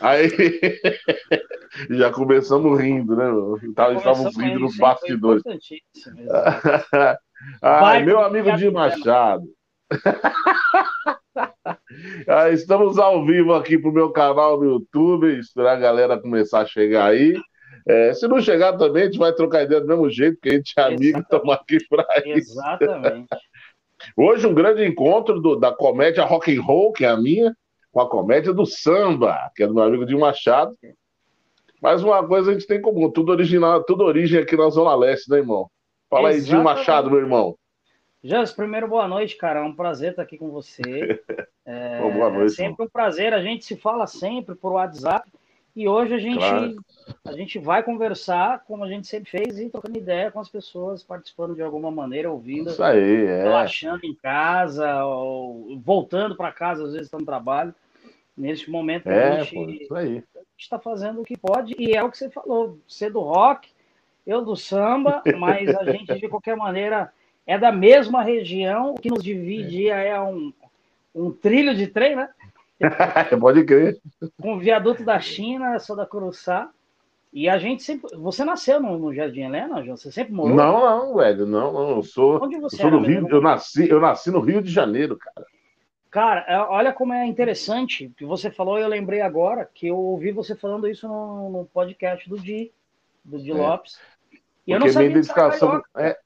Aí já começamos rindo, né? Tá, estávamos rindo nos bastidores. Ai, meu amigo de Machado. ah, estamos ao vivo aqui pro meu canal no YouTube, esperar a galera começar a chegar aí. É, se não chegar também, a gente vai trocar ideia do mesmo jeito, porque a gente é amigo e estamos aqui para isso. Exatamente. Hoje um grande encontro do, da comédia rock and roll, que é a minha, com a comédia do samba, que é do meu amigo Dinho Machado. Mas uma coisa a gente tem em comum, tudo original, tudo origem aqui na Zona Leste, né, irmão? Fala Exatamente. aí, Dinho Machado, meu irmão. Jans, primeiro boa noite, cara. É um prazer estar aqui com você. É, Bom, boa noite. É sempre um prazer. A gente se fala sempre por WhatsApp e hoje a gente claro. a gente vai conversar como a gente sempre fez e trocando ideia com as pessoas participando de alguma maneira, ouvindo, isso aí, é. relaxando em casa, ou voltando para casa às vezes está no trabalho. Neste momento é, a gente está fazendo o que pode e é o que você falou. Você do rock, eu do samba, mas a gente de qualquer maneira é da mesma região, o que nos divide é, é um, um trilho de trem, né? Pode crer. Com o viaduto da China, sou da Curuçá. E a gente sempre. Você nasceu no, no Jardim Helena, João? Você sempre morou? Não, não, velho. Não, não. Eu sou. Onde você eu sou do Rio. Eu nasci, eu nasci no Rio de Janeiro, cara. Cara, é, olha como é interessante que você falou, eu lembrei agora que eu ouvi você falando isso no, no podcast do Di, do Di é. Lopes. E Porque eu não sabia minha identificação, é,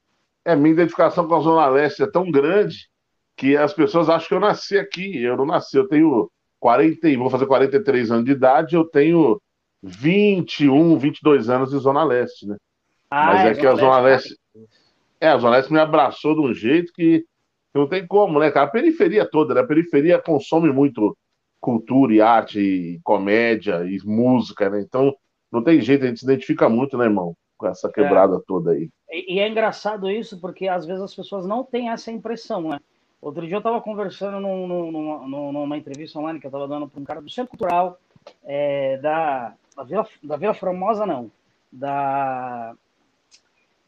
é, minha identificação com a Zona Leste é tão grande que as pessoas acham que eu nasci aqui. Eu não nasci, eu tenho 40, vou fazer 43 anos de idade, eu tenho 21, 22 anos de Zona Leste, né? Ah, Mas é, é que a Zona Leste. É, a Zona Leste me abraçou de um jeito que não tem como, né, cara? A periferia toda, né? A periferia consome muito cultura e arte, e comédia e música, né? Então não tem jeito, a gente se identifica muito, né, irmão? Com essa é. quebrada é. toda aí. E é engraçado isso, porque às vezes as pessoas não têm essa impressão, né? Outro dia eu estava conversando num, num, numa, entrevista online que eu estava dando para um cara do Centro Cultural é, da, da, Vila, da Vila Formosa, não, da.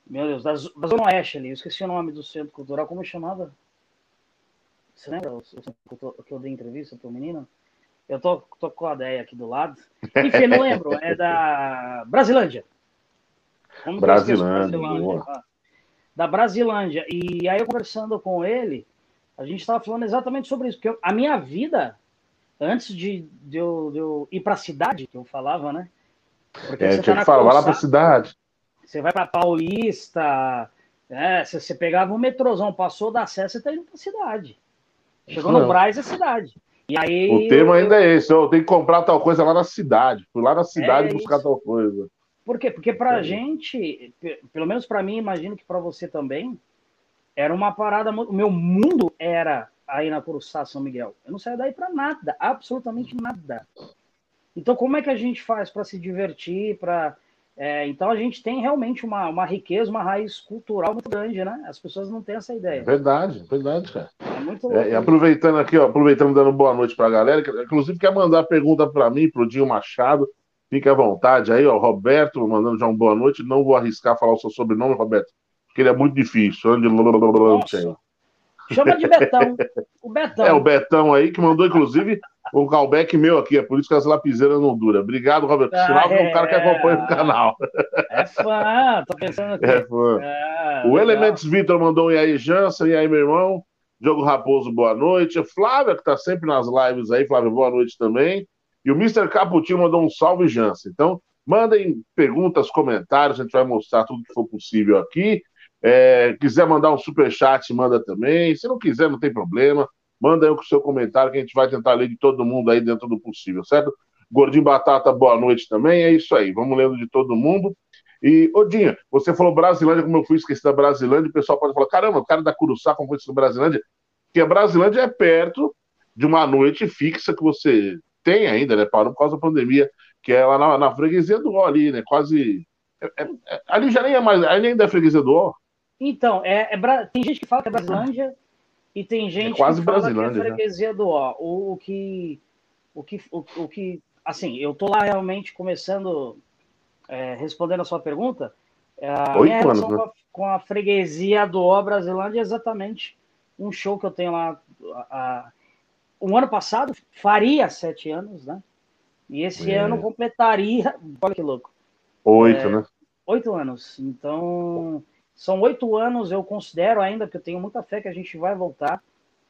Meu Deus, da, da Zona Oeste ali, eu esqueci o nome do Centro Cultural, como chamava? Você lembra o, o que eu dei entrevista para o menino? Eu tô, tô com a ideia aqui do lado. Enfim, não lembro, é da Brasilândia. Como Brasilândia. Brasilândia ah, da Brasilândia. E aí eu conversando com ele, a gente estava falando exatamente sobre isso, porque a minha vida, antes de, de, eu, de eu, ir para a cidade, que eu falava, né? Porque é, você tinha tá que falar lá para cidade. Você vai para Paulista, é, se você pegava um metrôzão, passou da Sé, você está indo para cidade. Chegou no Braz, é cidade. E aí, o tema ainda é esse, eu tenho que comprar tal coisa lá na cidade. Fui lá na cidade é buscar tal coisa. Por quê? Porque para a é. gente, pelo menos para mim, imagino que para você também, era uma parada. O meu mundo era aí na Curuçá, São Miguel. Eu não saía daí para nada, absolutamente nada. Então, como é que a gente faz para se divertir? Para é, então, a gente tem realmente uma, uma riqueza, uma raiz cultural muito grande, né? As pessoas não têm essa ideia. Verdade, verdade, cara. É muito. É, e aproveitando aqui, ó, aproveitando, dando boa noite para a galera, que, inclusive quer mandar pergunta para mim, para o Dinho Machado. Fique à vontade aí, ó. Roberto, mandando já uma boa noite. Não vou arriscar falar o seu sobrenome, Roberto porque ele é muito difícil. Nossa. Chama de Betão. O Betão. É, o Betão aí, que mandou, inclusive, um callback meu aqui. É por isso que as lapiseiras não duram. Obrigado, Roberto. Ah, Sinal é, um cara que acompanha o canal. É fã, tô pensando aqui. É fã. É, o Elementos Vitor mandou um e aí, Jansen, e aí, meu irmão. Diogo Raposo, boa noite. Flávia, que tá sempre nas lives aí. Flávia, boa noite também. E o Mr. Caputinho mandou um salve, Jansen. Então, mandem perguntas, comentários, a gente vai mostrar tudo que for possível aqui. É, quiser mandar um super chat, manda também. Se não quiser, não tem problema. Manda aí o seu comentário que a gente vai tentar ler de todo mundo aí dentro do possível, certo? Gordinho Batata, boa noite também. É isso aí. Vamos lendo de todo mundo. E, Odinha, você falou Brasilândia, como eu fui esquecido da Brasilândia, o pessoal pode falar: caramba, o cara da Curuçá, como foi isso da Brasilândia? Porque a Brasilândia é perto de uma noite fixa que você tem ainda, né? Parou por causa da pandemia, que é lá na, na freguesia do Ó ali, né? Quase. É, é, é ali já nem é mais. Ali ainda é freguesia do Ó. Então, é, é, tem gente que fala que é Brasilândia e tem gente é quase que fala que é freguesia né? do ó. O, o, que, o, que, o, o, que, assim, eu tô lá realmente começando, é, respondendo a sua pergunta, é, a Oito minha relação anos, né? com, a, com, a, freguesia do ó Brasilândia é exatamente um show que eu tenho lá. A, a, um ano passado, faria sete anos, né? E esse é. ano completaria, olha que louco. Oito, é, né? Oito anos. Então, são oito anos, eu considero ainda, que eu tenho muita fé que a gente vai voltar.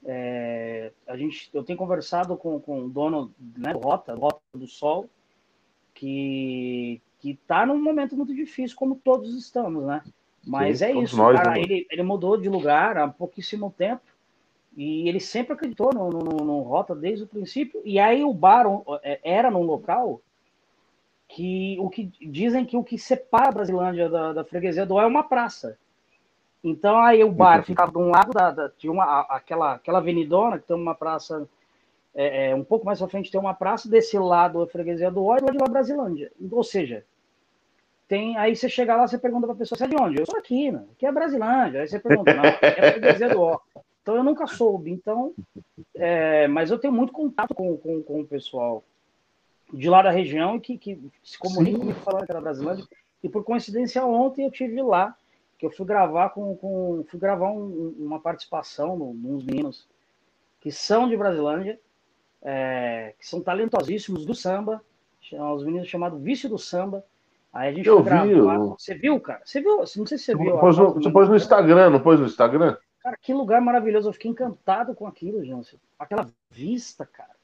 É, a gente, eu tenho conversado com, com o dono né, do Rota, Rota do Sol, que que está num momento muito difícil, como todos estamos, né? Mas Sim, é isso, nós, cara, né? ele, ele mudou de lugar há pouquíssimo tempo e ele sempre acreditou no, no, no, Rota desde o princípio. E aí o bar é, era num local que o que dizem que o que separa a Brasilândia da, da freguesia do é uma praça. Então aí o bar ficava de um lado da, da tinha uma aquela aquela avenidona que tem uma praça é, é, um pouco mais à frente tem uma praça desse lado a freguesia do Ó do lado de lá Brasilândia. Ou seja, tem, aí você chega lá, você pergunta para a pessoa, você é de onde? Eu sou aqui, né? aqui é Brasilândia. Aí você pergunta, não, é freguesia do Ó. Então eu nunca soube. Então, é, mas eu tenho muito contato com, com, com o pessoal de lá da região que, que se comunica comigo falando que era Brasilândia. E por coincidência, ontem eu tive lá, que eu fui gravar com. com fui gravar um, uma participação nos meninos que são de Brasilândia, é, que são talentosíssimos do samba, os meninos chamados Vício do Samba. Aí a gente eu vi. Você viu, cara? Você viu? Não sei se você viu. Pôs no, você pôs no Instagram, não pôs no Instagram? Cara, que lugar maravilhoso. Eu fiquei encantado com aquilo, João. Aquela vista, cara.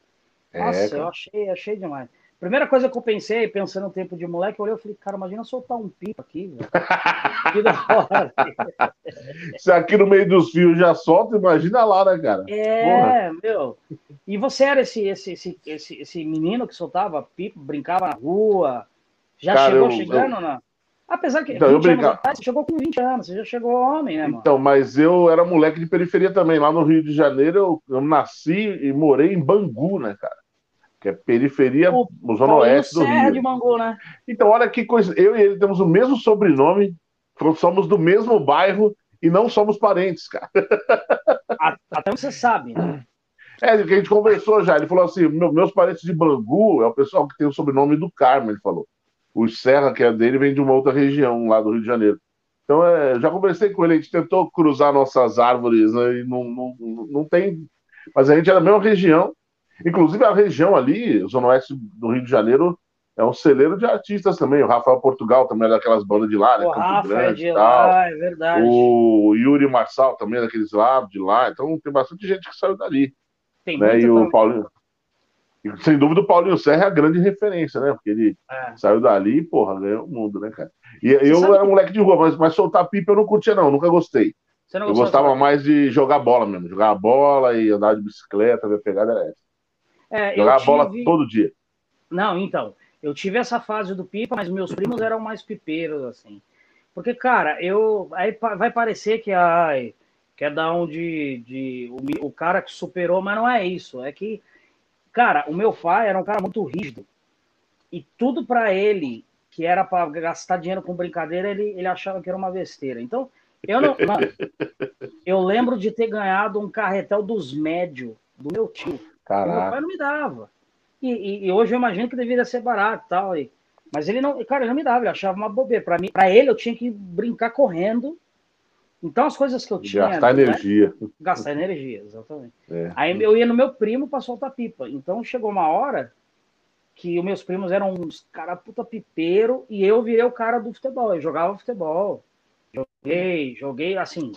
É, Nossa, é, cara. eu achei, achei demais. Primeira coisa que eu pensei, pensando no tempo de moleque, eu olhei e falei, cara, imagina soltar um pipa aqui, velho. que da hora. Se aqui no meio dos fios já solta, imagina lá, né, cara? É, Porra. meu. E você era esse, esse, esse, esse, esse menino que soltava pipa, brincava na rua, já Cara, chegou eu, chegando, eu... não? Apesar que então, 20 eu anos atrás, você chegou com 20 anos, você já chegou homem, né, mano? Então, mas eu era moleque de periferia também. Lá no Rio de Janeiro, eu, eu nasci e morei em Bangu, né, cara? Que é periferia, o, zona oeste do Rio. de Bangu, né? Então, olha que coisa. Eu e ele temos o mesmo sobrenome, somos do mesmo bairro e não somos parentes, cara. Até você sabe, né? É, que a gente conversou já. Ele falou assim: meus parentes de Bangu é o pessoal que tem o sobrenome do Carmo, ele falou o Serra, que é dele, vem de uma outra região lá do Rio de Janeiro. Então, é, já conversei com ele, a gente tentou cruzar nossas árvores, né, e não, não, não tem. Mas a gente é da mesma região. Inclusive, a região ali, Zona Oeste do Rio de Janeiro, é um celeiro de artistas também. O Rafael Portugal também é daquelas bandas de lá, né? O Campo Rafa é Grande, é de lá, é verdade. O Yuri Marçal também é daqueles lá, de lá. Então, tem bastante gente que saiu dali. Tem né? E o Paulinho, e, sem dúvida, o Paulinho Serra é a grande referência, né? Porque ele é. saiu dali e, porra, ganhou o mundo, né, cara? E Você eu era que... moleque de rua, mas, mas soltar pipa eu não curtia, não, nunca gostei. eu gostava mais de jogar bola mesmo, jogar bola e andar de bicicleta, ver pegada era essa. É, jogar tive... bola todo dia. Não, então, eu tive essa fase do pipa, mas meus primos eram mais pipeiros, assim. Porque, cara, eu. Aí vai parecer que ai, quer dar um de. de o, o cara que superou, mas não é isso. É que Cara, o meu pai era um cara muito rígido. E tudo para ele, que era para gastar dinheiro com brincadeira, ele, ele achava que era uma besteira. Então, eu não. Mano, eu lembro de ter ganhado um carretel dos médios do meu tio. Caraca. Meu pai não me dava. E, e, e, hoje eu imagino que deveria ser barato e tal. E, mas ele não, cara, ele não me dava, ele achava uma bobeira. Para mim, para ele, eu tinha que brincar correndo então as coisas que eu tinha. Gastar né? energia. Gastar energia, exatamente. É. Aí eu ia no meu primo para soltar pipa. Então chegou uma hora que os meus primos eram uns cara puta pipeiro e eu virei o cara do futebol. Eu jogava futebol. Joguei, joguei assim.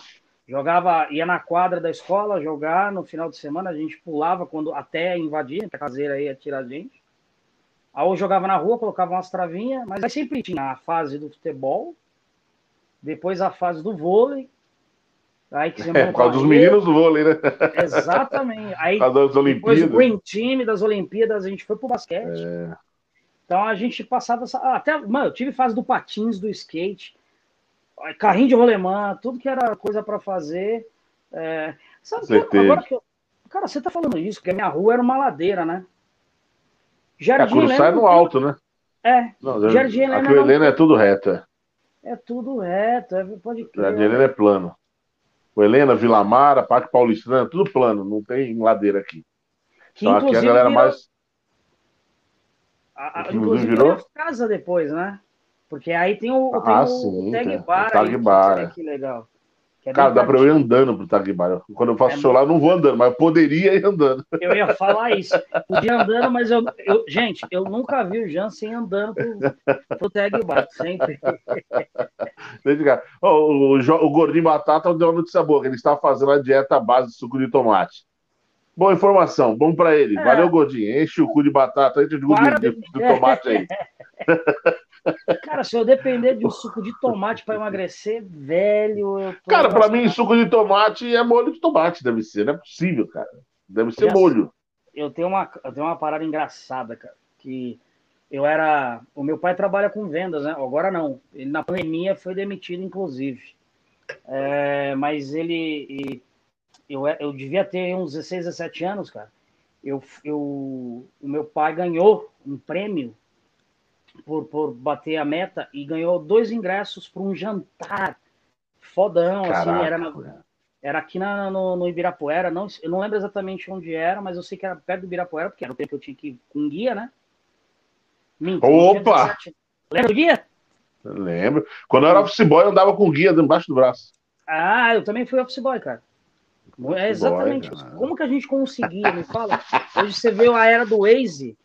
Jogava, ia na quadra da escola jogar, no final de semana a gente pulava quando até invadir, a caseira ia tirar a gente. Aí eu jogava na rua, colocava umas travinhas, mas aí sempre tinha a fase do futebol, depois a fase do vôlei. Aí que você é, por causa dos meninos do vôlei, né? Exatamente. Aí, das Olimpíadas. depois o Green Team das Olimpíadas, a gente foi pro basquete. É. Então a gente passava. Até, mano, eu tive fase do patins, do skate, carrinho de rolemã, tudo que era coisa para fazer. É... Sabe, Certeza. agora que eu... Cara, você tá falando isso, porque a minha rua era uma ladeira, né? Jardim a cruz sai no alto, né? É. Não, Jardim Helena. A Helena é tudo reta. É tudo reto, é, pode crer. De Helena é plano. O Helena, Vila Mara, Parque Paulistano, tudo plano, não tem ladeira aqui. Que então aqui a galera virou... mais. A, a, inclusive virou casa depois, né? Porque aí tem o, ah, sim, o Tag tem. Bar. O Tag Bar. Que legal. É Cara, dá pra eu ir andando pro Taguibara. Quando eu faço é show lá, eu não vou andando, mas eu poderia ir andando. Eu ia falar isso. Podia andando, mas eu, eu gente, eu nunca vi o Jansen andando pro, pro Taguibara. Sempre. oh, o, o, o, Gordinho Batata deu uma notícia boa, que ele está fazendo a dieta base de suco de tomate. Boa informação, bom para ele. É. Valeu, Gordinho. Enche o cu de batata, enche o cu de, de, de tomate aí. Cara, se eu depender de um suco de tomate para emagrecer, velho. Cara, para mim, suco de tomate é molho de tomate, deve ser. Não é possível, cara. Deve ser molho. Eu tenho, uma, eu tenho uma parada engraçada, cara. Que eu era. O meu pai trabalha com vendas, né? Agora não. Ele na pandemia foi demitido, inclusive. É, mas ele. Eu, eu devia ter uns 16, 17 anos, cara. Eu, eu, o meu pai ganhou um prêmio por, por bater a meta e ganhou dois ingressos para um jantar fodão, Caraca, assim, era, na, era aqui na, no, no, Ibirapuera, não, eu não lembro exatamente onde era, mas eu sei que era perto do Ibirapuera, porque era o tempo que eu tinha que ir com guia, né? Minto, Opa! Lembra do guia? Eu lembro. Quando eu era office boy, eu andava com guia embaixo do braço. Ah, eu também fui office boy, cara. É exatamente boy, isso. Como que a gente conseguia, me fala? Hoje você vê a era do Waze,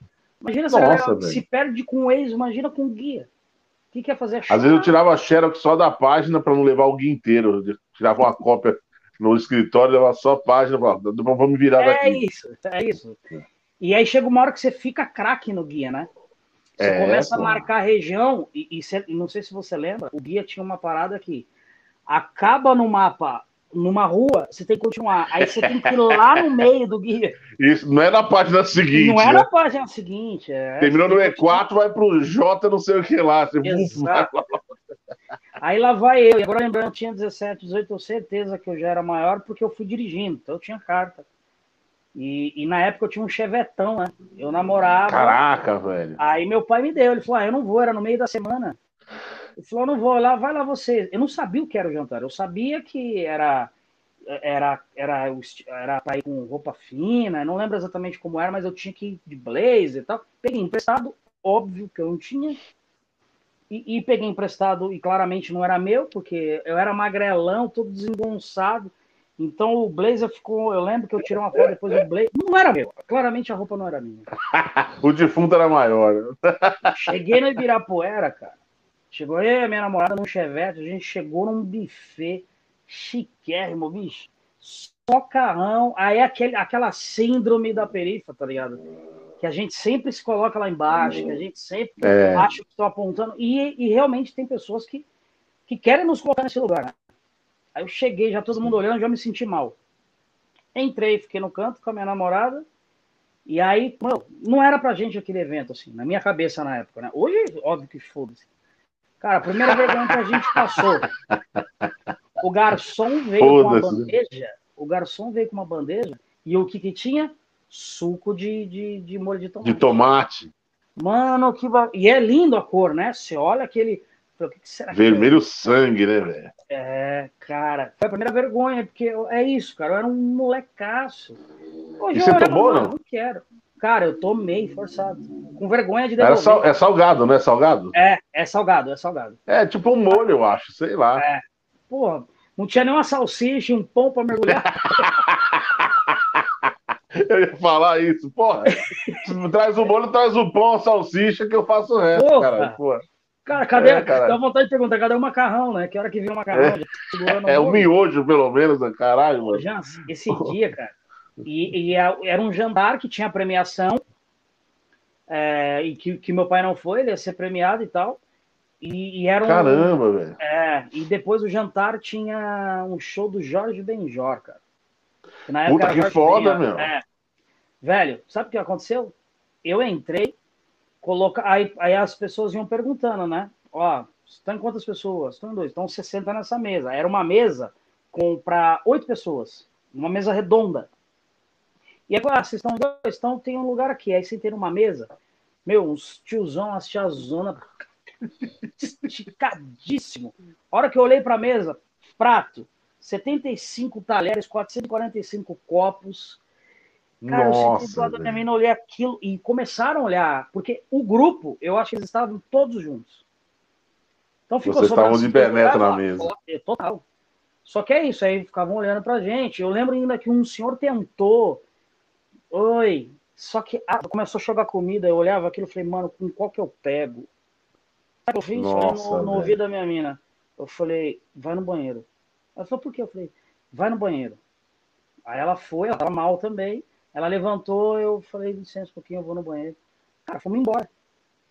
Imagina se Nossa, se perde com o ex, imagina com o guia. O que, quer é fazer? Às vezes eu tirava a xerox só da página para não levar o guia inteiro. Eu tirava uma cópia no escritório, levava só a página, vamos me virar daqui. É isso, é isso. E aí chega uma hora que você fica craque no guia, né? Você é, começa pô. a marcar a região, e, e, não sei se você lembra, o guia tinha uma parada que acaba no mapa numa rua, você tem que continuar. Aí você tem que ir lá no meio do guia. Isso, não é na página seguinte. Não é né? na página seguinte. É. Terminou no E4, vai pro J, não sei o que lá. Você Exato. Aí lá vai eu. E agora lembrando, eu tinha 17, 18, eu certeza que eu já era maior porque eu fui dirigindo, então eu tinha carta. E, e na época eu tinha um chevetão, né? Eu namorava. Caraca, velho. Aí meu pai me deu. Ele falou: ah, eu não vou, era no meio da semana. Ele falou, não vou lá, vai lá você. Eu não sabia o que era o jantar, eu sabia que era era era era para ir com roupa fina, não lembro exatamente como era, mas eu tinha que ir de blazer e tal. Peguei emprestado, óbvio que eu não tinha. E, e, peguei emprestado e claramente não era meu, porque eu era magrelão, todo desengonçado. Então o blazer ficou. Eu lembro que eu tirei uma foto depois do blazer. Não era meu. Claramente a roupa não era minha. o defunto era maior. Cheguei no Ibirapuera, cara. Chegou eu e a minha namorada num chevette, a gente chegou num buffet chiquérrimo, bicho. Só carrão. Aí aquele, aquela síndrome da perifa, tá ligado? Que a gente sempre se coloca lá embaixo, que a gente sempre é. acha que estão apontando. E, e realmente tem pessoas que, que querem nos colocar nesse lugar. Né? Aí eu cheguei, já todo mundo olhando, já me senti mal. Entrei, fiquei no canto com a minha namorada. E aí, não era pra gente aquele evento, assim, na minha cabeça na época, né? Hoje, óbvio que foda-se. Cara, a primeira vergonha que a gente passou. O garçom veio com uma bandeja. O garçom veio com uma bandeja. E o que que tinha? Suco de, de, de molho de tomate. De tomate. Mano, que. E é lindo a cor, né? Você olha aquele. O que será Vermelho que é? sangue, né, velho? É, cara. Foi a primeira vergonha, porque é isso, cara. Eu era um molecaço. Hoje e você tomou, não? Não quero. Cara, eu tomei forçado. Com vergonha de devolver. Sal, é salgado, né? Salgado? É, é salgado, é salgado. É tipo um molho, eu acho, sei lá. É. Porra, não tinha nem uma salsicha e um pão pra mergulhar. eu ia falar isso, porra. traz o molho, traz o pão, a salsicha, que eu faço o resto, porra. cara. Porra. Cara, cadê? É, cara. Dá vontade de perguntar, cadê o macarrão, né? Que hora que vem o macarrão? É, é o miojo, pelo menos, né? caralho, mano. Já, esse dia, cara, e, e, era um jantar que tinha premiação, é, e que, que, meu pai não foi, ele ia ser premiado e tal. E, e era um, Caramba, velho. É, e depois o jantar tinha um show do Jorge Benjor, cara. Que na época Puta que foda, Benjor. meu. É. Velho, sabe o que aconteceu? Eu entrei, coloca... aí, aí as pessoas iam perguntando, né? Ó, estão em quantas pessoas? Estão em dois, estão 60 nessa mesa. Era uma mesa com para oito pessoas, uma mesa redonda. E ah, vocês estão dois, estão, tem um lugar aqui. Aí sentei numa mesa, meu, uns tiozão, umas tiazona, esticadíssimo. A hora que eu olhei para a mesa, prato, 75 talheres, 445 copos. Cara, Nossa, eu senti do lado da minha mina, olhei aquilo e começaram a olhar, porque o grupo, eu acho que eles estavam todos juntos. Então ficou Vocês estavam de penetra na mesa. Total. Só que é isso, aí ficavam olhando pra gente. Eu lembro ainda que um senhor tentou. Oi. Só que ah, começou a jogar comida, eu olhava aquilo e falei, mano, com qual que eu pego? Sabe eu fiz? Nossa, no, no ouvido da minha mina. Eu falei, vai no banheiro. Ela falou, por quê? Eu falei, vai no banheiro. Aí ela foi, ela tava mal também. Ela levantou, eu falei, licença um pouquinho, eu vou no banheiro. Cara, fomos embora.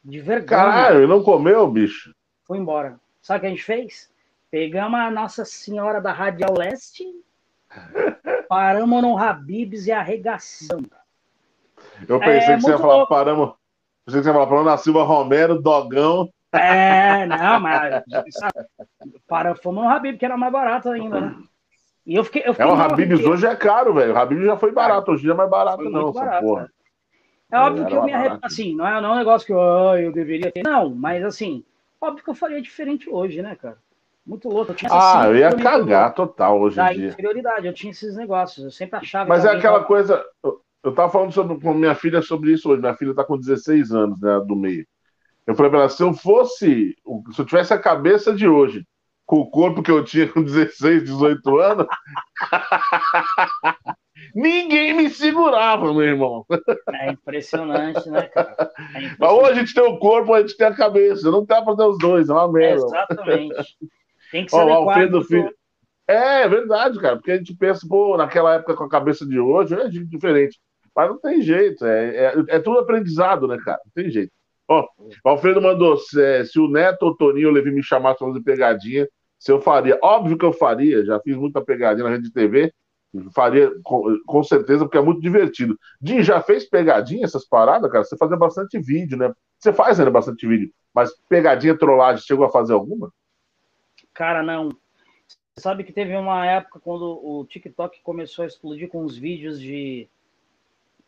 De vergonha. Caralho, não comeu, bicho? Foi embora. Sabe o que a gente fez? Pegamos a Nossa Senhora da Radial Leste, paramos no Habibs e arregaçamos. Eu pensei é, que você ia falar, louco. paramos. Pensei que você ia falar, paramos na Silva Romero, Dogão. É, não, mas. Para, fomos no Habib, que era mais barato ainda, né? E eu fiquei. Eu fiquei é, o Habibs porque... hoje é caro, velho. O Habibs já foi barato, hoje é mais barato, foi não. Barato, porra. Né? É óbvio que eu me arrependo. Assim, não é, não é um negócio que eu, eu deveria ter. Não, mas assim, óbvio que eu faria diferente hoje, né, cara? Muito louco. Eu tinha ah, eu ia cagar total hoje da em dia. inferioridade, eu tinha esses negócios, eu sempre achava. Mas é aquela tava... coisa. Eu tava falando sobre, com minha filha sobre isso hoje. Minha filha tá com 16 anos, né, do meio. Eu falei pra ela, se eu fosse, se eu tivesse a cabeça de hoje, com o corpo que eu tinha com 16, 18 anos, ninguém me segurava, meu irmão. É impressionante, né, cara? É impressionante. Ou a gente tem o corpo, ou a gente tem a cabeça. Não dá pra ter os dois, é uma merda. É exatamente. Tem que ser Ó, Alfredo Filho. É, é verdade, cara, porque a gente pensa, pô, naquela época com a cabeça de hoje, é diferente. Mas não tem jeito, é, é, é tudo aprendizado, né, cara? Não tem jeito. Ó, o Alfredo mandou: se, se o Neto ou o Toninho Levi me chamassem para fazer pegadinha, se eu faria. Óbvio que eu faria, já fiz muita pegadinha na rede de TV, faria com, com, certeza, porque é muito divertido. Din, já fez pegadinha essas paradas, cara? Você fazia bastante vídeo, né? Você faz ainda bastante vídeo, mas pegadinha, trollagem, chegou a fazer alguma? Cara, não. Você sabe que teve uma época quando o TikTok começou a explodir com os vídeos de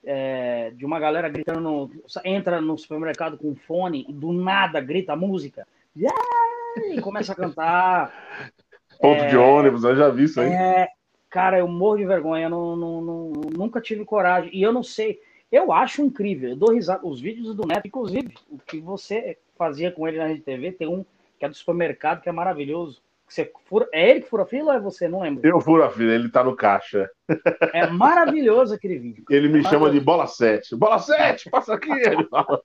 é, de uma galera gritando, no, entra no supermercado com fone e do nada grita a música e começa a cantar. Ponto é, de ônibus, eu já vi isso aí. É, cara, eu morro de vergonha, não, não, não, nunca tive coragem. E eu não sei, eu acho incrível, eu dou risada. Os vídeos do Neto, inclusive, o que você fazia com ele na Rede TV, tem um que é do supermercado que é maravilhoso. Você fura... É ele que fura a fila ou é você? Não lembro. Eu furo a fila, ele tá no caixa. É maravilhoso aquele vídeo. Ele me é chama de bola 7. Bola 7, passa aqui. Ele fala.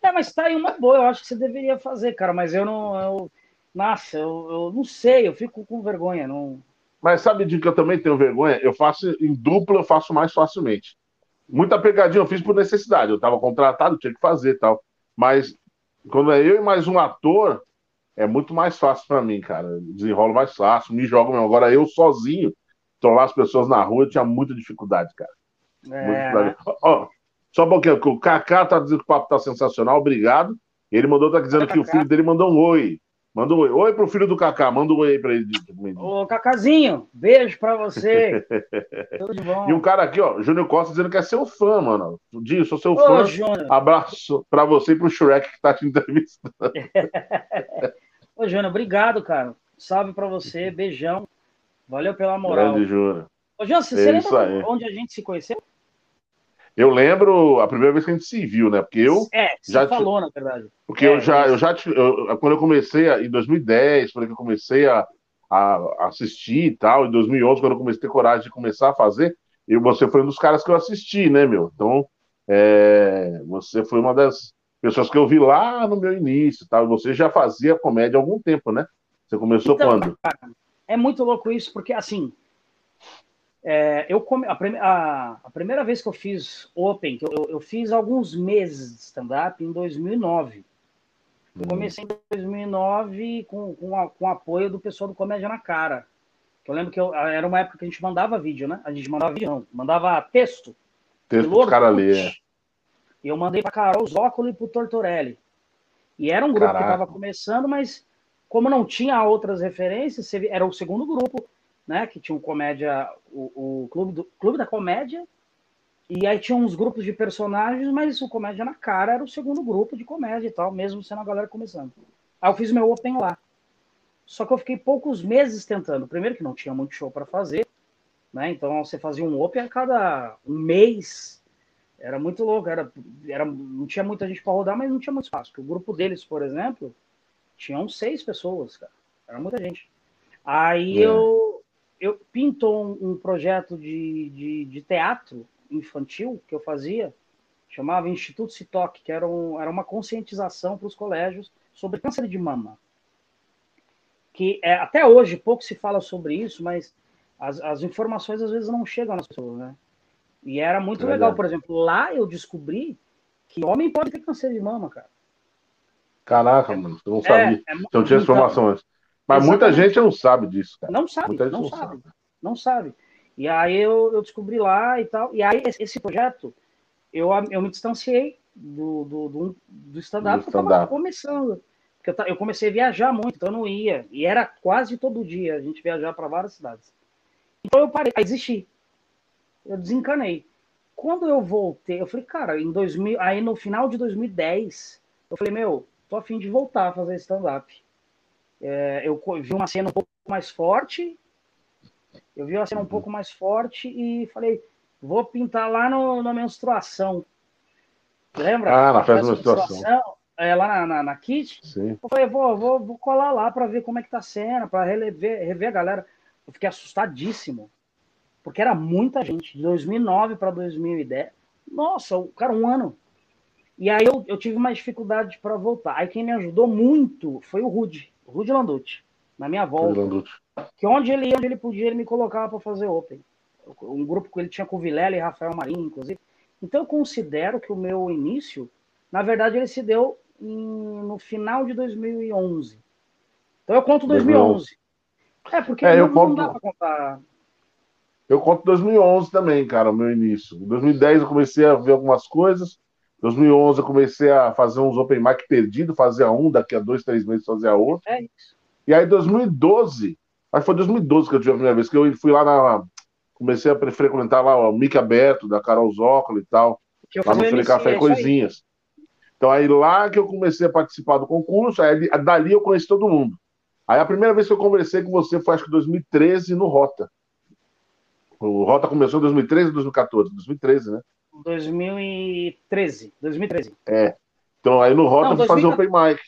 É, mas tá aí uma boa, eu acho que você deveria fazer, cara, mas eu não. Eu... Nossa, eu, eu não sei, eu fico com vergonha. Não... Mas sabe de que eu também tenho vergonha? Eu faço em dupla, eu faço mais facilmente. Muita pegadinha eu fiz por necessidade. Eu estava contratado, tinha que fazer tal. Mas quando é eu e mais um ator, é muito mais fácil para mim, cara. Desenrolo mais fácil, me jogo mesmo. Agora eu sozinho, trollar as pessoas na rua, eu tinha muita dificuldade, cara. É. Ó, só um pouquinho, o Kaká tá dizendo que o papo tá sensacional, obrigado. Ele mandou, tá dizendo é, que o filho dele mandou um oi. Manda um oi. Oi pro filho do Kaká, manda um oi aí pra ele. Ô, Cacazinho, beijo pra você. Tudo de bom. E um cara aqui, ó, Júnior Costa, dizendo que é seu fã, mano. Dinho, sou seu Ô, fã. Júnior. Abraço pra você e pro Shrek que tá te entrevistando. Ô, Júnior, obrigado, cara. Salve pra você, beijão. Valeu pela moral. Grande, Júnior. Ô, Júnior, você é lembra onde a gente se conheceu? Eu lembro a primeira vez que a gente se viu, né? Porque eu. É, você já falou, na verdade. Porque é, eu já, eu já eu, quando eu comecei, a, em 2010, quando eu comecei a, a assistir e tal, em 2011, quando eu comecei a ter coragem de começar a fazer, e você foi um dos caras que eu assisti, né, meu? Então, é, você foi uma das pessoas que eu vi lá no meu início, tal. Você já fazia comédia há algum tempo, né? Você começou então, quando? É muito louco isso, porque assim, é, eu come, a, a, a, primeira vez que eu fiz Open, que eu, eu fiz alguns meses de stand-up em 2009. Eu uhum. comecei em 2009 com, com, a, com apoio do pessoal do Comédia na Cara. Eu lembro que eu, era uma época que a gente mandava vídeo, né? A gente mandava vídeo, não, mandava texto. Texto pro cara ler. E eu mandei para Carol Zócolo e pro Tortorelli. E era um grupo Caraca. que estava começando, mas como não tinha outras referências, era o segundo grupo né? Que tinha um comédia, o, o clube, do, clube da Comédia, e aí tinha uns grupos de personagens, mas o Comédia na Cara era o segundo grupo de comédia e tal, mesmo sendo a galera começando. Aí eu fiz meu Open lá. Só que eu fiquei poucos meses tentando. Primeiro que não tinha muito show para fazer, né? Então você fazia um Open a cada um mês. Era muito louco, era, era, não tinha muita gente para rodar, mas não tinha muito espaço. o grupo deles, por exemplo, tinham seis pessoas, cara. Era muita gente. Aí é. eu, eu pintou um, um projeto de, de, de, teatro infantil que eu fazia, chamava Instituto Citoc, que era, um, era uma conscientização para os colégios sobre câncer de mama. Que é, até hoje pouco se fala sobre isso, mas as, as informações às vezes não chegam nas pessoas, né? E era muito é legal, por exemplo, lá eu descobri que homem pode ter câncer de mama, cara. Caraca, mano, eu não sabia. É, é, não tinha informação antes. Mas Exatamente. muita gente não sabe disso, cara. Não sabe, não, não, sabe, sabe. Não sabe. E aí eu, eu descobri lá e tal. E aí esse projeto, eu, eu me distanciei do, do, do, do stand-up porque stand eu estava começando. Porque eu, eu comecei a viajar muito, então eu não ia. E era quase todo dia a gente viajar para várias cidades. Então eu parei, aí desisti. Eu desencanei. Quando eu voltei, eu falei, cara, em 2000, aí no final de 2010, eu falei, meu, tô afim de voltar a fazer stand-up. É, eu vi uma cena um pouco mais forte, eu vi uma cena um pouco mais forte e falei, vou pintar lá no, na menstruação. Lembra? Ah, na festa da menstruação. menstruação é, lá na, na, na Kit. Sim. Eu falei, vou, vou, vou colar lá para ver como é que tá a cena, para rever, rever a galera. Eu fiquei assustadíssimo, porque era muita gente, de 2009 para 2010. Nossa, cara, um ano. E aí eu, eu tive mais dificuldade para voltar. Aí quem me ajudou muito foi o Rude, o Rude Landucci, na minha volta. Que onde ele ia, onde ele podia, ele me colocava para fazer Open. Um grupo que ele tinha com o Vilela e Rafael Marinho, inclusive. Então eu considero que o meu início, na verdade, ele se deu em, no final de 2011. Então eu conto 2011. 2011. É, porque é, não, eu conto... não dá para contar. Eu conto 2011 também, cara, o meu início. Em 2010 eu comecei a ver algumas coisas. 2011 eu comecei a fazer uns open mic perdido, fazia um, daqui a dois, três meses fazia outro. É isso. E aí 2012, acho que foi 2012 que eu tive a primeira vez, que eu fui lá na... Comecei a frequentar lá o Mic Aberto, da Carol Zócalo e tal. Lá no Café é Coisinhas. Então aí lá que eu comecei a participar do concurso, aí dali eu conheci todo mundo. Aí a primeira vez que eu conversei com você foi acho que 2013 no Rota. O Rota começou em 2013 ou 2014? 2013, né? 2013. 2013. É. Então aí no Rota eu fazer o Open Mic.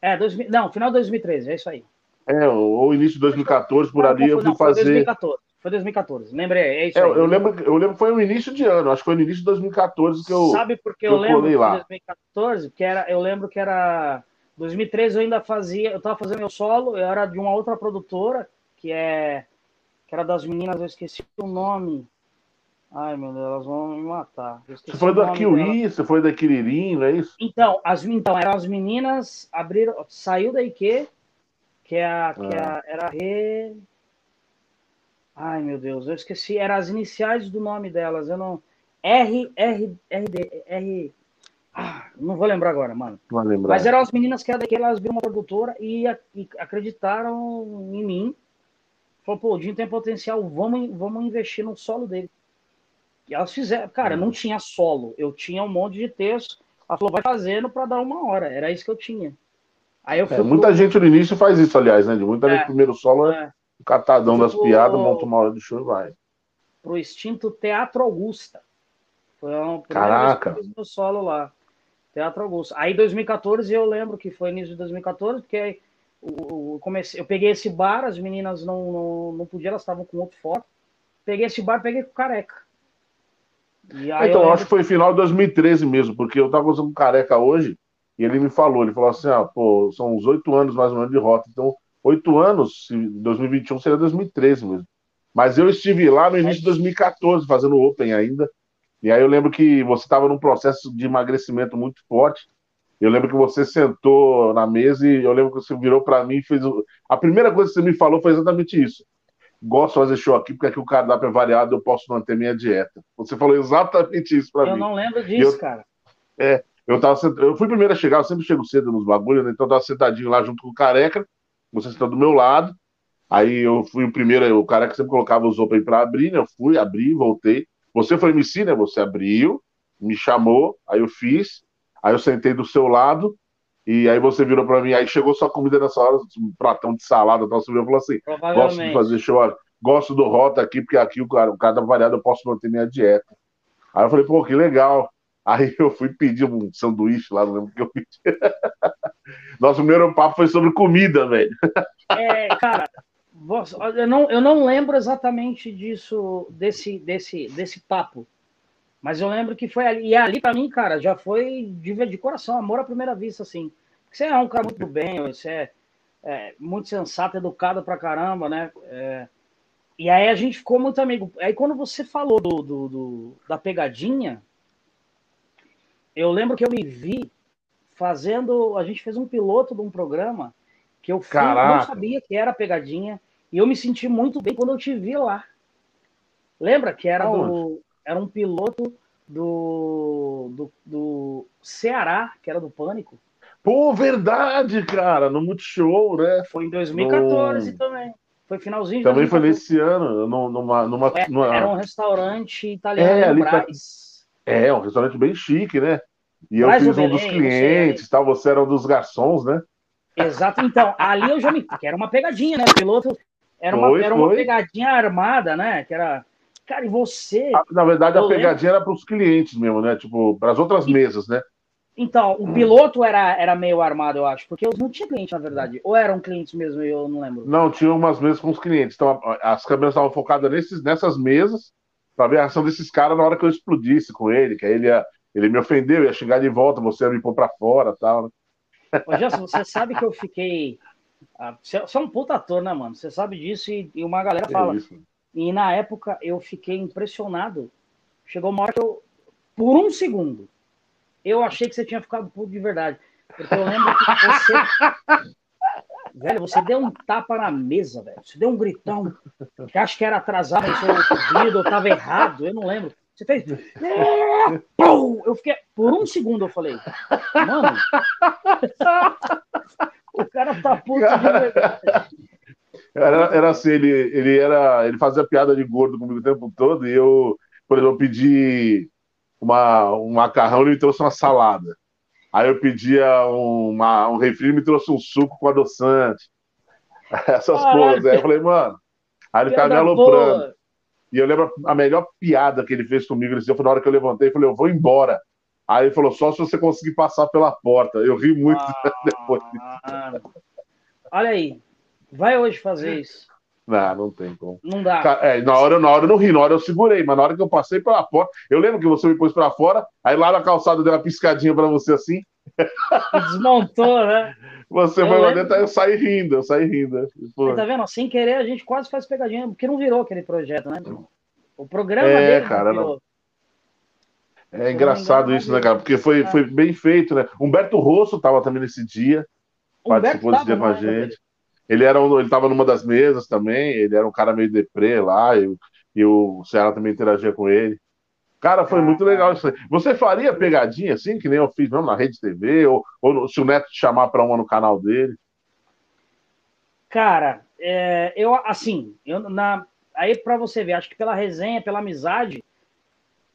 É, 2000, não, final de 2013, é isso aí. É, ou início de 2014, por não, ali não, eu fui não, fazer. Foi 2014, foi 2014, lembrei, é isso é, aí. Eu lembro, eu lembro que foi no início de ano, acho que foi no início de 2014 que eu. Sabe porque eu, eu lembro lá. 2014? Que era, eu lembro que era. 2013 eu ainda fazia, eu tava fazendo meu solo, eu era de uma outra produtora, que é. Que era das meninas, eu esqueci o nome. Ai, meu Deus, elas vão me matar. Você foi da Kiwi, você foi da Quiririm, não é isso? Então, as, então, eram as meninas, abriram, saiu da IQ, que, é a, que é ah. era Re... Ai, meu Deus, eu esqueci, eram as iniciais do nome delas, eu não... R, R, R, D, R... Ah, não vou lembrar agora, mano. Não lembrar. Mas eram as meninas que, que elas viram uma produtora e, e acreditaram em mim. Falou, pô, o Dinho tem potencial, vamos, vamos investir no solo dele. E elas fizeram, cara, não tinha solo, eu tinha um monte de texto. Ela falou, vai fazendo para dar uma hora. Era isso que eu tinha. Aí eu é, muita pro... gente no início faz isso, aliás, né? De muita é, gente, primeiro solo é, é o catadão das pro... piadas, monta uma hora de show e vai. Pro extinto Teatro Augusta. Foi a primeira Caraca. vez meu solo lá. Teatro Augusta. Aí 2014 eu lembro que foi início de 2014, porque aí, eu, comecei, eu peguei esse bar, as meninas não, não, não podiam, elas estavam com outro foto. Peguei esse bar, peguei com careca. Então, eu acho que foi final de 2013 mesmo, porque eu tava usando careca hoje e ele me falou, ele falou assim, ah, pô, são uns oito anos mais ou menos de rota, então oito anos, 2021 seria 2013 mesmo. Mas eu estive lá no início de 2014 fazendo Open ainda, e aí eu lembro que você estava num processo de emagrecimento muito forte. Eu lembro que você sentou na mesa e eu lembro que você virou para mim e fez. A primeira coisa que você me falou foi exatamente isso gosto de fazer show aqui porque aqui o cardápio é variado, eu posso manter minha dieta. Você falou exatamente isso para mim. Eu não lembro disso, eu, cara. É, eu tava eu fui primeiro a chegar, eu sempre chego cedo nos bagulhos, né? então eu tava sentadinho lá junto com o careca, você sentou do meu lado. Aí eu fui o primeiro, o careca sempre colocava os open para abrir, né? Eu fui, abri, voltei. Você foi MC, né? Você abriu, me chamou, aí eu fiz. Aí eu sentei do seu lado, e aí você virou para mim, aí chegou sua comida nessa hora, um pratão de salada, tal, você virou e falou assim: gosto de fazer show, gosto do rota aqui, porque aqui o cara, o cada variado eu posso manter minha dieta. Aí eu falei, pô, que legal. Aí eu fui pedir um sanduíche lá, não lembro o que eu pedi. Nosso primeiro papo foi sobre comida, velho. É, cara, Eu não, eu não lembro exatamente disso, desse, desse, desse papo. Mas eu lembro que foi ali. E ali, para mim, cara, já foi de, de coração, amor à primeira vista, assim. Você é um cara muito bem, você é, é muito sensato, educado pra caramba, né? É, e aí a gente ficou muito amigo. Aí quando você falou do, do, do, da pegadinha, eu lembro que eu me vi fazendo. A gente fez um piloto de um programa que eu fui, não sabia que era pegadinha. E eu me senti muito bem quando eu te vi lá. Lembra que era do, era um piloto do, do, do Ceará, que era do Pânico. Pô, verdade, cara, no Multishow, né? Foi em 2014 no... também. Foi finalzinho. Também foi nesse ano, numa. numa, é, numa... Era um restaurante italiano é, ali pra... É, um restaurante bem chique, né? E eu fiz um dos clientes, tal, você era um dos garçons, né? Exato, então, ali eu já me. Que era uma pegadinha, né? O piloto era uma, foi, era uma pegadinha armada, né? Que era. Cara, e você. Na verdade, a pegadinha lembro... era para os clientes mesmo, né? Tipo, para as outras e... mesas, né? Então, o piloto era, era meio armado, eu acho, porque eu não tinha cliente, na verdade. Ou eram clientes mesmo, eu não lembro. Não, tinha umas mesas com os clientes. Então, as câmeras estavam focadas nesses, nessas mesas para ver a ação desses caras na hora que eu explodisse com ele, que aí ele ia, ele me ofendeu, ia xingar de volta, você ia me pôr para fora tal. Né? Ô, Gerson, você sabe que eu fiquei ah, você é um puta ator, né, mano? Você sabe disso e, e uma galera fala. E na época eu fiquei impressionado. Chegou uma hora que eu, por um segundo, eu achei que você tinha ficado puto de verdade. Porque eu lembro que você. velho, você deu um tapa na mesa, velho. Você deu um gritão. Que acho que era atrasado no seu pedido, ou tava errado, eu não lembro. Você fez. Eu fiquei. Por um segundo eu falei, mano. O cara tá puto de verdade. Era, era assim, ele, ele, era, ele fazia piada de gordo comigo o tempo todo, e eu, por exemplo, eu pedi uma, um macarrão, ele me trouxe uma salada. Aí eu pedia uma, um refri, ele me trouxe um suco com adoçante. Essas Caraca. coisas. Aí eu falei, mano. Aí ele ficava me aloprando. Boa. E eu lembro a melhor piada que ele fez comigo. Ele disse, foi na hora que eu levantei, eu falei, eu vou embora. Aí ele falou, só se você conseguir passar pela porta. Eu ri muito ah, depois. Olha aí, vai hoje fazer isso. Não, não tem como. Não dá. É, na, hora, na hora eu não ri, na hora eu segurei, mas na hora que eu passei pela porta, eu lembro que você me pôs para fora, aí lá na calçada deu uma piscadinha para você assim. Desmontou, né? Você eu foi lá dentro, aí eu saí rindo, eu saí rindo. Pô. Tá vendo? Sem querer, a gente quase faz pegadinha, porque não virou aquele projeto, né? O programa é, dele cara, não virou. Não. É engraçado isso, né, cara? Porque foi, é. foi bem feito, né? Humberto Rosso estava também nesse dia, participou desse dia com a gente. Ele era um, ele estava numa das mesas também, ele era um cara meio deprê lá, e, e o Ceará também interagia com ele. Cara, foi muito legal isso aí. Você faria pegadinha assim, que nem eu fiz mesmo na Rede TV, ou, ou se o Neto te chamar para uma no canal dele? Cara, é, eu assim, eu, na, aí para você ver, acho que pela resenha, pela amizade,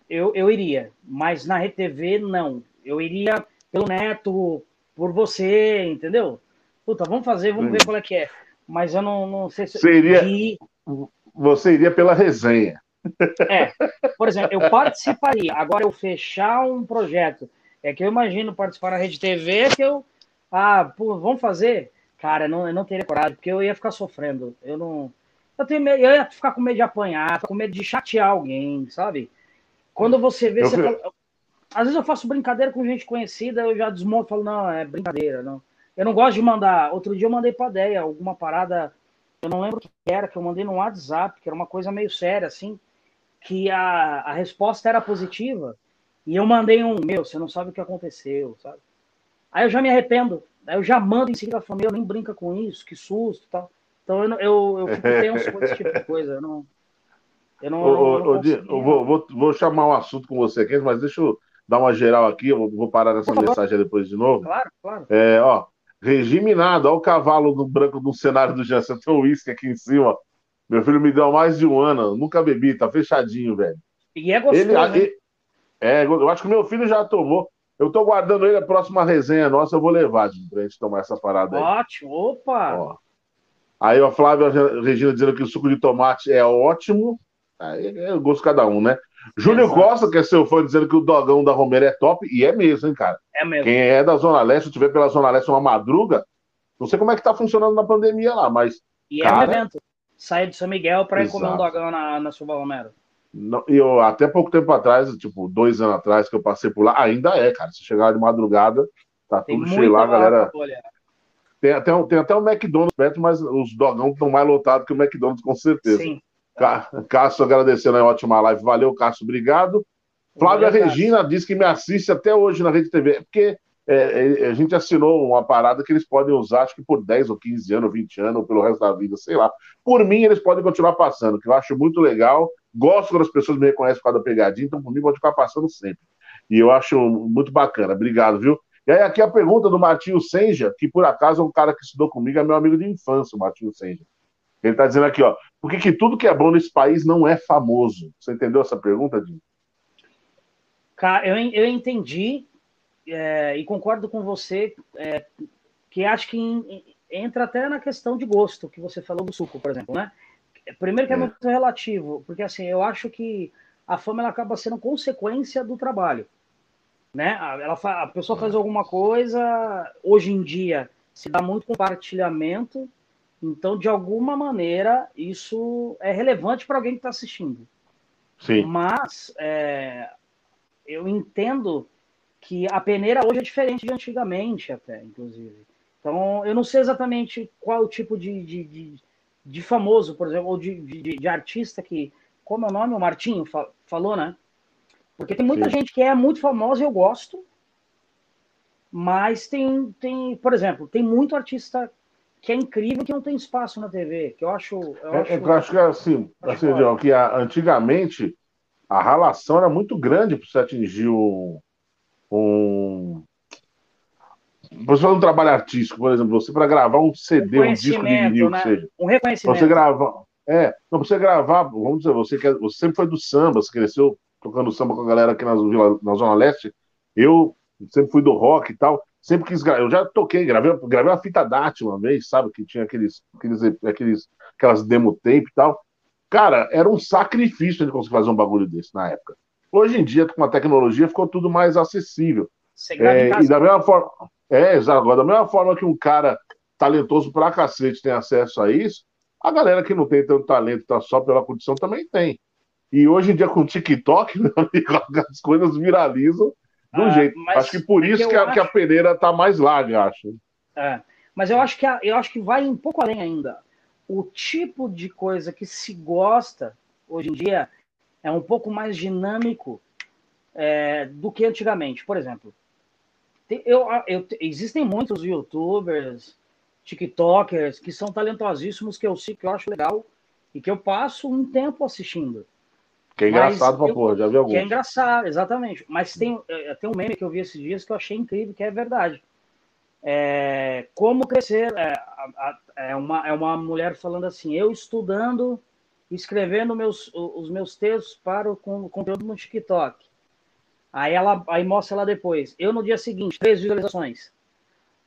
eu, eu iria, mas na RTV não. Eu iria pelo Neto, por você, entendeu? Puta, vamos fazer, vamos ver qual é que é. Mas eu não, não sei se. Você iria, você iria pela resenha. É, por exemplo, eu participaria. Agora, eu fechar um projeto, é que eu imagino participar na Rede TV, que eu. Ah, pô, vamos fazer? Cara, eu não, eu não teria coragem, porque eu ia ficar sofrendo. Eu não. Eu, tenho medo, eu ia ficar com medo de apanhar, com medo de chatear alguém, sabe? Quando você vê, eu você fala... às vezes eu faço brincadeira com gente conhecida, eu já desmonto e falo, não, é brincadeira, não. Eu não gosto de mandar. Outro dia eu mandei pra Deia alguma parada, eu não lembro o que era, que eu mandei no WhatsApp, que era uma coisa meio séria, assim, que a, a resposta era positiva, e eu mandei um, meu, você não sabe o que aconteceu, sabe? Aí eu já me arrependo, aí eu já mando em seguida, falo, meu, nem brinca com isso, que susto e tal. Então eu, eu, eu fico tenso com esse tipo de coisa, eu não... Eu não, ô, eu, não eu vou, vou, vou, chamar um assunto com você aqui, mas deixa eu dar uma geral aqui, eu vou parar nessa mensagem depois de novo. Claro, claro. É, ó, regime nada, olha o cavalo do branco do cenário do Jansen, tem um uísque aqui em cima. Meu filho me deu mais de um ano, nunca bebi, tá fechadinho, velho. E é gostoso, ele, ele, é, eu acho que meu filho já tomou. Eu tô guardando ele, a próxima resenha nossa eu vou levar, gente, pra gente tomar essa parada aí. Ótimo, opa! Ó. Aí a Flávia Regina dizendo que o suco de tomate é ótimo. Aí é gosto de cada um, né? Júlio Exato. Costa, que é seu fã, dizendo que o dogão da Romero é top, e é mesmo, hein, cara? É mesmo. Quem é da Zona Leste, se tiver pela Zona Leste uma madruga, não sei como é que tá funcionando na pandemia lá, mas. E cara, é um evento. sair de São Miguel para ir comer um dogão na, na Silva Romero. Não, eu, até pouco tempo atrás, tipo, dois anos atrás que eu passei por lá, ainda é, cara. Se chegar de madrugada, tá tem tudo cheio lá, galera. Tem até, tem até um McDonald's perto, mas os dogão estão mais lotados que o McDonald's, com certeza. Sim. Cássio agradecendo a ótima live. Valeu, Cássio, obrigado. Flávia Regina diz que me assiste até hoje na Rede TV. É porque é, é, a gente assinou uma parada que eles podem usar, acho que por 10 ou 15 anos, 20 anos, ou pelo resto da vida, sei lá. Por mim, eles podem continuar passando, que eu acho muito legal. Gosto quando as pessoas me reconhecem por causa da pegadinha, então por mim pode ficar passando sempre. E eu acho muito bacana. Obrigado, viu? E aí, aqui a pergunta do Martinho Senja, que por acaso é um cara que estudou comigo, é meu amigo de infância, o Martinho Senja. Ele está dizendo aqui, ó, por que, que tudo que é bom nesse país não é famoso? Você entendeu essa pergunta, Dinho? Cara, eu, eu entendi é, e concordo com você, é, que acho que entra até na questão de gosto, que você falou do suco, por exemplo, né? Primeiro que é, é muito relativo, porque assim, eu acho que a fama ela acaba sendo consequência do trabalho, né? Ela, a pessoa faz alguma coisa, hoje em dia se dá muito compartilhamento, então de alguma maneira isso é relevante para alguém que está assistindo. Sim. Mas é, eu entendo que a peneira hoje é diferente de antigamente, até, inclusive. Então, eu não sei exatamente qual o tipo de, de, de, de famoso, por exemplo, ou de, de, de, artista que. Como é o nome? O Martinho falou, né? Porque tem muita Sim. gente que é muito famosa e eu gosto, mas tem, tem, por exemplo, tem muito artista que é incrível que não tem espaço na TV, que eu acho. Eu, é, acho, eu acho que é assim, assim que antigamente a relação era muito grande para você atingir o, um. Você faz um trabalho artístico, por exemplo, você para gravar um CD, um disco de vinil, né? que seja. Um reconhecimento. Você gravar. É, não, você gravar, vamos dizer, você, quer, você sempre foi do samba, você cresceu tocando samba com a galera aqui na, na Zona Leste. Eu sempre fui do rock e tal. Sempre quis gravar. Eu já toquei, gravei, gravei uma fita DAT uma vez, sabe? Que tinha aqueles, aqueles, aqueles, aquelas demo tape e tal. Cara, era um sacrifício de conseguir fazer um bagulho desse na época. Hoje em dia, com a tecnologia, ficou tudo mais acessível. É, e da mesma forma. É, exato. Agora, da mesma forma que um cara talentoso pra cacete tem acesso a isso, a galera que não tem tanto talento, tá só pela condição, também tem. E hoje em dia, com o TikTok, meu amigo, as coisas viralizam do ah, jeito. Acho que por é isso que, a, acho... que a peneira tá mais larga, acho. É, mas eu acho, que a, eu acho que vai um pouco além ainda. O tipo de coisa que se gosta hoje em dia é um pouco mais dinâmico é, do que antigamente. Por exemplo, eu, eu, existem muitos youtubers, tiktokers que são talentosíssimos, que eu sei que eu acho legal e que eu passo um tempo assistindo. Que é engraçado pra porra, já vi alguns. Que é engraçado, exatamente. Mas tem, é, tem um meme que eu vi esses dias que eu achei incrível, que é verdade. É, como crescer é, é, uma, é uma mulher falando assim, eu estudando escrevendo meus, os meus textos para o conteúdo no TikTok. Aí ela aí mostra lá depois. Eu no dia seguinte, três visualizações.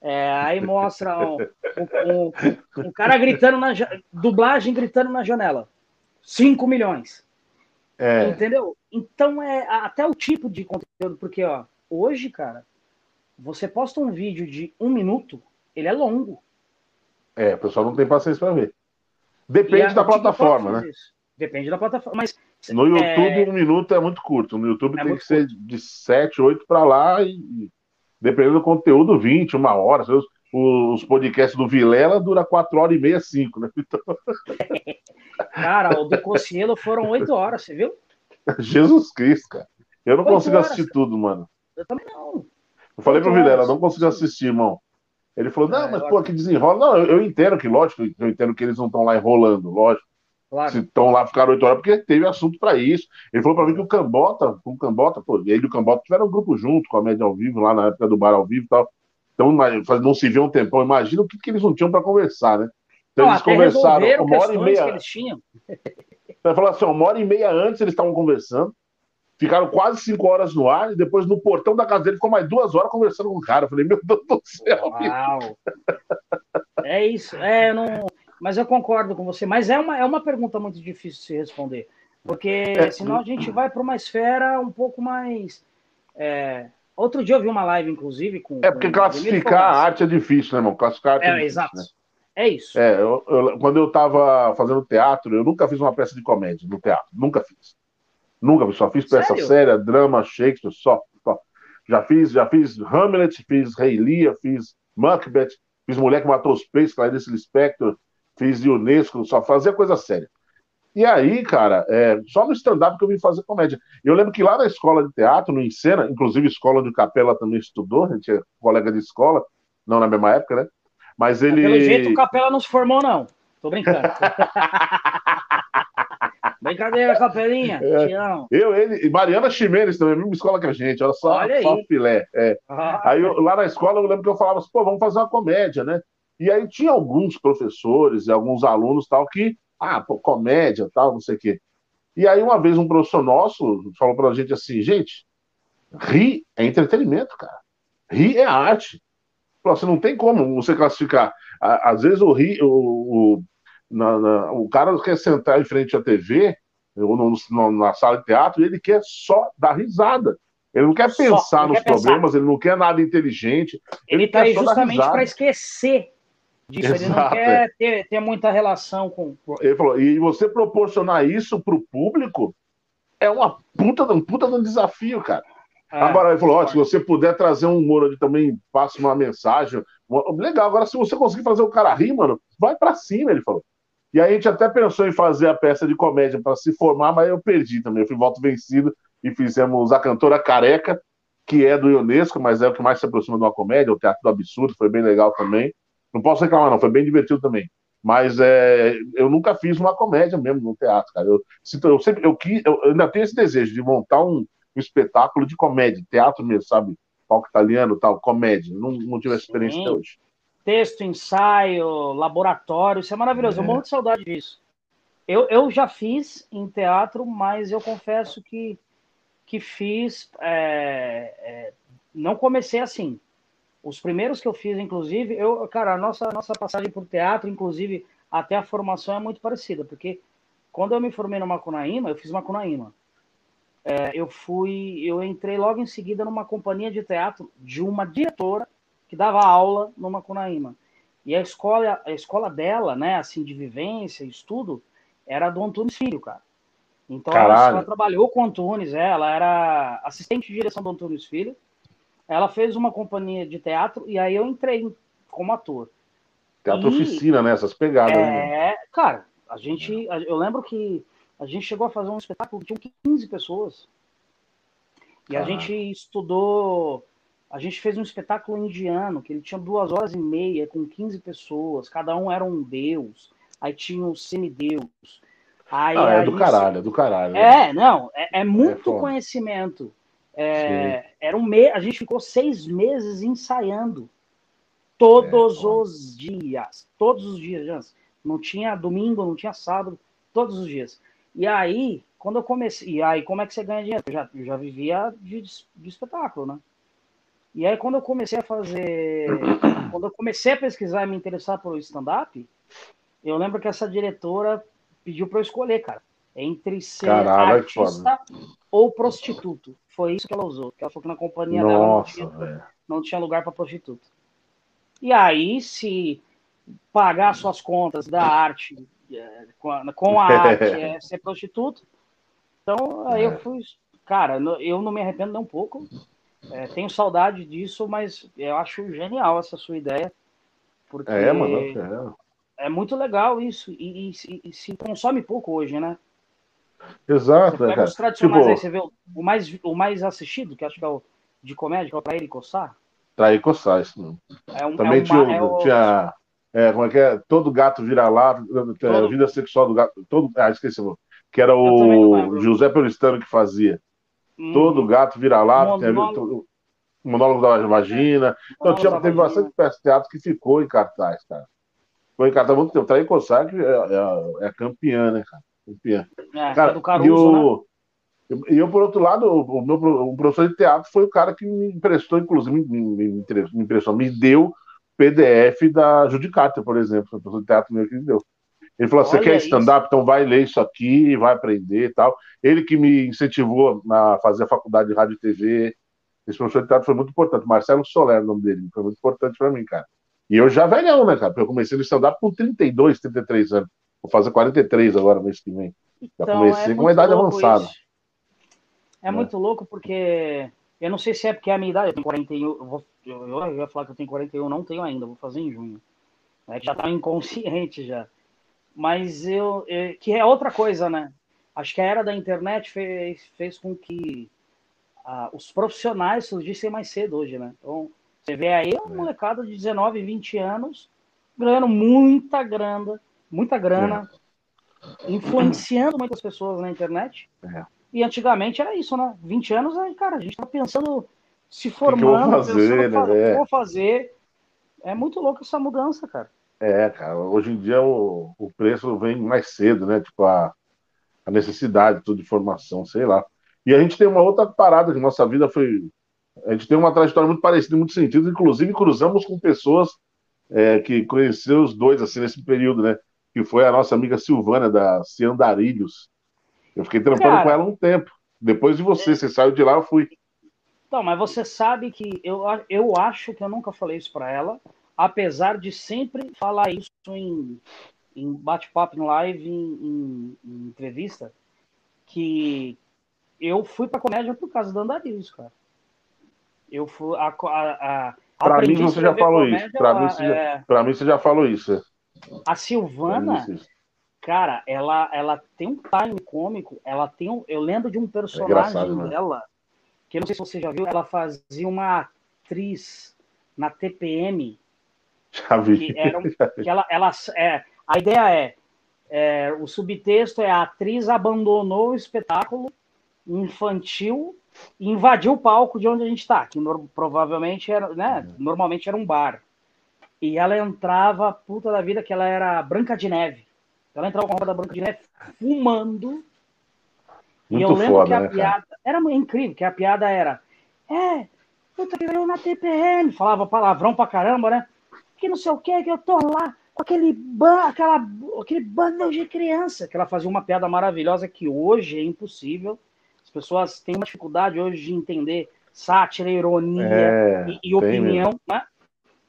É, aí mostra um, um, um, um, cara gritando na dublagem gritando na janela. 5 milhões. É. Entendeu? Então é até o tipo de conteúdo, porque ó, hoje, cara, você posta um vídeo de um minuto, ele é longo. É, o pessoal não tem paciência para ver. Depende da plataforma, né? Depende da plataforma. Mas, no YouTube, é... um minuto é muito curto. No YouTube é tem que ser de 7, 8 para lá e, dependendo do conteúdo, 20, uma hora. Os, os podcasts do Vilela dura 4 horas e meia, 5, né? Então... cara, o do Cossielo foram 8 horas, você viu? Jesus Cristo, cara. Eu não consigo horas, assistir cara. tudo, mano. Eu também não. Eu falei pro Vilela, não consigo assistir, irmão. Ele falou, não, é, mas pô, que desenrola. Não, eu, eu, entendo que, lógico, eu entendo que eles não estão lá enrolando, lógico. Claro. Se estão lá, ficaram oito horas, porque teve assunto para isso. Ele falou para mim que o Cambota, com o Cambota, pô, ele e o Cambota tiveram um grupo junto com a média ao vivo, lá na época do bar ao vivo e tal. Então, não se vê um tempão. Imagina o que, que eles não tinham para conversar, né? Então, eles conversaram uma hora e meia. Que eles tinham. Falar assim, uma hora e meia antes eles estavam conversando. Ficaram quase cinco horas no ar e depois no portão da casa dele ficou mais duas horas conversando com o cara. Eu falei, meu Deus do céu. Uau. É isso. É, não... Mas eu concordo com você. Mas é uma, é uma pergunta muito difícil de se responder. Porque é, senão a gente vai para uma esfera um pouco mais. É... Outro dia eu vi uma live, inclusive, com. É porque com classificar a arte é difícil, né, irmão? Classificar a arte é, é difícil, exato. Né? É isso. É, eu, eu, quando eu estava fazendo teatro, eu nunca fiz uma peça de comédia no teatro. Nunca fiz. Nunca fiz. Só fiz peça Sério? séria, drama, Shakespeare, só, só. Já fiz, já fiz Hamlet, fiz Rei Lear, fiz Macbeth, fiz Mulher que Matou os Peixes, Clarice Lispector, fiz Unesco, só fazia coisa séria. E aí, cara, é, só no stand-up que eu vim fazer comédia. Eu lembro que lá na escola de teatro, no Encena, inclusive escola de capela também estudou, a gente é colega de escola, não na mesma época, né? Mas ele. Pelo jeito, o Capela não se formou, não. Tô brincando. Brincadeira, Capelinha. É. Eu, ele, Mariana Ximenes também, mesma escola que a gente, olha só, Olha aí. só filé. É. Ah, Aí eu- lá na escola eu lembro que eu falava assim, pô, vamos fazer uma comédia, né? E aí tinha alguns professores e alguns alunos tal que, ah, pô, comédia tal, não sei o quê. E aí uma vez um professor nosso falou pra gente assim, gente, rir é entretenimento, cara. Rir é arte. Você não tem como você classificar. Às vezes o o, o, na- na- o cara quer sentar em frente à TV ou no- no- na sala de teatro e ele quer só dar risada. Ele não quer Só, pensar ele nos quer pensar. problemas, ele não quer nada inteligente. ele tá quer aí só justamente para esquecer disso. Ele não Exato, quer ter, ter muita relação com. Ele falou, e você proporcionar isso pro público é uma puta, um puta de um desafio, cara. É, Agora ele falou, ó, se você puder trazer um humor ali também, passe uma mensagem. Legal, agora se você conseguir fazer o cara rir, mano, vai pra cima, ele falou. E aí a gente até pensou em fazer a peça de comédia pra se formar, mas eu perdi também. Eu fui voto vencido e fizemos a cantora careca, que é do Ionesco, mas é o que mais se aproxima de uma comédia, o Teatro do Absurdo, foi bem legal também. Não posso reclamar, não, foi bem divertido também. Mas é, eu nunca fiz uma comédia mesmo no teatro, cara. Eu, eu sempre, eu, eu ainda tenho esse desejo de montar um, um espetáculo de comédia, teatro mesmo, sabe? Palco italiano tal, comédia. Não, não tive essa experiência Sim. até hoje. Texto, ensaio, laboratório, isso é maravilhoso. Eu É. morro de saudade disso. Eu, eu já fiz em teatro, mas eu confesso que, que fiz. é, é, não comecei assim. Os primeiros que eu fiz, inclusive, eu, cara, a nossa, nossa passagem por teatro, inclusive, até a formação é muito parecida, porque quando eu me formei no Macunaíma, eu fiz Macunaíma. É, eu fui, eu entrei logo em seguida numa companhia de teatro de uma diretora que dava aula no Macunaíma. E a escola, a escola dela, né, assim, de vivência, estudo, era do Antunes Filho, cara. Então ela, ela trabalhou com o Antunes, é, ela era assistente de direção do Antunes Filho. Ela fez uma companhia de teatro e aí eu entrei como ator. Teatro E- oficina, né? Essas pegadas. né? É, cara, a gente, eu lembro que a gente chegou a fazer um espetáculo que tinha 15 pessoas. E a gente estudou, a gente fez um espetáculo indiano que ele tinha duas horas e meia com 15 pessoas, cada um era um deus, aí tinha um semideus. Aí, Ah, é do caralho, é do caralho. né? é, não, é, é muito foda. conhecimento. É, era um me... A gente ficou seis meses ensaiando todos É, os dias, todos os dias, Jans. Não tinha domingo, não tinha sábado, todos os dias. E aí, quando eu comecei, e aí como é que você ganha dinheiro? Eu já, eu já vivia de, de espetáculo, né? E aí quando eu comecei a fazer, quando eu comecei a pesquisar e me interessar pelo stand-up, eu lembro que essa diretora pediu para eu escolher, cara, entre ser Caralho, artista ou prostituto. Foi isso que ela usou. Ela falou que na companhia dela não Nossa, tinha, não tinha lugar para prostituta. E aí, se pagar suas contas da arte com a, com a arte é ser prostituto, então aí eu fui. Cara, eu não me arrependo nem um pouco. É, tenho saudade disso, mas eu acho genial essa sua ideia. Porque É, mano. é. é muito legal isso. E, e se- e se consome pouco hoje, né? Exato, Você pega os tradicionais Tipo- aí, você vê o, o mais, o mais assistido, que acho que é o de comédia, que é o Pra Ele Coçar. Trair coçar, isso não. É um, Também é tinha, uma, é o- tinha é, como é que é? Todo gato vira lá, a Todo- vida sexual do gato. Todo, ah, esqueci, que era o. José Pelistano que fazia. Hum, Todo gato vira lá, Monólogo. monólogo da vagina. Então, monólogo tinha, teve vagina. bastante peça de teatro que ficou em cartaz, cara. Ficou em cartaz muito tempo. Coçar que é, é, é campeã, né, cara? Campeã. É, Cara, é do Caruso, e né? o, e eu, por outro lado, o, meu o professor de teatro foi o cara que me emprestou, inclusive, me, me, me me emprestou, me deu PDF da Judicatia, por exemplo. Foi o professor de teatro meu que me deu. Ele falou: você quer stand-up? Então vai ler isso aqui, vai aprender e tal. Ele que me incentivou a fazer a faculdade de rádio e TV. Esse professor de teatro foi muito importante. Marcelo Soler, o nome dele, foi muito importante para mim, cara. E eu já velhão, né, cara? Porque eu comecei no stand-up com 32, 33 anos. Vou fazer 43 agora, mês que vem. Já então, comecei é com uma idade avançada. Isso. É, é, muito louco porque eu não sei se é porque é a minha idade, eu tenho 41, eu, vou, eu, eu ia falar que eu tenho 41, não tenho ainda, vou fazer em junho. É que já tá inconsciente já. Mas eu, é, que é outra coisa, né? Acho que a era da internet fez, fez com que ah, os profissionais surgissem mais cedo hoje, né? Então, você vê aí uma é. molecada de 19, 20 anos ganhando muita grana, muita grana, é. influenciando muitas pessoas na internet. É. E antigamente era isso, né? 20 anos, aí, cara, a gente tá pensando, se formando, que que fazer, pensando né? o que vou fazer. É muito louco essa mudança, cara. É, cara, hoje em dia o, o preço vem mais cedo, né? Tipo, a, a necessidade tudo de formação, sei lá. E a gente tem uma outra parada que nossa vida foi. A gente tem uma trajetória muito parecida em muitos sentidos, inclusive cruzamos com pessoas é, que conheceu os dois assim nesse período, né? Que foi a nossa amiga Silvana da Ciandarilhos. Eu fiquei trampando Cara, com ela um tempo. Depois de você, é... você saiu de lá, eu fui. Então, mas você sabe que eu, eu acho que eu nunca falei isso para ela, apesar de sempre falar isso em, em bate-papo, em live, em, em, em, entrevista, que eu fui pra comédia por causa do Andarilhos, cara. Eu fui. A, a, a pra mim você já falou comédia, isso. Pra, ela, mim, você é... já, pra mim você já falou isso. A Silvana, cara, ela, ela tem um time cômico. Ela tem um, eu lembro de um personagem é né? dela, que eu não sei se você já viu, ela fazia uma atriz na TPM. Já vi. Que, era que ela, ela, é, a ideia é, é, o subtexto é a atriz abandonou o espetáculo infantil e invadiu o palco de onde a gente está, que no, provavelmente era, né, uhum. normalmente era um bar. E ela entrava, puta da vida, que ela era Branca de Neve. Ela entrava com a roupa da Branca de Neve fumando. Muito e eu lembro foda, que a né, piada. Cara? Era incrível, que a piada era. É, puta que eu na TPM. Falava palavrão pra caramba, né? Que não sei o que, que eu tô lá com aquele, ban, aquela, aquele bando de criança. Que ela fazia uma piada maravilhosa que hoje é impossível as pessoas têm uma dificuldade hoje de entender sátira, ironia é, e, e opinião, né?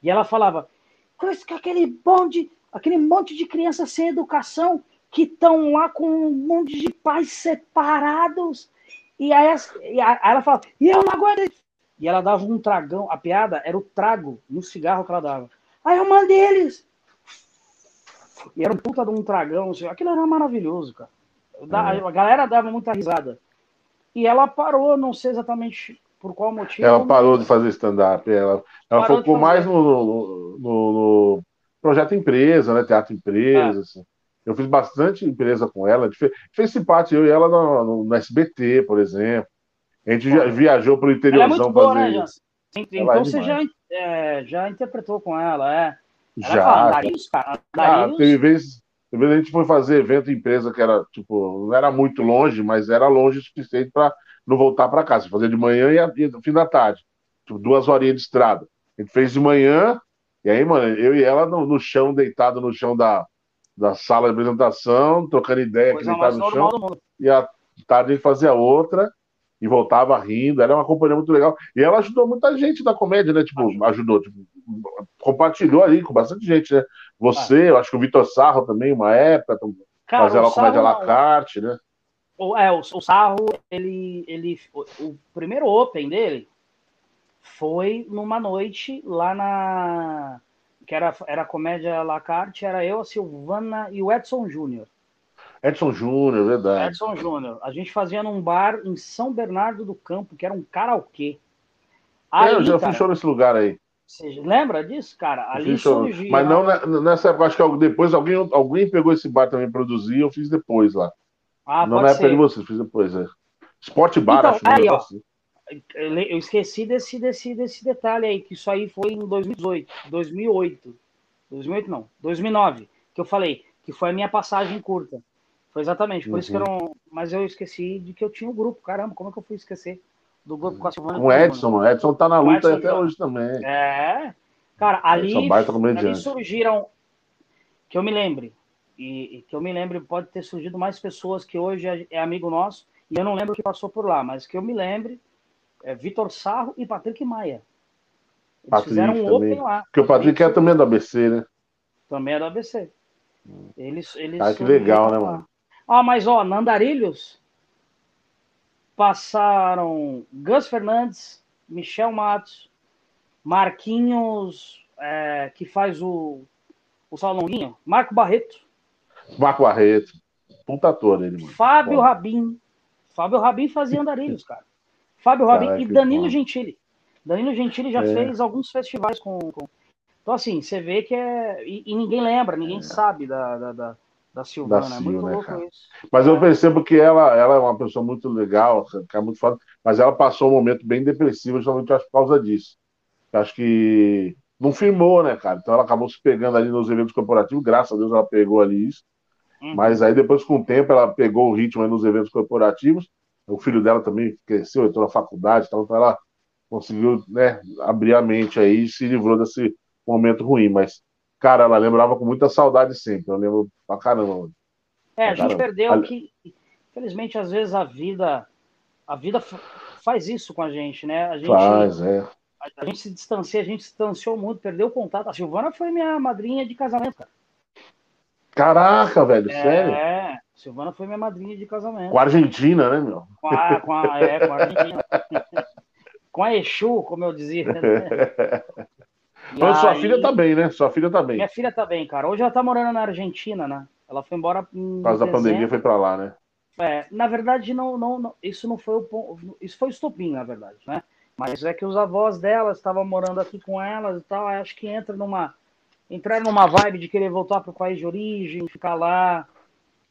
E ela falava, com aquele bonde, aquele monte de crianças sem educação que estão lá com um monte de pais separados. E aí, e aí ela fala, e eu não aguento. E ela dava um tragão, a piada era o trago no cigarro que ela dava. Aí eu mandei eles. E era um puta de um tragão, assim, aquilo era maravilhoso, cara. É. A galera dava muita risada. E ela parou, não sei exatamente por qual motivo. Ela parou de fazer stand-up. Ela, ela focou mais no, no, no, projeto empresa, né? Teatro empresa. É. Assim. Eu fiz bastante empresa com ela. Fez, fez simpátia, eu e ela no, no, SBT, por exemplo. A gente já, viajou para o interiorzão é muito boa, fazer. Né, então é você já, é, já interpretou com ela, é. Ela já. Fala, Darius, cara, Darius... Ah, teve vezes a gente foi fazer evento em empresa que era, tipo, não era muito longe, mas era longe o suficiente para não voltar para casa. Fazer de manhã e no fim da tarde. Tipo, duas horinhas de estrada. A gente fez de manhã, e aí, mano, eu e ela no, no chão, deitado no chão da, da sala de apresentação, trocando ideia, deitado no chão. E à tarde gente fazia outra e voltava rindo. Era uma companhia muito legal. E ela ajudou muita gente da comédia, né? Tipo, ajudou, tipo, compartilhou ali com bastante gente, né? Você, ah. eu acho que o Vitor Sarro também, uma época, Cara, fazia uma comédia à la carte, né? O, é, o, o Sarro, ele, ele, o, o, primeiro Open dele foi numa noite lá na. que era, era comédia la carte, era eu, a Silvana e o Edson Júnior. Edson Júnior, verdade. Edson Júnior. A gente fazia num bar em São Bernardo do Campo, que era um karaokê. Aí, eu já cara, fui show nesse lugar aí. Você lembra disso, cara? Ali surgiu. Mas não nessa época, acho que depois alguém, alguém pegou esse bar também produzir, eu fiz depois lá. Ah, não na época de vocês, fiz depois, é. Sport Bar, então, acho aí, ó, assim. Eu esqueci desse, desse, desse detalhe aí, que isso aí foi em 2018, 2008. 2008 não, 2009, que eu falei, que foi a minha passagem curta. Foi exatamente, por uhum. isso que eu uhum. não. Mas eu esqueci de que eu tinha o um grupo. Caramba, como é que eu fui esquecer? do grupo com a Silvana. Com o Edson, o Edson tá na luta até hoje também. É. Cara, ali, ali surgiram, que eu me lembre, e, e, que eu me lembre, pode ter surgido mais pessoas que hoje é, é amigo nosso, e eu não lembro que passou por lá, mas que eu me lembre, é Vitor Sarro e Patrick Maia. Eles Patrick fizeram um também. Open lá. Porque o Patrick é também do ABC, né? Também é do ABC. Eles, eles ah, que legal, né, mano? Ah, mas ó, Nandarilhos passaram Gus Fernandes, Michel Matos, Marquinhos, é, que faz o, o Salonguinho, Marco Barreto. Marco Barreto. Puta ator ele, mano. Fábio Pô. Rabin. Fábio Rabin fazia andarilhos, cara. Fábio Rabin Caraca, e Danilo Gentili. Danilo Gentili já é. fez alguns festivais com, com, Então, assim, você vê que é. E, e ninguém lembra, ninguém é. sabe da, da, da, da Silvana. Da é muito né, louco cara? isso. Mas eu percebo que ela, ela é uma pessoa muito legal, que é muito foda, mas ela passou um momento bem depressivo, justamente acho, por causa disso. acho que não firmou, né, cara? Então ela acabou se pegando ali nos eventos corporativos, graças a Deus ela pegou ali isso. Uhum. Mas aí depois, com o tempo, ela pegou o ritmo nos eventos corporativos. O filho dela também cresceu, entrou na faculdade, então ela conseguiu né, abrir a mente aí e se livrou desse momento ruim. Mas, cara, ela lembrava com muita saudade sempre. Eu lembro pra caramba. É, a gente perdeu a... que, infelizmente, às vezes a vida, a vida faz isso com a gente, né? A gente, faz, é a gente se distancia, a gente se distanciou muito, perdeu o contato. A Silvana foi minha madrinha de casamento, cara. Caraca, velho, é, sério? É, Silvana foi minha madrinha de casamento. Com a Argentina, né, meu? Com a, com a, é, com a Argentina. com a Exu, como eu dizia. Né? Mas sua filha tá bem, né? Sua filha tá bem. Minha filha tá bem, cara. Hoje ela tá morando na Argentina, né? Ela foi embora. Por causa da pandemia, foi pra lá, né? É, na verdade, não, não, não, isso não foi o ponto. Isso foi o estopim, na verdade, né? Mas é que os avós delas estavam morando aqui com elas e tal. Acho que entra numa. Entrar numa vibe de querer voltar para o país de origem, ficar lá,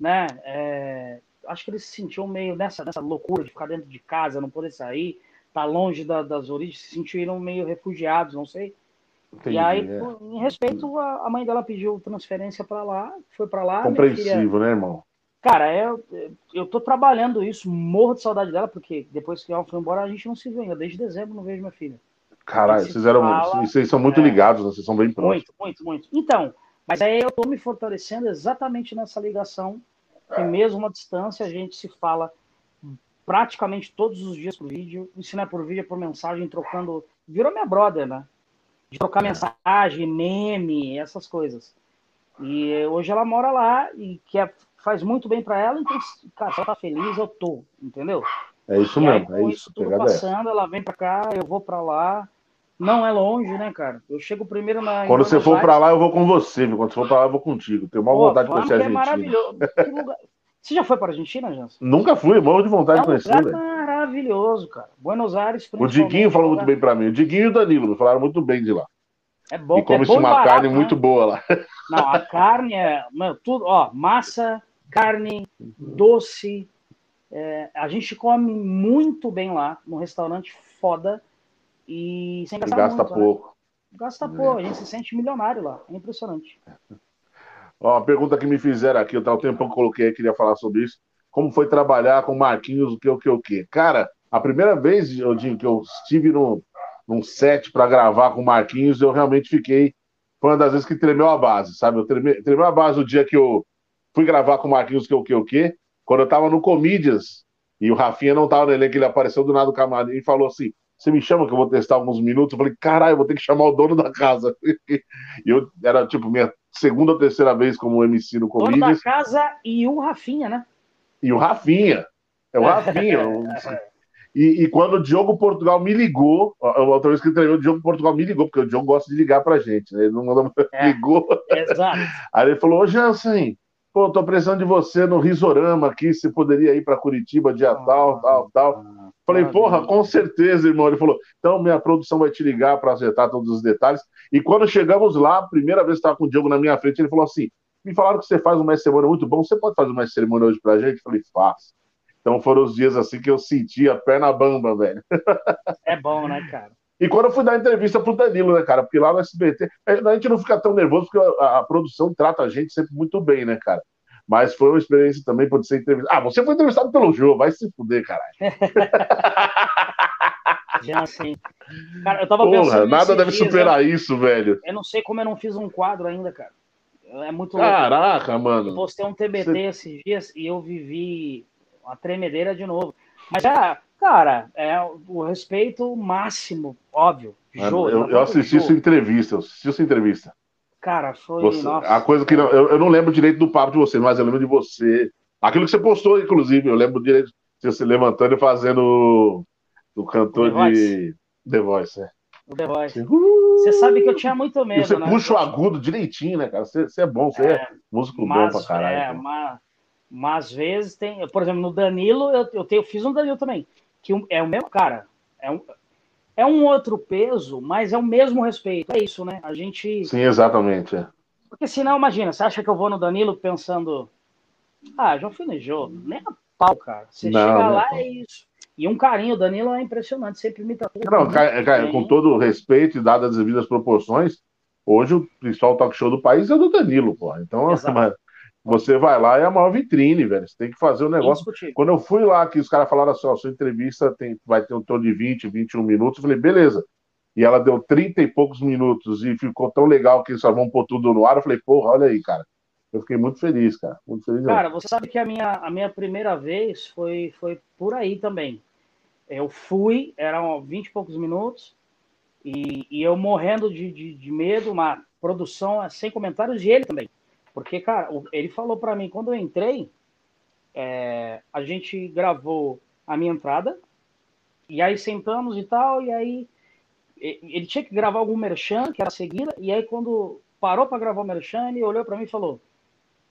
né? É, acho que eles se sentiam meio nessa, nessa loucura de ficar dentro de casa, não poder sair, tá longe da, das origens, se sentiram meio refugiados, não sei. Entendi, e aí, é. em respeito, a, a, mãe dela pediu transferência para lá, foi para lá. Compreensivo, né, irmão? Cara, eu, eu tô trabalhando isso, morro de saudade dela, porque depois que ela foi embora, a gente não se vê ainda. Desde dezembro não vejo minha filha. Caralho, vocês, eram, fala, vocês são muito é, ligados, né? vocês são bem próximos. Muito, muito, muito. Então, mas aí eu tô me fortalecendo exatamente nessa ligação, que mesmo à distância a gente se fala praticamente todos os dias por vídeo, se não é por vídeo, é por mensagem, trocando. Virou minha brother, né? De trocar mensagem, meme, essas coisas. E hoje ela mora lá e quer faz muito bem para ela, então, cara, se ela tá feliz, eu tô, entendeu? É isso mesmo, aí, é isso. Tudo passando, ela vem para cá, eu vou para lá. Não é longe, né, cara? Eu chego primeiro na. Quando você for para lá, eu vou com você, viu? Quando você for para lá, eu vou contigo. Tenho uma vontade de conhecer a Argentina. É maravilhoso. Lugar... Você já foi para a Argentina, Jansen? Nunca fui, morro de vontade é um de conhecer. Lugar maravilhoso, cara. Buenos Aires, O Diguinho falou muito bem para mim. O Diguinho e o Danilo falaram muito bem de lá. É bom, e come-se é uma barato, carne né? muito boa lá. Não, a carne é. Mano, tudo, ó, massa, carne, doce. É, a gente come muito bem lá, num restaurante foda e sem gastar gasta muito, né? pouco. Né? Gasta pouco, a gente se sente milionário lá. É impressionante. Ó, a pergunta que me fizeram aqui, eu tava o tempo que eu coloquei, queria falar sobre isso. Como foi trabalhar com Marquinhos, o que, o que, o que? Cara, a primeira vez, Odinho, que eu estive no, num set para gravar com Marquinhos, eu realmente fiquei. Foi uma das vezes que tremeu a base, sabe? Eu treme, tremeu a base o dia que eu fui gravar com o Marquinhos, que o que, o que, quando eu tava no Comídias, e o Rafinha não tava no elenco, ele apareceu do nada do camarim e falou assim: Você me chama que eu vou testar alguns minutos? Eu falei: Caralho, vou ter que chamar o dono da casa. e eu era tipo minha segunda ou terceira vez como MC no Comídias. Dono da casa e o Rafinha, né? E o Rafinha. É o Rafinha. E, e, quando o Diogo Portugal me ligou, a outra vez que treinou, o Diogo Portugal me ligou, porque o Diogo gosta de ligar pra gente, né? Ele não manda, é, ligou. Exato. Aí ele falou: Ô Jansen, Pô, tô precisando de você no Risorama aqui, se poderia ir para Curitiba dia ah, tal, tal, tal. Ah, Falei, porra, com certeza, irmão. Ele falou, então minha produção vai te ligar para acertar todos os detalhes. E quando chegamos lá, a primeira vez que estava com o Diogo na minha frente, ele falou assim: me falaram que você faz uma cerimônia muito bom, você pode fazer uma cerimônia hoje pra gente? Falei, faço. Então foram os dias assim que eu senti a perna bamba, velho. É bom, né, cara? E quando eu fui dar entrevista pro Danilo, né, cara? Porque lá no SBT, a gente não fica tão nervoso, porque a, a produção trata a gente sempre muito bem, né, cara? Mas foi uma experiência também por ser entrevistado. Ah, você foi entrevistado pelo Jô, vai se fuder, caralho. Já assim. Cara, eu tava Porra, pensando. Nada deve dias, superar eu, isso, velho. Eu não sei como eu não fiz um quadro ainda, cara. É muito louco. Caraca, mano. Eu postei um TBT você... esses dias e eu vivi uma tremedeira de novo. Mas, ah, cara, é o respeito máximo, óbvio. Jô, eu, eu assisti sua entrevista, eu assisti sua entrevista. Cara, foi. Você, a coisa que não, eu, eu, não lembro direito do papo de você, mas eu lembro de você. Aquilo que você postou, inclusive, eu lembro direito de você levantando e fazendo o cantor The de The Voice. É. O The Voice. Uh! Você sabe que eu tinha muito medo. E você né? puxa o agudo direitinho, né, cara? Você, você é bom, você é, é músico mas, bom pra caralho. É, mas, mas às vezes tem. Por exemplo, no Danilo, eu, eu, tenho, eu fiz um Danilo também. Que é o mesmo cara. É um, é um outro peso, mas é o mesmo respeito. É isso, né? A gente. Sim, exatamente. É. Porque senão, imagina, você acha que eu vou no Danilo pensando. Ah, já finejou. Nem a pau, cara. Você não, chega lá, é isso. E um carinho, o Danilo é impressionante, sempre imita tudo. Não, cara, cara, com todo o respeito e dadas as devidas proporções, hoje o principal talk show do país é do Danilo, pô. Então, você vai lá é a maior vitrine, velho. Você tem que fazer o um negócio. Quando eu fui lá, que os caras falaram assim: ó, sua entrevista tem, vai ter um tom de 20, 21 minutos, eu falei, beleza. E ela deu 30 e poucos minutos e ficou tão legal que eles só vão pôr tudo no ar. Eu falei, porra, olha aí, cara. Eu fiquei muito feliz, cara. Muito feliz. Cara, mesmo. você sabe que a minha, a minha primeira vez foi, foi por aí também. Eu fui, eram 20 e poucos minutos, e, e eu morrendo de, de, de medo, uma produção sem comentários, e ele também. Porque, cara, ele falou para mim, quando eu entrei, é, a gente gravou a minha entrada, e aí sentamos e tal, e aí ele tinha que gravar algum merchan, que era a seguida, e aí quando parou para gravar o merchan, ele olhou para mim e falou,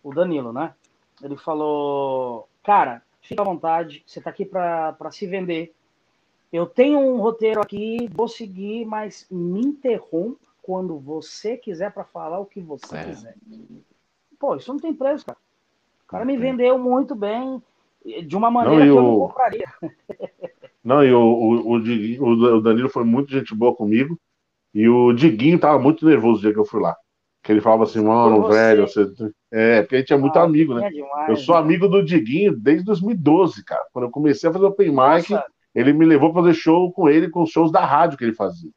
o Danilo, né? Ele falou, cara, fica à vontade, você tá aqui para se vender. Eu tenho um roteiro aqui, vou seguir, mas me interrompa quando você quiser para falar o que você é. quiser. Pô, isso não tem preço, cara. O cara me vendeu muito bem, de uma maneira não, que eu não compraria. Não, e o, o, o, o, Danilo foi muito gente boa comigo. E o Diguinho tava muito nervoso o dia que eu fui lá. Que ele falava assim, mano, você... velho, você. É, porque a gente é muito ah, amigo, né? É demais, eu sou né? amigo do Diguinho desde 2012, cara. Quando eu comecei a fazer open mic, Nossa. ele me levou pra fazer show com ele, com os shows da rádio que ele fazia.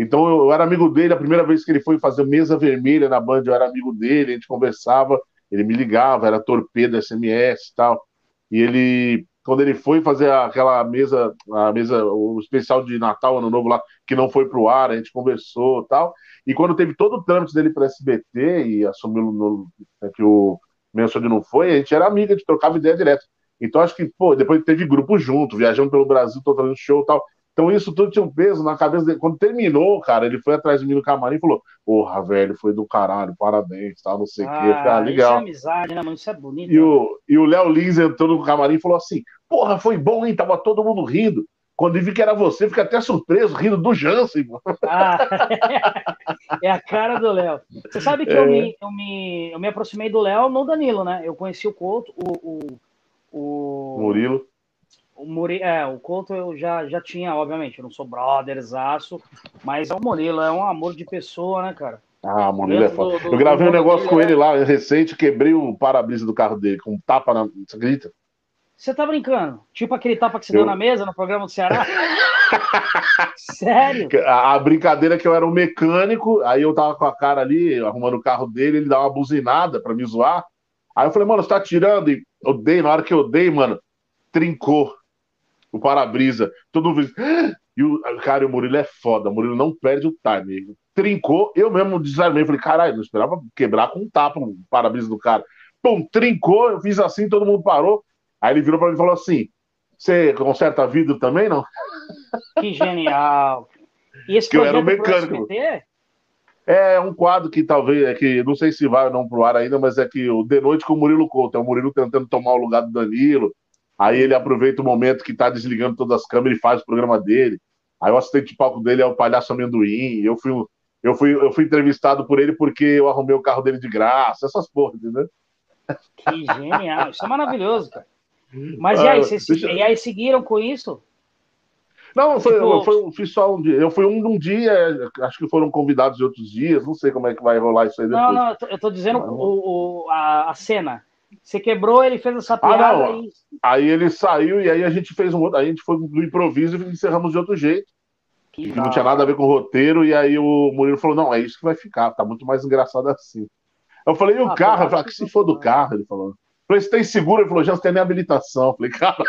Então eu, eu, era amigo dele, a primeira vez que ele foi fazer mesa vermelha na Band, eu era amigo dele, a gente conversava, ele me ligava, era torpedo, SMS e tal. E ele, quando ele foi fazer aquela mesa, a mesa, o especial de Natal, Ano Novo lá, que não foi pro ar, a gente conversou tal. E quando teve todo o trâmite dele para SBT e assumiu no, né, que o Menson não foi, a gente era amiga, a gente trocava ideia direto. Então acho que, pô, depois teve grupo junto, viajando pelo Brasil, tô fazendo show e tal. Então isso tudo tinha um peso na cabeça dele. Quando terminou, cara, ele foi atrás de mim no camarim e falou: Porra, velho, foi do caralho, parabéns, tal, não sei o ah, quê. Ah, legal. Isso é amizade, né, mano? Isso é bonito. E né? o, e o Léo Lins entrou no camarim e falou assim: Porra, foi bom, hein? Tava todo mundo rindo. Quando ele vi que era você, fiquei até surpreso, rindo do Jansen. Ah, é a cara do Léo. Você sabe que é. eu, me, eu, me, eu me aproximei do Léo no Danilo, né? Eu conheci o Couto, o, o, o... Murilo. O, Muri, é, o Couto eu já, já tinha, obviamente, eu não sou brotherzaço, mas é o Murilo, é um amor de pessoa, né, cara? Ah, Murilo é foda. Eu gravei um negócio com ele é... lá recente, quebrei o para-brisa do carro dele, com um tapa na. Você acredita? Você tá brincando? Tipo aquele tapa que você eu... deu na mesa no programa do Ceará? Sério? A, a, brincadeira é que eu era um mecânico, aí eu tava com a cara ali, arrumando o carro dele, ele dá uma buzinada pra me zoar. Aí eu falei, mano, você tá tirando? E eu dei, na hora que eu dei, mano, trincou o para-brisa. Todo mundo fez. Ah! E o cara, o Murilo é foda. O Murilo não perde o time. Trincou, eu mesmo desarmei. Falei, caralho, não esperava quebrar com um tapa o para-brisa do cara. Pum, trincou, eu fiz assim, todo mundo parou. Aí ele virou para mim e falou assim: Você conserta vidro também, não? Que genial! E esse que eu era um mecânico. É um quadro que talvez, é que não sei se vai ou não pro ar ainda, mas é que o De Noite com o Murilo Couto. É o Murilo tentando tomar o lugar do Danilo. Aí ele aproveita o momento que tá desligando todas as câmeras e faz o programa dele. Aí o assistente de palco dele é o palhaço amendoim. Eu fui, eu fui, eu fui entrevistado por ele porque eu arrumei o carro dele de graça, essas porras, entendeu? Que genial, isso é maravilhoso, cara. Mas ah, e aí, vocês, deixa... e aí seguiram com isso? Não, foi, tipo... foi, fui só um dia. Eu fui um, um dia, acho que foram convidados de outros dias, não sei como é que vai rolar isso aí depois. Não, não, eu tô, eu tô dizendo o, o, a, a cena. Você quebrou, ele fez essa piada. Ah, não. E... Aí ele saiu e aí a gente fez um outro. Aí a gente foi do improviso e encerramos de outro jeito. Que, não tinha nada a ver com o roteiro. E aí o Murilo falou: não, é isso que vai ficar, tá muito mais engraçado assim. Eu falei, e o ah, carro? Eu falei, ah, que se for do carro, ele falou. Eu falei, você tem seguro? Ele falou, já tem nem habilitação. Eu falei, caralho.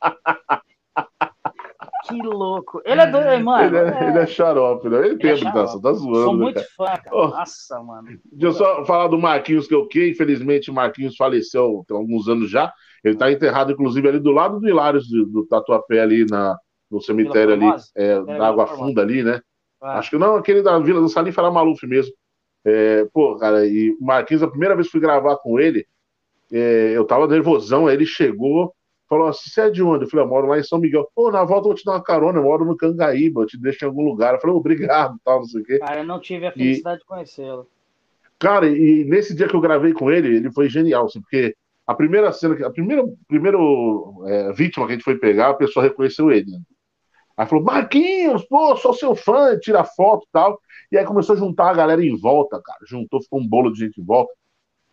Que louco. Ele é doido, mano. Ele é, é... Ele é xarope, né? Ele tem habitação, é tá zoando. Sou né, muito fã, cara. Oh, Nossa, mano. Deixa eu só falar do Marquinhos, que eu que, infelizmente, o Marquinhos faleceu tem alguns anos já. Ele tá enterrado, inclusive, ali do lado do Hilários do, do Tatuapé, ali na, no cemitério ali, é, da Água Funda ali, né? Ah. Acho que não, aquele da Vila do Salim era Maluf mesmo. É, pô, cara, e o Marquinhos, a primeira vez que fui gravar com ele, é, eu tava nervosão, aí ele chegou, falou assim: você é de onde? Eu falei, eu moro lá em São Miguel. Pô, na volta eu vou te dar uma carona, eu moro no Cangaíba, eu te deixo em algum lugar. Eu falei, obrigado, tal, não sei o quê. Cara, eu não tive a felicidade e, de conhecê-lo. Cara, e nesse dia que eu gravei com ele, ele foi genial, assim, porque a primeira cena, a primeira, primeira é, vítima que a gente foi pegar, a pessoa reconheceu ele. Né? Aí falou, Marquinhos, pô, sou seu fã, tira foto e tal. E aí começou a juntar a galera em volta, cara. Juntou, ficou um bolo de gente em volta.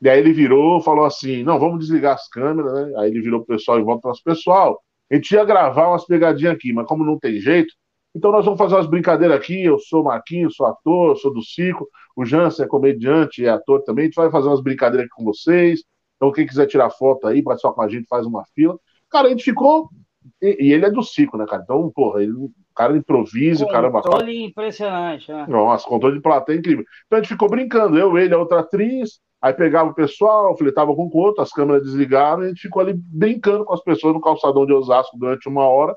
E aí ele virou, falou assim: não, vamos desligar as câmeras, né? Aí ele virou pro pessoal em volta e falou assim: pessoal, a gente ia gravar umas pegadinhas aqui, mas como não tem jeito, então nós vamos fazer umas brincadeiras aqui. Eu sou Marquinhos, sou ator, sou do circo. O Jansen é comediante, é ator também. A gente vai fazer umas brincadeiras aqui com vocês. Então, quem quiser tirar foto aí, participar com a gente, faz uma fila. Cara, a gente ficou. E, e ele é do circo, né, cara? Então, porra, ele, o cara improvisa, o cara. Controle impressionante, né? Nossa, controle de plateia incrível. Então a gente ficou brincando, eu, ele, a outra atriz. Aí pegava o pessoal, fletava com o outro, as câmeras desligaram e a gente ficou ali brincando com as pessoas no calçadão de Osasco durante uma hora.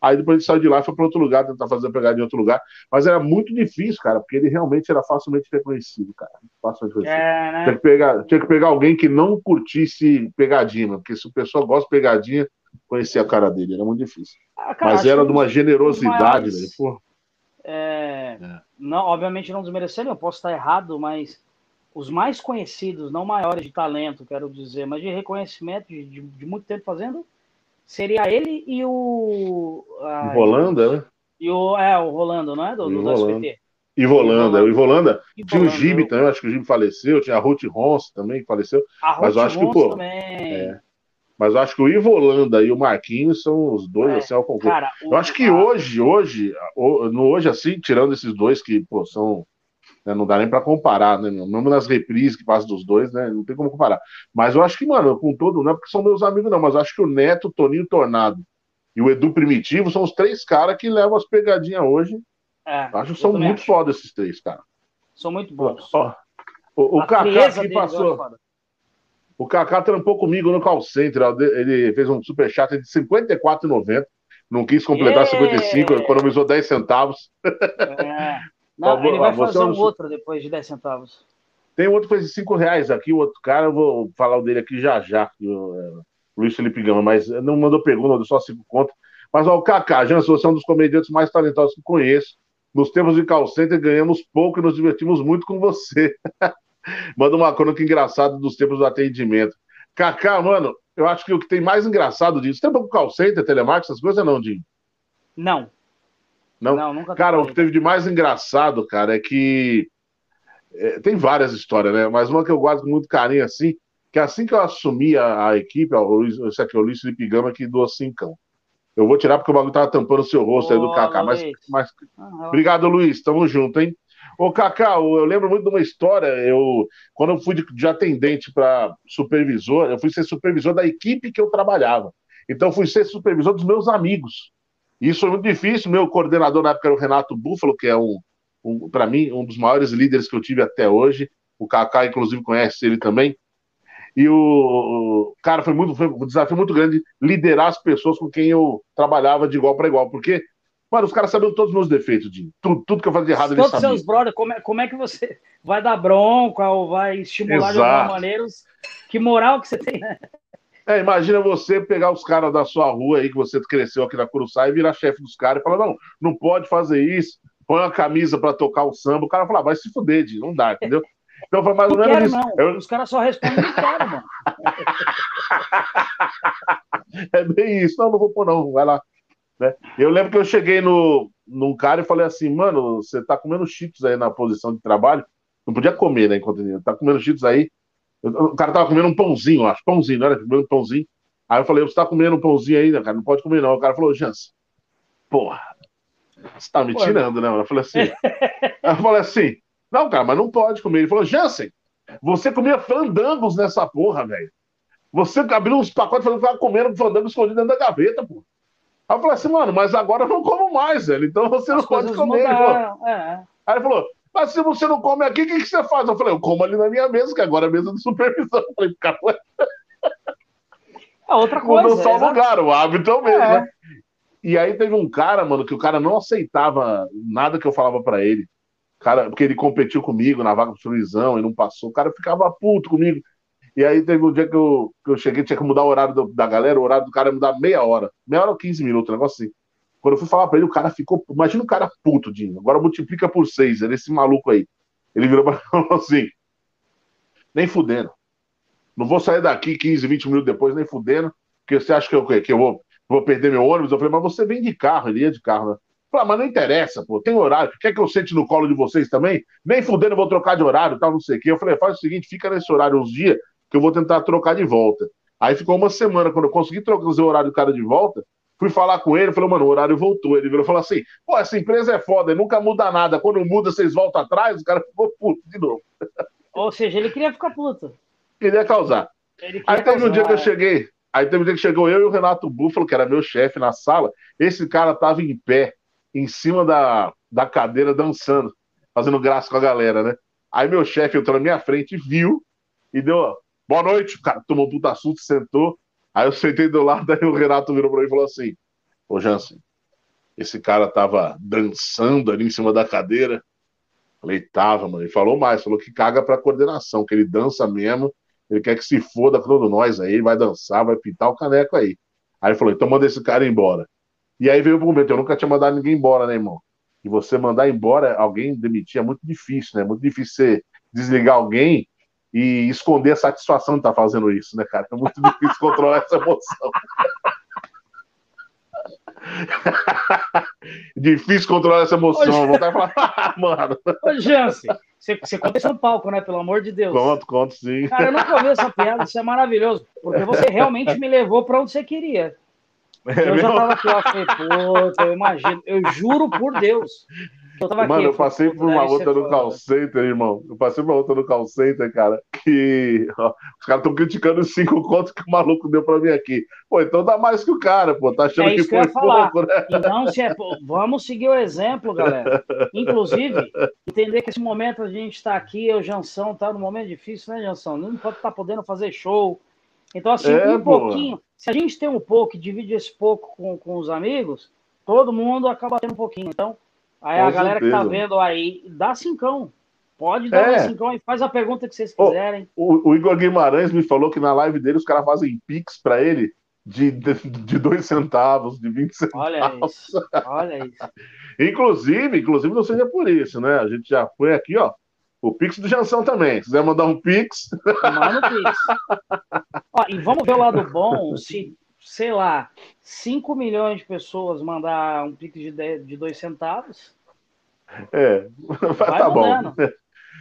Aí depois a gente saiu de lá e foi para outro lugar, tentar fazer a pegadinha em outro lugar. Mas era muito difícil, cara, porque ele realmente era facilmente reconhecido, cara. Facilmente reconhecido. É, né? tinha, que pegar, tinha que pegar alguém que não curtisse pegadinha, porque se o pessoal gosta de pegadinha, conhecer a cara dele. Era muito difícil. Ah, cara, Mas era de uma generosidade, velho. É... É. Não, obviamente não desmerecendo, eu posso estar errado, mas os mais conhecidos, não maiores de talento, quero dizer, mas de reconhecimento de, de, de muito tempo fazendo, seria ele e o. A, Rolanda, né? E o, é, o Rolando, não é? Do, do, SBT. E Volanda, o Ivolanda. Tinha o Gibi também, acho que o Gibi faleceu. Tinha a Ruth Ronce também que faleceu. A Ruth mas eu acho que, pô. Também. É, mas eu acho que o Ivolanda e o Marquinhos são os dois, é, assim, ao concurso. Cara, eu acho que hoje, hoje, no hoje, assim, tirando esses dois que, pô, são né? Não dá nem para comparar, né? Mesmo nas reprises que passam dos dois, né? Não tem como comparar. Mas eu acho que, mano, com todo, não é porque são meus amigos, não, mas eu acho que o Neto, o Toninho Tornado e o Edu Primitivo são os três caras que levam as pegadinhas hoje. É, acho que são muito acho. foda esses três, cara. São muito bons. Ó, o, o Kaká que passou. O Kaká trampou comigo no call center. Ele fez um super chat de R$54,90. Não quis completar yeah. 55, economizou 10 centavos. É. Não, ele vai fazer um outro depois de 10 centavos. Tem outro que fez 5 reais aqui, o outro cara, eu vou falar o dele aqui já já, o é, Luiz Felipe Gama, mas não mandou pergunta, só 5 contas. Mas ó, o Kaká, Jansen, você é um dos comediantes mais talentosos que conheço. Nos tempos de call center, ganhamos pouco e nos divertimos muito com você. Manda uma crônica engraçada dos tempos do atendimento. Kaká, mano, eu acho que o que tem mais engraçado disso. Tem pouco call center, telemarketing, essas coisas não, Dinho? Não. Não, não nunca Cara, o que teve de mais engraçado, cara, é que. É, tem várias histórias, né? Mas uma que eu guardo com muito carinho, assim, que assim que eu assumi a, a equipe, ó, Luiz, esse aqui é o Luiz Felipe Gama que doou cincão. Eu vou tirar porque o bagulho tava tampando o seu rosto aí do Kaká. Mas, mas... Ah, Obrigado, Luiz. Tamo junto, hein? Ô, Kaká, eu lembro muito de uma história. Eu, quando eu fui de, de atendente para supervisor, eu fui ser supervisor da equipe que eu trabalhava. Então, fui ser supervisor dos meus amigos. Isso foi muito difícil. Meu coordenador na época era o Renato Búfalo, que é um, um para mim, um dos maiores líderes que eu tive até hoje. O Kaká, inclusive, conhece ele também. E o, cara foi muito foi um desafio muito grande liderar as pessoas com quem eu trabalhava de igual para igual, porque Mano, os caras sabiam todos os meus defeitos, Dinho. Tudo, tudo que eu fazia de errado, eles sabiam. Todos seus brothers, como é, como é que você vai dar bronca ou vai estimular Exato. de alguma maneira? Que moral que você tem, né? É, imagina você pegar os caras da sua rua aí, que você cresceu aqui na Curuçá, e virar chefe dos caras e falar: não, não pode fazer isso, põe uma camisa para tocar o samba. O cara fala: ah, vai se fuder, Di, não dá, entendeu? Então foi mais ou menos isso. Eu... Os caras só respondem quero, mano. é bem isso. Não, não vou pôr, não, vai lá. Né? Eu lembro que eu cheguei no, num cara e falei assim: mano, você tá comendo cheetos aí na posição de trabalho. Não podia comer, né? Enquanto tá comendo cheetos aí. O cara tava comendo um pãozinho, acho, pãozinho, não era? Comendo um pãozinho. Aí eu falei, você tá comendo um pãozinho ainda, cara? Não pode comer, não. O cara falou, Jans, porra, você tá me tirando, né? Eu falei assim. eu falei assim, não, cara, mas não pode comer. Ele falou, Jansen, você comia fandangos nessa porra, velho. Você abriu uns pacotes falando que tava comendo fandango escondido dentro da gaveta, pô. Aí eu falei assim, mano, mas agora eu não como mais, velho. Então você As não pode comer. Falou, é. Aí ele falou, mas se você não come aqui, o que, que você faz? Eu falei, eu como ali na minha mesa, que agora é mesa de supervisão. Eu falei, cara, é outra coisa. Mudou só o lugar, o hábito é o mesmo, é. né? E aí teve um cara, mano, que o cara não aceitava nada que eu falava para ele. Cara, porque ele competiu comigo na vaga de supervisão e não passou. O cara ficava puto comigo. E aí teve um dia que eu, que eu cheguei, tinha que mudar o horário do, da galera, o horário do cara ia mudar meia hora. Meia hora ou 15 minutos, um negócio assim. Quando eu fui falar pra ele, o cara ficou. Imagina o cara puto, Dinho. Agora multiplica por seis, ele esse maluco aí. Ele virou pra falou assim: nem fudendo. Não vou sair daqui 15, 20 minutos depois, nem fudendo, porque você acha que eu, que eu vou, vou perder meu ônibus? Eu falei, mas você vem de carro, ele ia de carro, né? Falei, ah, mas não interessa, pô, tem horário. Quer que eu sente no colo de vocês também? Nem fudendo, eu vou trocar de horário, tal, não sei o quê. Eu falei, faz o seguinte, fica nesse horário uns dias, que eu vou tentar trocar de volta. Aí ficou uma semana, quando eu consegui trocar o horário do cara de volta, fui falar com ele, falei, mano, o horário voltou. Ele virou e falou assim, pô, essa empresa é foda, nunca muda nada. Quando muda, vocês voltam atrás, o cara ficou puto de novo. Ou seja, ele queria ficar puto. Queria causar. Queria aí teve causar. um dia que eu cheguei, aí teve um dia que chegou eu e o Renato Búfalo, que era meu chefe na sala. Esse cara tava em pé, em cima da, da cadeira, dançando, fazendo graça com a galera, né? Aí meu chefe entrou na minha frente, viu e deu, boa noite. O cara tomou um puta susto, sentou. Aí eu sentei do lado, aí o Renato virou pra mim e falou assim: Ô Jansen, esse cara tava dançando ali em cima da cadeira. Falei, tava, mano. Ele falou mais, falou que caga pra coordenação, que ele dança mesmo, ele quer que se foda com todos nós aí, vai dançar, vai pintar o caneco aí. Aí ele falou, então manda esse cara embora. E aí veio o momento, eu nunca tinha mandado ninguém embora, né, irmão? E você mandar embora alguém demitir é muito difícil, né? É muito difícil você desligar alguém e esconder a satisfação de estar fazendo isso, né, cara? É muito difícil controlar essa emoção. difícil controlar essa emoção. Voltar e falar, mano. Ô, Jansen, você, você conta isso no palco, né? Pelo amor de Deus. Conto, conto, sim. Cara, eu não ouvi essa piada, isso é maravilhoso. Porque você realmente me levou para onde você queria. É eu já tava aqui, ó, falei, puta, eu imagino, eu juro por Deus. Eu Mano, aqui, eu passei por uma outra no call center, irmão. Eu passei por uma outra no call center, cara, que ó, os caras estão criticando os cinco contos que o maluco deu pra mim aqui. Pô, então dá mais que o cara, pô. Tá achando é que foi pouco, né? Então, se é, vamos seguir o exemplo, galera. Inclusive, entender que esse momento a gente está aqui, o Jansão tá num momento difícil, né, Jansão? Não pode estar tá podendo fazer show. Então, assim, é, um pouquinho. Se a gente tem um pouco e divide esse pouco com, com os amigos, todo mundo acaba tendo um pouquinho. Então, aí com a galera certeza. que tá vendo aí, dá cincão. Pode dar é. cincão e faz a pergunta que vocês quiserem. O, o, Igor Guimarães me falou que na live dele os caras fazem pix para ele de, de, de, dois centavos, de 20 centavos. Olha isso, olha isso. inclusive, inclusive não seja por isso, né? A gente já foi aqui, ó. O Pix do Jansão também. Se quiser mandar um Pix. Manda um Pix. Ó, e vamos ver o lado bom. Se, sei lá, 5 milhões de pessoas mandar um Pix de, de 2 centavos. É, vai tá bom. Né?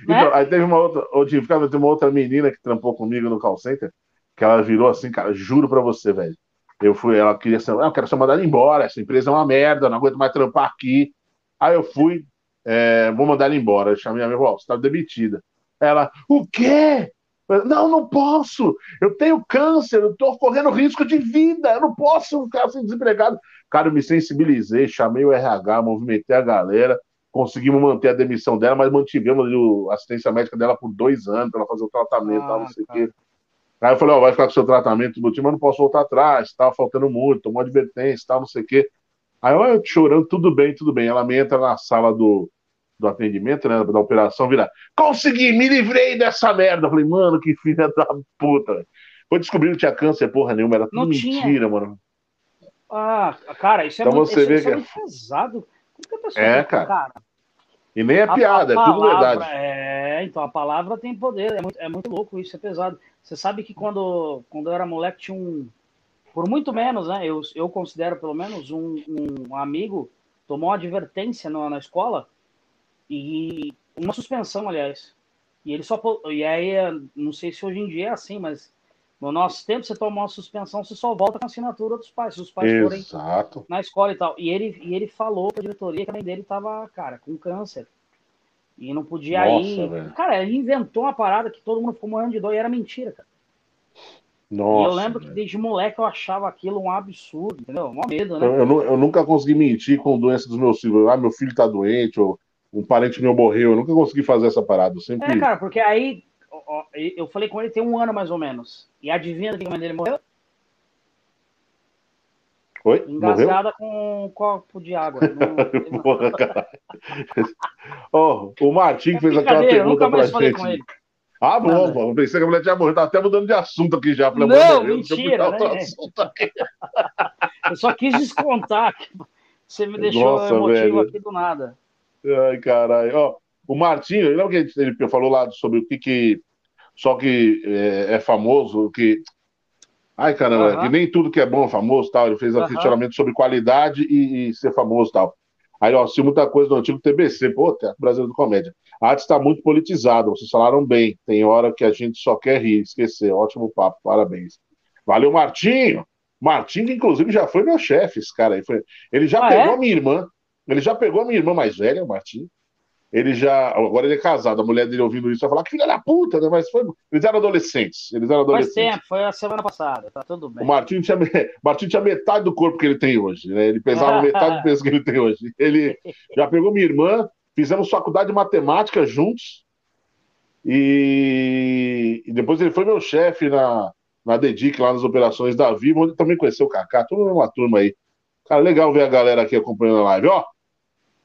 Então, aí teve uma outra. Hoje, tem uma outra menina que trampou comigo no call center, que ela virou assim, cara, juro pra você, velho. Eu fui, ela queria ser, ah, eu quero ser mandada embora, essa empresa é uma merda, não aguento mais trampar aqui. Aí eu fui, é, vou mandar ela embora. Eu chamei a minha avó, você está demitida. Ela, o quê? Não, não posso. Eu tenho câncer, eu estou correndo risco de vida. Eu não posso ficar assim desempregado. Cara, eu me sensibilizei, chamei o RH, movimentei a galera, conseguimos manter a demissão dela, mas mantivemos a assistência médica dela por dois anos para ela fazer o tratamento, ah, tal, não sei o quê. Aí eu falei, ó, vai ficar com o seu tratamento do time, mas não posso voltar atrás, estava faltando muito, tomou advertência, tal, não sei o quê. Aí eu chorando, tudo bem, tudo bem. Ela me entra na sala do, do atendimento, né, da operação, vira, consegui, me livrei dessa merda. Eu falei, mano, que filha da puta. Foi descobrir que tinha câncer, porra nenhuma, era tudo Não mentira, tinha. mano. Ah, cara, isso é então muito, você vê isso é que... é muito pesado. Como que a pessoa é, cara. cara? E nem é piada, é tudo verdade. É, então a palavra tem poder, é muito, é muito louco isso, é pesado. Você sabe que quando, quando eu era moleque tinha um, por muito menos, né? Eu, eu considero pelo menos um, um amigo tomou uma advertência na, na escola e uma suspensão, aliás. E ele só e aí não sei se hoje em dia é assim, mas no nosso tempo você toma uma suspensão, você só volta com a assinatura dos pais, se os pais Exato. forem na escola e tal. E ele e ele falou para a diretoria que a mãe dele estava, cara, com câncer. E não podia Nossa, ir. Velho. Cara, ele inventou uma parada que todo mundo ficou morrendo de dor e era mentira, cara. Nossa, e eu lembro que desde moleque eu achava aquilo um absurdo, entendeu? Um medo, né? Eu, eu, eu, nunca consegui mentir com doença dos meus filhos. Ah, meu filho tá doente, ou um parente meu morreu. Eu nunca consegui fazer essa parada. Eu sempre... É, cara, porque aí eu falei com ele tem um ano mais ou menos. E adivinha de que maneira ele morreu? Oi? Engasgada com um copo de água. Porra, cara. oh, o Martim é fez aquela pergunta pra gente. Ah, bom, bom. Pensei que a mulher tinha morrido. Tá até mudando de assunto aqui já. Falei, não, mentira. Né? Eu só quis descontar. Você me deixou Nossa, emotivo velho. aqui do nada. Ai, caralho. Ó, o Martinho, lembra que ele falou lá sobre o que, que só que é, é famoso, que. Ai, caramba, uhum. que nem tudo que é bom é famoso tal. Ele fez um uhum. questionamento sobre qualidade e, e, ser famoso tal. Aí, ó, se muita coisa do antigo TBC, pô, Teatro Brasileiro de Comédia. A arte está muito politizada, vocês falaram bem. Tem hora que a gente só quer rir, esquecer. Ótimo papo, parabéns. Valeu, Martinho! Martinho, que inclusive já foi meu chefe, esse cara aí. Foi... Ele já ah, pegou é? a minha irmã. Ele já pegou a minha irmã mais velha, o Martinho ele já. Agora ele é casado, a mulher dele ouvindo isso vai falar que filha da puta, né? Mas foi. Eles eram adolescentes. Eles eram adolescentes. Faz tempo, foi a semana passada, tá tudo bem. O Martinho tinha, Martinho tinha metade do corpo que ele tem hoje, né? Ele pesava metade do peso que ele tem hoje. Ele já pegou minha irmã, fizemos faculdade de matemática juntos. E, e depois ele foi meu chefe na, na Dedic, lá nas operações da Vivo, onde também conheceu o Kaká, toda uma turma aí. Cara, legal ver a galera aqui acompanhando a live. Ó,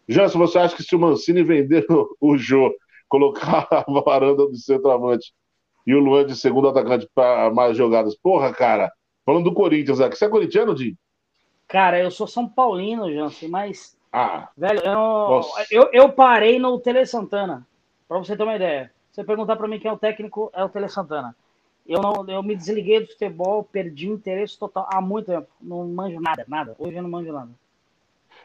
Jansen, você acha que se o Mancini vender o Jô, colocar a varanda do centroavante e o Luan de segundo atacante para mais jogadas, porra, cara, falando do Corinthians aqui, você é corintiano, Di? Cara, eu sou São Paulino, Jansen, mas. Ah, velho, eu, eu, eu, parei no Tele Santana, para você ter uma ideia. Você perguntar para mim quem é o técnico, é o Tele Santana. Eu, não, eu me desliguei do futebol, perdi interesse total há muito tempo. Não manjo nada, nada. Hoje eu não manjo nada.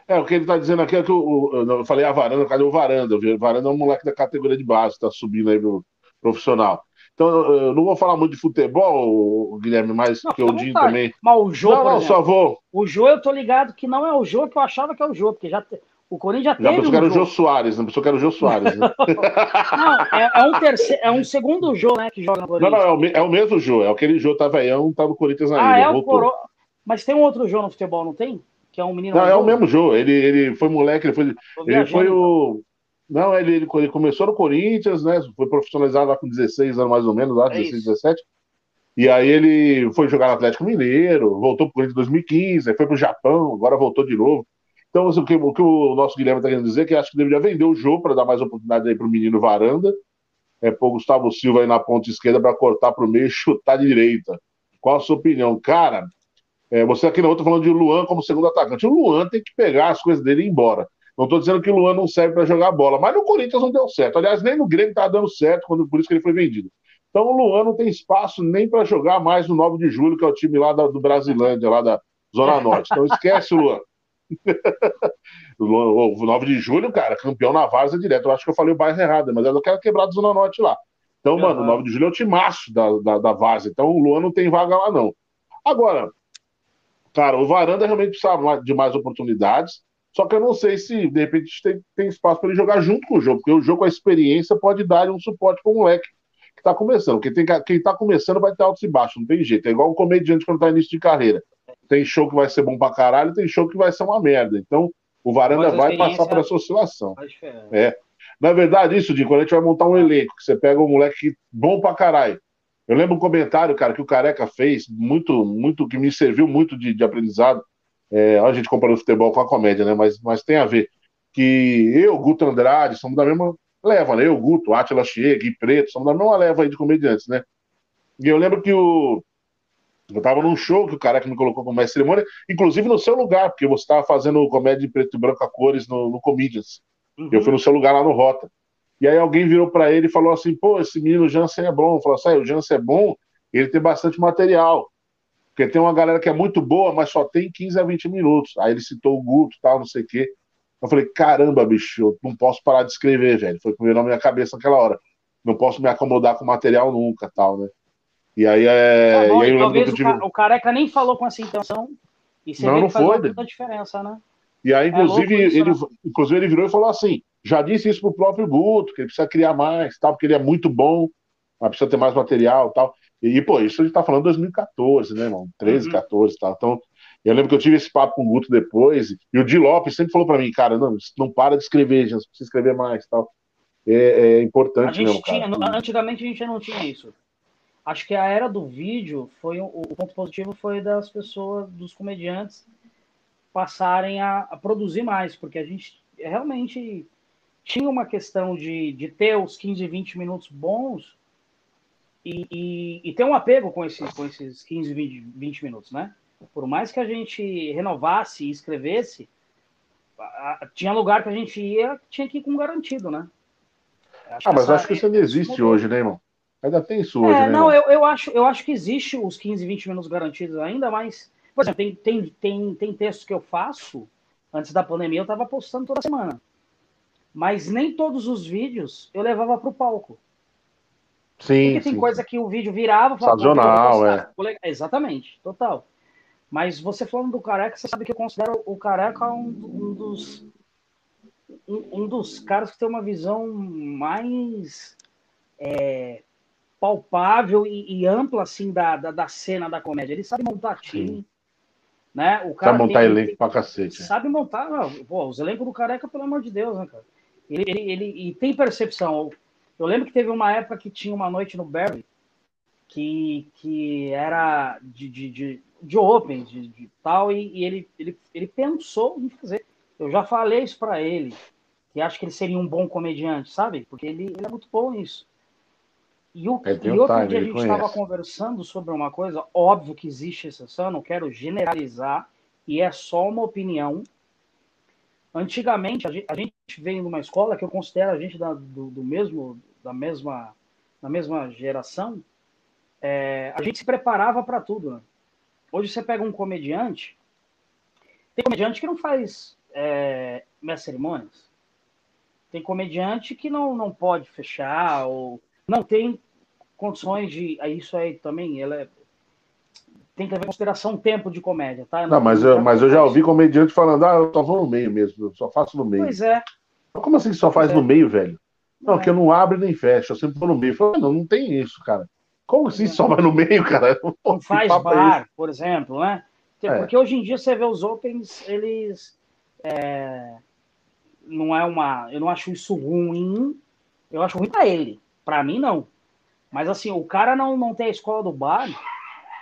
É, o que ele está dizendo aqui é que o, eu falei a varanda, cadê o varanda? O varanda é um moleque da categoria de base, está subindo aí no profissional. Então, eu não vou falar muito de futebol, Guilherme, mas não, que o Dinho também. Mas o Jô, não, não, só vou. O Jô, eu tô ligado que não é o Jô que eu achava que é o Jô, porque já te... o Corinthians já, já teve. Já pensou que era o Jô Soares, não pensou que era o Jô Soares. Né? não, é, é, um terceiro, é um segundo Jô, né, que joga no Corinthians. Não, não, é o, é o mesmo Jô, é aquele Jô veião, tá no Corinthians ainda. Ah, é o Coro... Mas tem um outro Jô no futebol, não tem? Que é um menino. Não, é o mesmo jogo. Ele, ele foi moleque, ele foi, ele foi o. Não, ele, ele, ele, começou no Corinthians, né? Foi profissionalizado lá com 16 anos, mais ou menos, lá, é 16, isso. 17. E aí ele foi jogar no Atlético Mineiro, voltou para o Corinthians em 2015, aí foi para o Japão, agora voltou de novo. Então, assim, o, que, o que o nosso Guilherme está querendo dizer é que acho que deveria vender o jogo para dar mais oportunidade aí para o menino Varanda, é, pôr o Gustavo Silva aí na ponta esquerda para cortar para o meio e chutar de direita. Qual a sua opinião? Cara, é, você aqui na outra falando de Luan como segundo atacante. O Luan tem que pegar as coisas dele e ir embora. Não estou dizendo que o Luan não serve para jogar bola, mas no Corinthians não deu certo. Aliás, nem no Grêmio estava dando certo, quando, por isso que ele foi vendido. Então o Luan não tem espaço nem para jogar mais no 9 de julho, que é o time lá da, do Brasilândia, lá da Zona Norte. Então esquece o Luan. o 9 de julho, cara, campeão na Varsa direto. Eu acho que eu falei o bairro errado, mas eu quero quebrar da Zona Norte lá. Então, uhum. mano, o 9 de julho é o timaço da, da, da Então o Luan não tem vaga lá, não. Agora, Cara, o Varanda realmente precisava de mais oportunidades. Só que eu não sei se, de repente, tem, tem espaço para ele jogar junto com o jogo, porque o jogo, com a experiência, pode dar um suporte para o moleque que está começando. Quem, tem, quem tá começando vai ter altos e baixos, não tem jeito. É igual um comediante quando está início de carreira. Tem show que vai ser bom para caralho, tem show que vai ser uma merda. Então, o Varanda vai passar por essa oscilação. É. Na verdade, isso, de quando a gente vai montar um elenco, que você pega um moleque bom para caralho, eu lembro um comentário, cara, que o Careca fez, muito, muito, que me serviu muito de, de aprendizado. É, a gente comparou o futebol com a comédia, né? Mas, mas tem a ver. Que eu, Guto Andrade, somos da mesma leva, né? Eu, Guto, Atila Chega e Preto, somos da mesma leva aí de comediantes, né? E eu lembro que o. Eu tava num show que o Careca me colocou como mestre cerimônia, inclusive no seu lugar, porque você estava fazendo comédia de preto e branco a cores no, no Comedians. Uhum. Eu fui no seu lugar lá no Rota. E aí alguém virou para ele e falou assim: pô, esse menino Jansen é bom. Falou assim: ah, o Jansen é bom, ele tem bastante material. Porque tem uma galera que é muito boa, mas só tem 15 a 20 minutos. Aí ele citou o Guto tal, não sei o quê. Eu falei: caramba, bicho, eu não posso parar de escrever, velho. Foi o veio na minha cabeça naquela hora. Não posso me acomodar com material nunca, tal, né? E aí é. Tá bom, e aí eu talvez tive... o, careca nem falou com essa intenção. E você não, não foi. Muita diferença, né? E aí, inclusive, é ele, né? inclusive, ele virou e falou assim: já disse isso pro próprio Guto, que ele precisa criar mais, tal, porque ele é muito bom, mas precisa ter mais material tal. E, pô, isso a gente tá falando 2014, né, irmão? 13, uhum. 14 e tal. Então, eu lembro que eu tive esse papo com o Guto depois, e o Di Lopes sempre falou para mim, cara, não, não para de escrever, gente, precisa escrever mais tal. É, é importante a gente mesmo, tinha, Antigamente a gente não tinha isso. Acho que a era do vídeo foi o, o ponto positivo foi das pessoas, dos comediantes passarem a, a, produzir mais, porque a gente realmente tinha uma questão de, de ter os 15, 20 minutos bons e, e, e ter um apego com, esse, com esses 15, 20, 20 minutos, né? Por mais que a gente renovasse e escrevesse, tinha lugar que a gente ia, tinha que ir com garantido, né? Acho ah, mas essa, acho que isso ainda existe hoje, né, irmão? Ainda tem isso hoje, é, né? Não, eu, eu, acho, eu acho que existe os 15, 20 minutos garantidos ainda, mas, por exemplo, tem, tem, tem, tem textos que eu faço, antes da pandemia eu estava postando toda semana. Mas nem todos os vídeos eu levava para o palco. Sim. Porque tem sim. coisa que o vídeo virava. Sazonal, é. Exatamente, total. Mas você falando do Careca, você sabe que eu considero o Careca um, um dos um, um, dos caras que tem uma visão mais é, palpável e, e, ampla assim da, da, da, cena da comédia. Ele sabe montar time. Né? O cara sabe montar tem, elenco tem, pra cacete. Sabe montar. Pô, os elencos do Careca, pelo amor de Deus, né, cara? Ele, ele, ele e tem percepção. Eu lembro que teve uma época que tinha uma noite no Barry que, que era de, de, de, de open, de, de tal, e, e, ele, ele, ele pensou em fazer. Eu já falei isso para ele, que acho que ele seria um bom comediante, sabe? Porque ele, ele é muito bom nisso. E, o, e um outro time, dia a gente estava conversando sobre uma coisa, óbvio que existe exceção, não quero generalizar, e é só uma opinião. Antigamente, a gente, a gente numa escola que eu considero a gente da, do, do mesmo, da mesma, da mesma geração, é, a gente se preparava para tudo. Né? Hoje você pega um comediante, tem comediante que não faz é, minhas cerimônias, tem comediante que não, não pode fechar, ou não tem condições de. Isso aí também, ela é, tem que levar em consideração o tempo de comédia, tá? Não, não mas, eu, mas eu já ouvi comediante falando, ah, eu só vou no meio mesmo, eu só faço no meio. Pois é. Como assim só faz é. no meio, velho? Não, é. que eu não abro nem fecho, eu sempre vou no meio. Eu falo, não, não tem isso, cara. Como assim só vai no meio, cara? Não faz é bar, por exemplo, né? É. Porque hoje em dia você vê os Opens, eles. É, não é uma. Eu não acho isso ruim. Eu acho ruim para ele. Para mim, não. Mas assim, o cara não, não tem a escola do bar.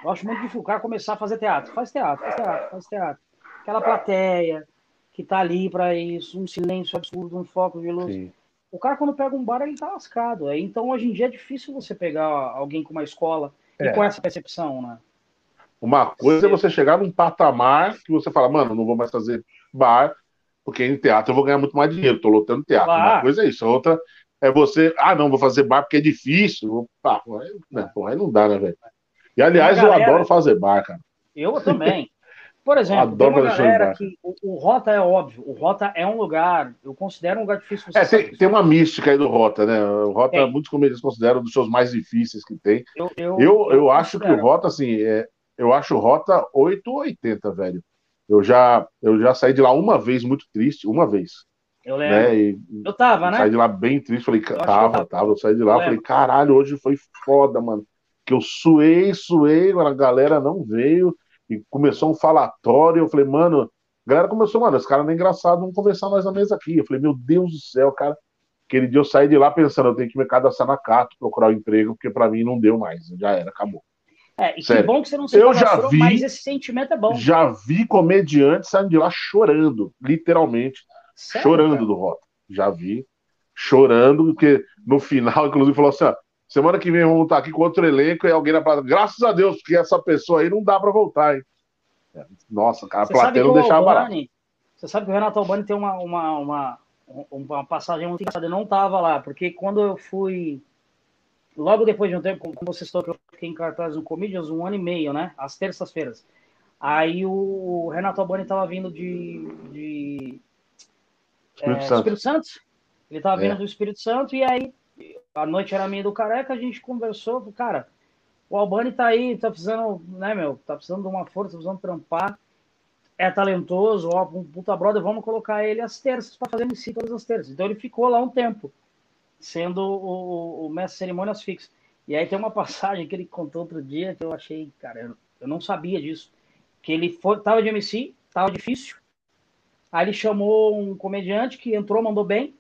Eu acho muito difícil o cara começar a fazer teatro. Faz teatro, faz teatro, faz teatro. Aquela plateia que tá ali para isso, um silêncio absurdo, um foco de luz. Sim. O cara, quando pega um bar, ele tá lascado. Então, hoje em dia, é difícil você pegar alguém com uma escola é. e com essa percepção, né? Uma coisa Sim. é você chegar num patamar que você fala, mano, não vou mais fazer bar, porque em teatro eu vou ganhar muito mais dinheiro, tô lotando teatro. Claro. Uma coisa é isso, outra é você, ah, não, vou fazer bar porque é difícil. Pá, aí, né, aí não dá, né, velho? E aliás, galera, eu adoro fazer bar, cara. Eu também. Por exemplo, Adoro tem uma galera que o, o, Rota é óbvio, o Rota é um lugar, eu considero um lugar difícil. É, tem, tem, uma mística aí do Rota, né? O Rota, é. muitos comediantes consideram um dos shows mais difíceis que tem. Eu, eu, eu, eu acho que o Rota, assim, é, eu acho o Rota 880, velho. Eu já, eu já saí de lá uma vez muito triste, uma vez. Eu lembro. Né? E, eu tava, né? Saí de lá bem triste, falei, tava, tava, tava. Eu saí de lá, eu falei, caralho, hoje foi foda, mano. Que eu suei, suei, a galera não veio e começou um falatório. Eu falei, mano, a galera começou, mano, esse cara não é engraçado, vamos conversar nós na mesa aqui. Eu falei, meu Deus do céu, cara. Aquele dia eu saí de lá pensando, eu tenho que me cadastrar na Cato, procurar um emprego, porque para mim não deu mais, já era, acabou. É, e Sério. que bom que você não se eu já vi, mas esse sentimento é bom. Já vi comediantes saindo de lá chorando, literalmente, Sério, chorando cara? do Rota. Já vi, chorando, porque no final, inclusive, falou assim: ó, Semana que vem vamos estar aqui com outro elenco e alguém na plateia. Graças a Deus, porque essa pessoa aí não dá para voltar, hein? Nossa, cara, a plateia não deixava Albani, Você sabe que o Renato Albani tem uma, uma, uma, uma passagem muito engraçada. Eu não estava lá, porque quando eu fui. Logo depois de um tempo, como você estou, eu fiquei em cartaz no Comedians um ano e meio, né? Às terças-feiras. Aí o Renato Albani estava vindo de. de Espírito, é, Santo. Espírito Santo. Ele estava vindo é. do Espírito Santo e aí a noite era minha do careca, a gente conversou, cara, o Albani tá aí, tá precisando, né, meu, tá precisando de uma força, tá precisando trampar, é talentoso, ó, um puta brother, vamos colocar ele às terças para fazer MC todas as terças. Então ele ficou lá um tempo, sendo o, o, o mestre de cerimônias fixo. E aí tem uma passagem que ele contou outro dia que eu achei, cara, eu, eu não sabia disso. Que ele foi, tava de MC, tava difícil. Aí ele chamou um comediante que entrou, mandou bem.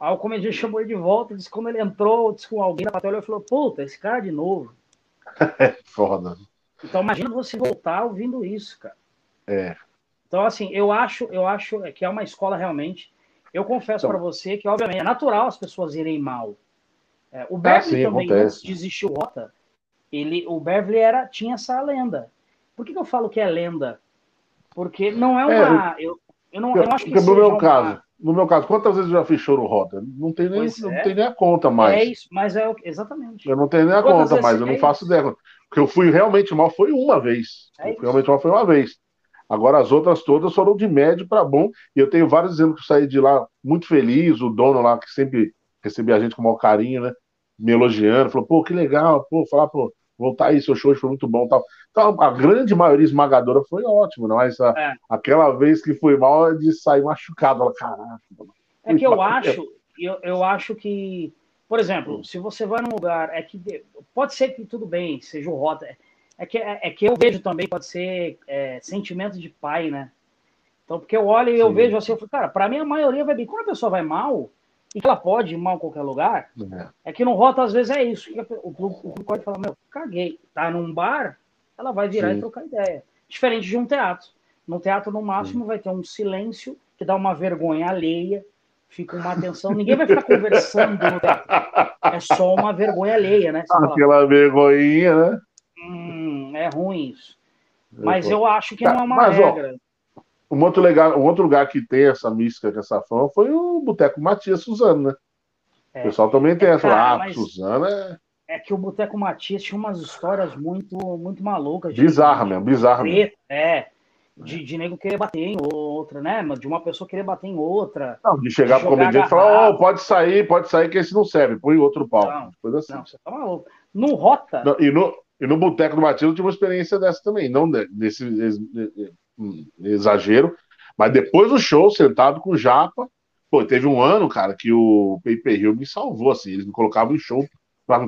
Aí o comediante chamou ele de volta, disse quando ele entrou, disse com alguém na plateia, ele falou, puta, esse cara de novo. É foda. Então imagina você voltar ouvindo isso, cara. É. Então, assim, eu acho, eu acho que é uma escola realmente. Eu confesso então, para você que, obviamente, é natural as pessoas irem mal. É, o Beverly ah, sim, também, acontece. antes de existir o Rota, ele, o Beverly era, tinha essa lenda. Por que, que eu falo que é lenda? Porque não é uma. É, eu, eu, não, eu, não acho que no meu uma... caso, no meu caso, quantas vezes eu já fiz show no Rota? Não tem nem, não é. tem nem a conta mais. É isso, mas é exatamente. Eu não tenho nem a quantas conta mais, eu não é faço isso? ideia. Porque eu fui realmente mal foi uma vez. É realmente mal foi uma vez. Agora as outras todas foram de médio para bom. E eu tenho vários dizendo que eu saí de lá muito feliz. O dono lá, que sempre recebia a gente com o maior carinho, né? Me elogiando, falou, pô, que legal, pô, falar, pô, voltar aí, seu show foi muito bom tal. Então, a grande maioria esmagadora foi ótimo, não é? Aquela vez que foi mal é de sair machucado. Ela, caraca. É que eu acho, eu, eu acho que por exemplo, se você vai num lugar, é que pode ser que tudo bem, seja o rota. É que, é, é que eu vejo também, pode ser é, sentimento de pai, né? Então, porque eu olho e eu vejo assim, eu falo, cara, para mim a maioria vai bem. Quando a pessoa vai mal, e que ela pode ir mal em qualquer lugar, é, é que no rota às vezes é isso. O clube, pode falar, meu, caguei. Tá num bar, ela vai virar Sim. e trocar ideia. Diferente de um teatro. No teatro, no máximo, Sim. vai ter um silêncio que dá uma vergonha alheia fica uma atenção, ninguém vai ficar conversando no teatro. É só uma vergonha alheia, né? Você Aquela fala, vergonhinha, né? Hum, é ruim isso. Mas eu acho que não é uma Mas, regra. Ó, um outro, legal, um outro lugar que tem essa mística, essa fama, foi o Boteco Matias Suzano, né? É, o pessoal também tem é, essa. Cara, ah, Suzano é. É que o Boteco Matias tinha umas histórias muito, muito malucas. Bizarra mesmo, bizarra mesmo. É, de, de nego querer bater em outra, né? De uma pessoa querer bater em outra. Não, de chegar de pro comediante e falar, oh, pode sair, pode sair, que esse não serve, põe outro palco. Não, coisa assim. não você tá maluco. No Rota. Não, e, no, e no Boteco do Matilde eu tive uma experiência dessa também, não desse exagero, mas depois do show, sentado com o Japa, pô, teve um ano, cara, que o Paper Hill me salvou, assim, eles me colocavam em show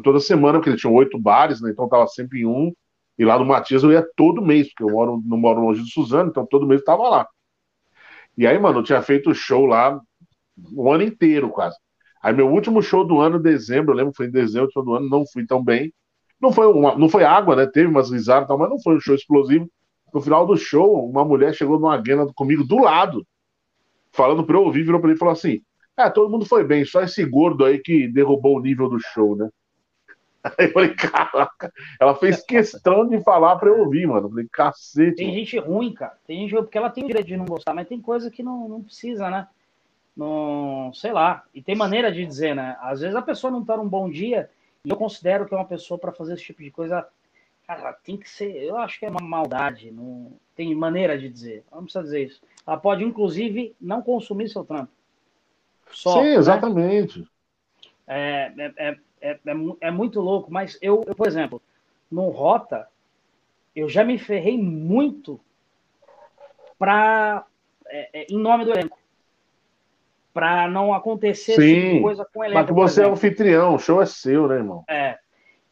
toda semana, porque eles tinham oito bares, né? Então tava sempre em um, e lá no Matias eu ia todo mês, porque eu moro, não moro longe de Suzano, então todo mês eu tava lá. E aí, mano, eu tinha feito show lá o ano inteiro, quase. Aí meu último show do ano, dezembro, eu lembro foi em dezembro show do ano, não fui tão bem. Não foi, uma, não foi água, né? Teve umas risadas e tal, mas não foi um show explosivo. No final do show, uma mulher chegou numa guena comigo do lado, falando pra eu ouvir, virou pra mim e falou assim: É, todo mundo foi bem, só esse gordo aí que derrubou o nível do show, né? Aí eu falei, caraca, ela fez questão de falar pra eu ouvir, mano. Eu falei, cacete. Tem mano. gente ruim, cara. Tem gente porque ela tem o direito de não gostar, mas tem coisa que não, não precisa, né? Não, sei lá. E tem maneira de dizer, né? Às vezes a pessoa não tá num bom dia e eu considero que é uma pessoa para fazer esse tipo de coisa, cara, tem que ser. Eu acho que é uma maldade. Não tem maneira de dizer. Não precisa dizer isso. Ela pode, inclusive, não consumir seu trampo. Só, Sim, né? exatamente. Né? É, é, é é, é, é, muito louco, mas eu, eu, por exemplo, no Rota, eu já me ferrei muito para é, é, em nome do elenco. Para não acontecer Sim, tipo coisa com o elenco. Mas que você é anfitrião, o show é seu, né, irmão? É.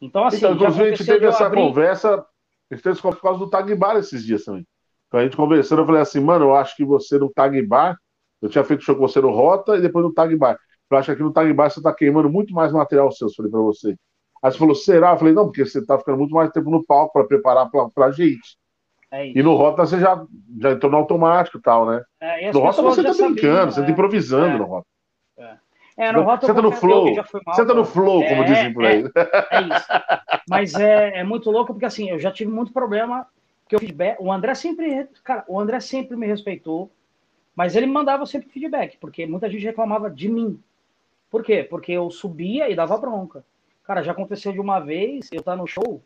Então, assim. Então, inclusive, a gente teve essa abrir... conversa, a gente teve por causa do Tag Bar esses dias também. Então, a gente conversando, eu falei assim, mano, eu acho que você no Tag Bar, eu tinha feito show com você no Rota e depois no Tag Bar. Eu acho que aqui no Tag Bar você está queimando muito mais material seu, falei para você. Aí você falou, será? Eu falei, não, porque você está ficando muito mais tempo no palco para preparar para a gente. É e no Rota você já, já entrou no automático e tal, né? É, no Rota você está brincando, você está é. improvisando é. no Rota. É. É, Senta no flow. Senta no flow, como dizem por aí. É, isso. Mas é, é muito louco, porque assim, eu já tive muito problema. Que o feedback, o André sempre, cara, o André sempre me respeitou, mas ele me mandava sempre feedback, porque muita gente reclamava de mim. Por quê? Porque eu subia e dava bronca. Cara, já aconteceu de uma vez, eu tá no show,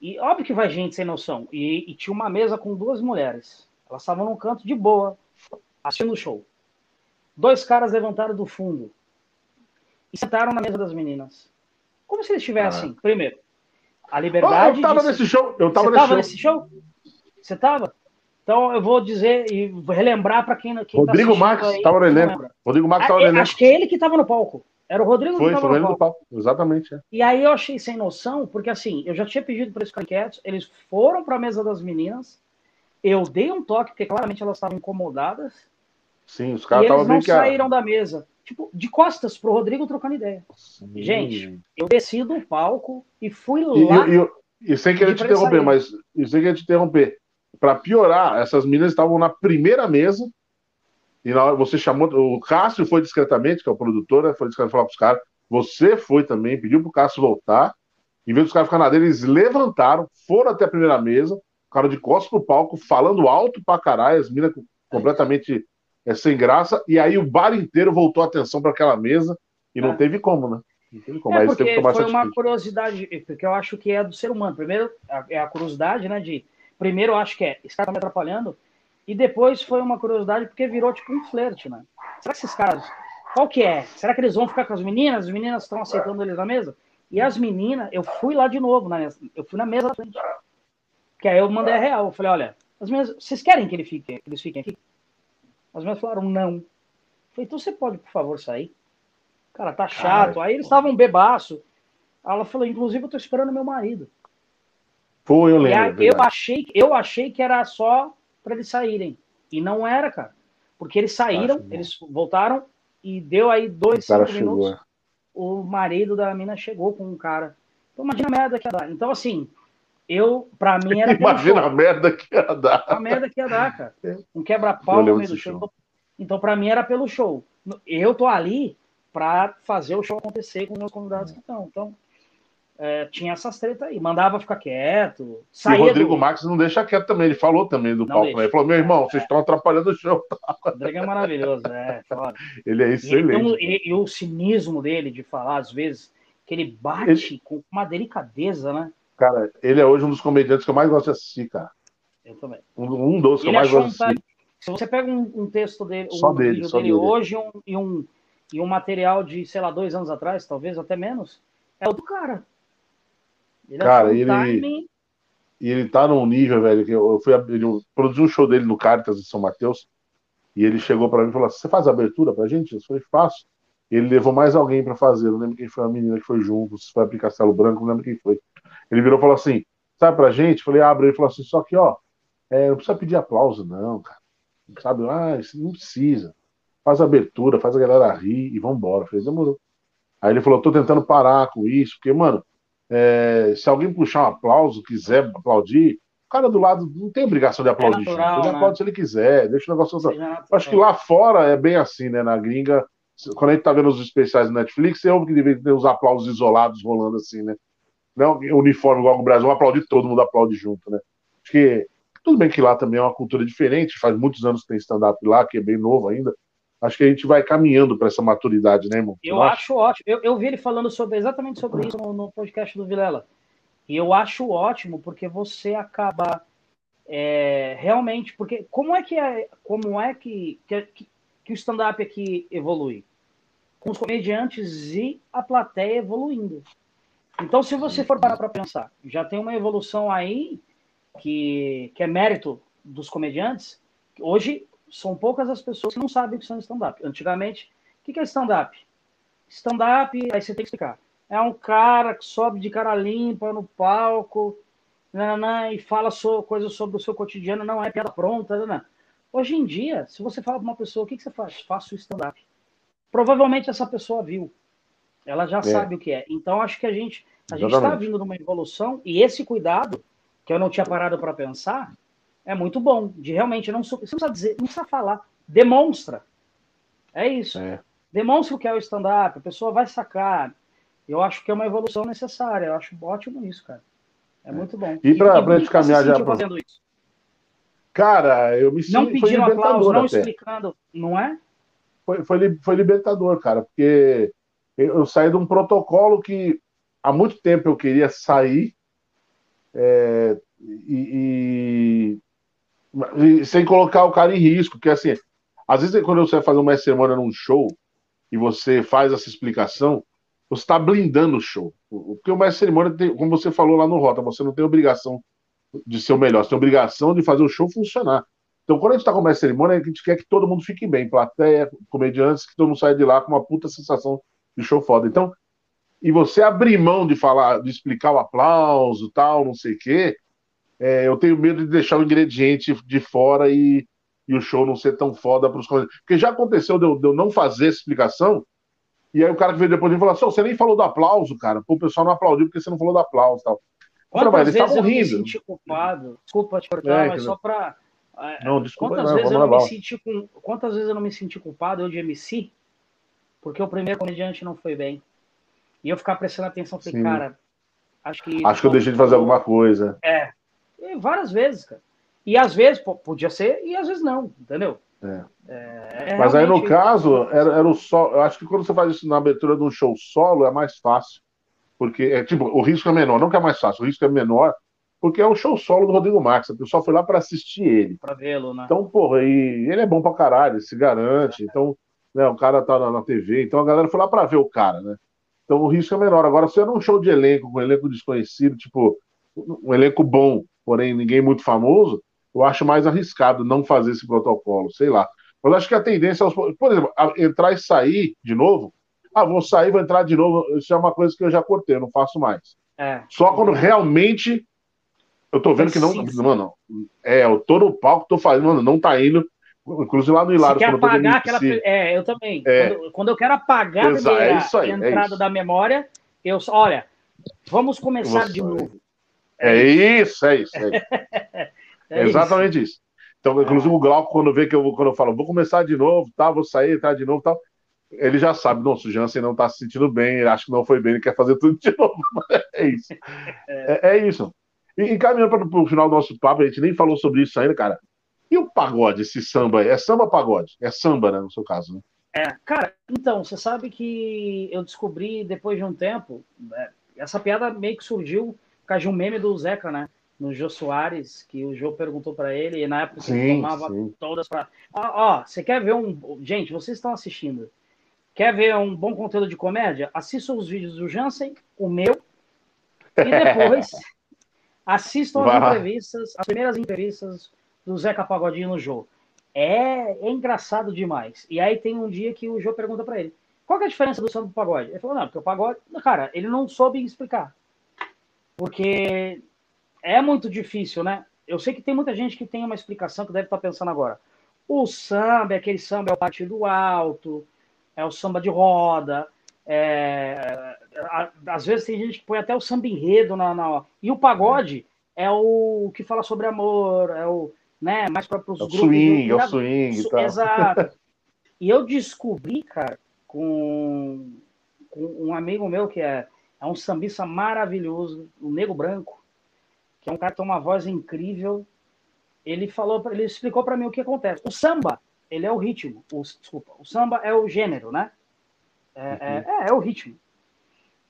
e óbvio que vai gente sem noção. E, e tinha uma mesa com duas mulheres. Elas estavam num canto de boa, assistindo o show. Dois caras levantaram do fundo e sentaram na mesa das meninas. Como se eles estivessem, ah. primeiro, a liberdade. Oh, eu tava nesse show. Eu tava, Você tava show. nesse show? Você tava? Então eu vou dizer e relembrar para quem, quem tá Rodrigo tá Max estava no elenco. Rodrigo Max estava no elenco. Acho que é ele que estava no palco. Era o Rodrigo foi, que estava no palco. palco. Exatamente. É. E aí eu achei sem noção, porque assim, eu já tinha pedido para eles ficarem quietos, eles foram para a mesa das meninas, eu dei um toque, porque claramente elas estavam incomodadas. Sim, os caras estavam não saíram da mesa. Tipo, de costas pro Rodrigo trocando ideia. Sim. Gente, eu desci do palco e fui lá. E, e, e sem querer te interromper, mas e sem querer te interromper. Para piorar, essas meninas estavam na primeira mesa e na hora você chamou, o Cássio foi discretamente, que é o produtor, né, foi discretamente falar para os caras. Você foi também, pediu para o Cássio voltar. Em vez dos caras ficarem na dele, eles levantaram, foram até a primeira mesa, cara de costas pro palco, falando alto pra caralho, as minas completamente é, sem graça, e aí o bar inteiro voltou a atenção para aquela mesa e não é. teve como, né? Não teve como. É porque foi uma curiosidade, porque eu acho que é do ser humano. Primeiro, é a curiosidade, né? De primeiro, eu acho que é, esse cara tá me atrapalhando, e depois foi uma curiosidade porque virou tipo um flerte, né? Será que esses caras, qual que é? Será que eles vão ficar com as meninas? As meninas estão aceitando eles na mesa? E as meninas, eu fui lá de novo, né? eu fui na mesa da frente. Que aí eu mandei a real. Eu falei, olha, as minhas, vocês querem que, ele fique, que eles fiquem aqui? As minhas falaram, não. Eu falei, então você pode, por favor, sair? Cara, tá chato. aí eles estavam bebaço. Ela falou, inclusive, eu tô esperando meu marido. Foi, eu lembro. Aí, eu, achei, eu achei que era só para eles saírem. E não era, cara. Porque eles saíram, eles voltaram e deu aí dois, cinco chegou. minutos. O marido da mina chegou com um cara. Então imagina a merda que ia dar. Então, assim, eu, pra mim, era. Imagina a merda que ia dar. A merda que ia dar, cara. Um quebra-pau no meio do show. show. Então, pra mim, era pelo show. Eu tô ali pra fazer o show acontecer com os meus convidados que estão. Então, é, tinha essas tretas aí. Mandava ficar quieto. E o Rodrigo do... Max não deixa quieto também. Ele falou também do não palco. Né? Ele falou: meu irmão, vocês estão atrapalhando o show. O Rodrigo é maravilhoso, é. Ele é excelente. E, e, e, o cinismo dele de falar, às vezes, que ele bate ele... com uma delicadeza, né? Cara, ele é hoje um dos comediantes que eu mais gosto de assistir, cara. Eu também. Um, um dos que eu mais gosto de assistir. Se você pega um, um texto dele, um só dele, vídeo dele, dele, hoje um, e, um, e um material de, sei lá, dois anos atrás, talvez até menos, é o do cara. Ele cara, ele. Time... E ele tá num nível, velho, que eu, eu fui. Ele produzi um show dele no Caritas de São Mateus. E ele chegou para mim e falou assim: Você faz abertura pra gente? Eu falei: Faço. Ele levou mais alguém para fazer. Não lembro quem foi a menina que foi junto, se foi a Castelo Branco, não lembro quem foi. Ele virou e falou assim: sabe pra gente? Falei, abre. Ele falou assim: só que, ó, é, não precisa pedir aplauso, não, cara. Sabe? Ah, não precisa. Faz a abertura, faz a galera rir e vambora. falei, demorou. Aí ele falou: tô tentando parar com isso, porque, mano, é, se alguém puxar um aplauso, quiser aplaudir, o cara do lado não tem obrigação de aplaudir. É natural, ele né? aplaude se ele quiser, deixa o negócio. Acho que lá fora é bem assim, né? Na gringa, quando a gente tá vendo os especiais do Netflix, você ouve que deve ter os aplausos isolados rolando assim, né? Não uniforme igual no Brasil, aplaudir todo mundo aplaude junto, né? Acho que tudo bem que lá também é uma cultura diferente, faz muitos anos que tem stand-up lá, que é bem novo ainda. Acho que a gente vai caminhando para essa maturidade, né, irmão? Eu acho ótimo. Eu, eu, vi ele falando sobre, exatamente sobre isso no, no, podcast do Vilela. E eu acho ótimo, porque você acaba é, realmente. Porque como é que é, como é que, que, que o stand-up aqui evolui? Com os comediantes e a plateia evoluindo. Então, se você for parar para pensar, já tem uma evolução aí que, que é mérito dos comediantes. Hoje são poucas as pessoas que não sabem o que são stand-up. Antigamente, o que é stand-up? Stand-up, aí você tem que explicar. É um cara que sobe de cara limpa no palco nananã, e fala so, coisas sobre o seu cotidiano, não é piada pronta. Nananã. Hoje em dia, se você fala para uma pessoa, o que, que você faz? Faço stand-up. Provavelmente essa pessoa viu. Ela já é. sabe o que é. Então, acho que a gente a gente está vindo numa evolução e esse cuidado, que eu não tinha parado para pensar, é muito bom. De realmente não, você não precisa dizer, não precisa falar, demonstra. É isso. É. Demonstra o que é o stand-up, a pessoa vai sacar. Eu acho que é uma evolução necessária. Eu acho ótimo isso, cara. É, é. muito bom. E para a gente caminhar já. Fazendo isso? Cara, eu me sinto. Não pedindo aplauso, não até. explicando, não é? Foi, foi, foi libertador, cara, porque eu saí de um protocolo que há muito tempo eu queria sair é, e, e, e, sem colocar o cara em risco, porque assim, às vezes quando você vai fazer uma semana num show e você faz essa explicação, você está blindando o show. Porque o mestre cerimônia, tem, como você falou lá no Rota, você não tem obrigação de ser o melhor, você tem obrigação de fazer o show funcionar. Então, quando a gente está com a cerimônia, a gente quer que todo mundo fique bem, plateia, comediantes, que todo mundo saia de lá com uma puta sensação de show foda. Então, e você abrir mão de falar, de explicar o aplauso, tal, não sei o quê, é, eu tenho medo de deixar o ingrediente de fora e, e o show não ser tão foda para os comediantes. Porque já aconteceu de eu, de eu, não fazer essa explicação, e aí o cara que veio depois de mim falou assim: você nem falou do aplauso, cara. Pô, o pessoal não aplaudiu porque você não falou do aplauso tal. Quantas vezes eu me senti culpado? Desculpa te cortar, é, mas só para é, não, desculpa, quantas, não, vezes eu não me senti com, quantas vezes eu não me senti culpado, eu de MC, porque o primeiro comediante não foi bem. E eu ficar prestando atenção, falei, Sim. cara, acho que. Acho que eu deixei de fazer alguma coisa. É. E várias vezes, cara. E às vezes podia ser, e às vezes não, entendeu? É. É, é Mas aí no caso, era, era o solo. Eu acho que quando você faz isso na abertura de um show solo, é mais fácil. Porque, é tipo, o risco é menor. Não que é mais fácil, o risco é menor, porque é o show solo do Rodrigo Marques. O pessoal foi lá para assistir ele. Para vê-lo, né? Então, porra, e ele é bom pra caralho, ele se garante. Então, né, o cara tá na, na TV. Então a galera foi lá para ver o cara, né? Então o risco é menor. Agora, se é um show de elenco, com um elenco desconhecido, tipo, um elenco bom, porém ninguém muito famoso, eu acho mais arriscado não fazer esse protocolo, sei lá. Mas acho que a tendência, é, por exemplo, entrar e sair de novo. Ah, vou sair, vou entrar de novo. Isso é uma coisa que eu já cortei, eu não faço mais. É. Só quando realmente eu tô vendo que não. Mano, é, eu tô no palco, tô fazendo, mano, não tá indo. Inclusive lá no Hilário. Você quer apagar aquela. É, eu também. É. Quando, quando, eu quero apagar Exato, a é aí, entrada é da memória, eu olha, vamos começar de novo. É, isso, é isso. É, isso. é exatamente isso. isso. Então, inclusive o Glauco, quando vê que eu, quando eu falo, vou começar de novo, tá, vou sair, entrar de novo tal, ele já sabe, nossa, o Jansen não tá se sentindo bem, ele acha que não foi bem, ele quer fazer tudo de novo. É isso. É, é isso. E, e caminhando para o final do nosso papo, a gente nem falou sobre isso ainda, cara. E o pagode, esse samba? É samba pagode? É samba, né, no seu caso, né? É, cara, então, você sabe que eu descobri depois de um tempo, né, essa piada meio que surgiu por causa de um meme do Zeca, né? No Jô Soares, que o Jô perguntou para ele, e na época sim, ele tomava sim. todas para. Ó, ó, você quer ver um. Gente, vocês estão assistindo. Quer ver um bom conteúdo de comédia? Assista os vídeos do Jansen, o meu, e depois Assistam as entrevistas, as primeiras entrevistas do Zeca Pagodinho no jogo. É, é, engraçado demais. E aí tem um dia que o Jô pergunta para ele: qual é a diferença do samba do pagode? Ele falou: não, porque o pagode. Cara, ele não soube explicar. Porque é muito difícil, né? Eu sei que tem muita gente que tem uma explicação que deve estar pensando agora. O samba é aquele samba, é o partido alto, é o samba de roda, é, às vezes tem gente que põe até o samba enredo na, na, E o pagode é o que fala sobre amor, é o. Né, mais para os é grupos. Swing, é o swing e tal. Exato. E eu descobri, cara, com, com um amigo meu que é, é um sambista maravilhoso, o Nego Branco, que é um cara que tem uma voz incrível. Ele falou, ele explicou para mim o que acontece. O samba, ele é o ritmo. O, desculpa, o samba é o gênero, né? É, uhum. é, é, é, o ritmo.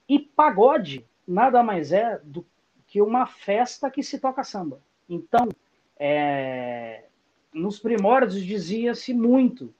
E pagode nada mais é do que uma festa que se toca samba. Então, é, nos primórdios dizia-se muito.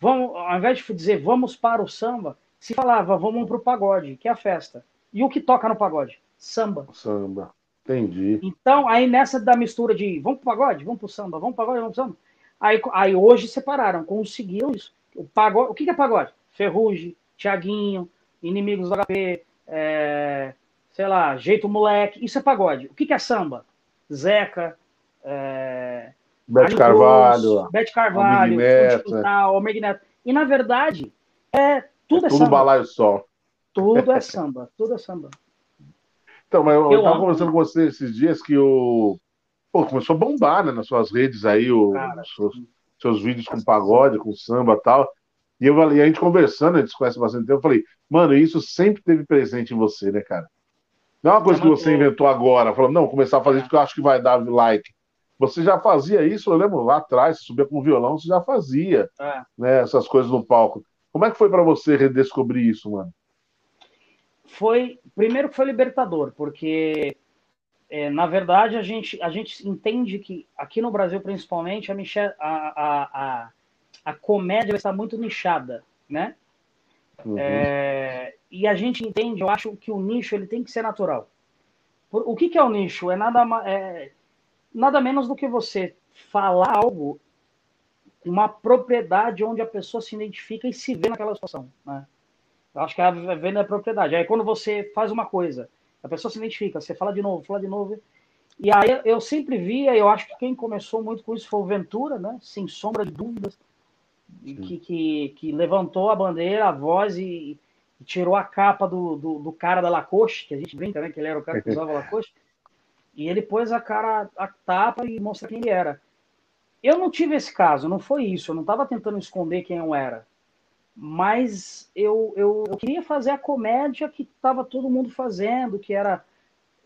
Vamos, ao invés de dizer vamos para o samba, se falava vamos para o pagode, que é a festa. E o que toca no pagode? Samba. Samba. Entendi. Então, aí nessa da mistura de vamos para o pagode, vamos para o samba, vamos para o pagode, vamos para o samba. Aí, aí hoje separaram, conseguiram isso. O, pagode, o que, que é pagode? Ferrugem, Tiaguinho, Inimigos do HP, é, sei lá, Jeito Moleque. Isso é pagode. O que, que é samba? Zeca, é, Bete Carvalho, Bete Carvalho, Almig Neto. E na verdade, é tudo é, é tudo samba. balaio só. Tudo é samba, tudo é samba. Então, mas eu, eu tava conversando com você esses dias que o. Pô, começou a bombar né, nas suas redes aí, o, Cara, os seus, seus vídeos com pagode, com samba e tal. E, eu, e a gente conversando, a gente conhece bastante tempo, eu falei, mano, isso sempre teve presente em você, né, cara? Não é uma coisa que você inventou agora, falando, não, começar a fazer isso que eu acho que vai dar like. Você já fazia isso, eu lembro lá atrás, você subia com o violão, você já fazia é. né, essas coisas no palco. Como é que foi para você redescobrir isso, mano? Foi, primeiro que foi libertador, porque é, na verdade a gente, a gente entende que aqui no Brasil principalmente a, a, a, a a comédia está muito nichada, né? Uhum. É, e a gente entende, eu acho que o nicho ele tem que ser natural. O que, que é o nicho? É nada, é nada menos do que você falar algo uma propriedade onde a pessoa se identifica e se vê naquela situação. Né? Eu acho que a venda é propriedade. Aí quando você faz uma coisa, a pessoa se identifica, você fala de novo, fala de novo. E aí eu sempre via, eu acho que quem começou muito com isso foi o Ventura, né? Sem sombra de dúvidas, que, que, que, levantou a bandeira, a voz e, e tirou a capa do, do, do, cara da Lacoste, que a gente brinca, né? Que ele era o cara que usava Lacoste. E ele pôs a cara, a tapa e mostra quem ele era. Eu não tive esse caso, não foi isso. Eu não estava tentando esconder quem eu era. Mas eu, eu, eu queria fazer a comédia que estava todo mundo fazendo, que era,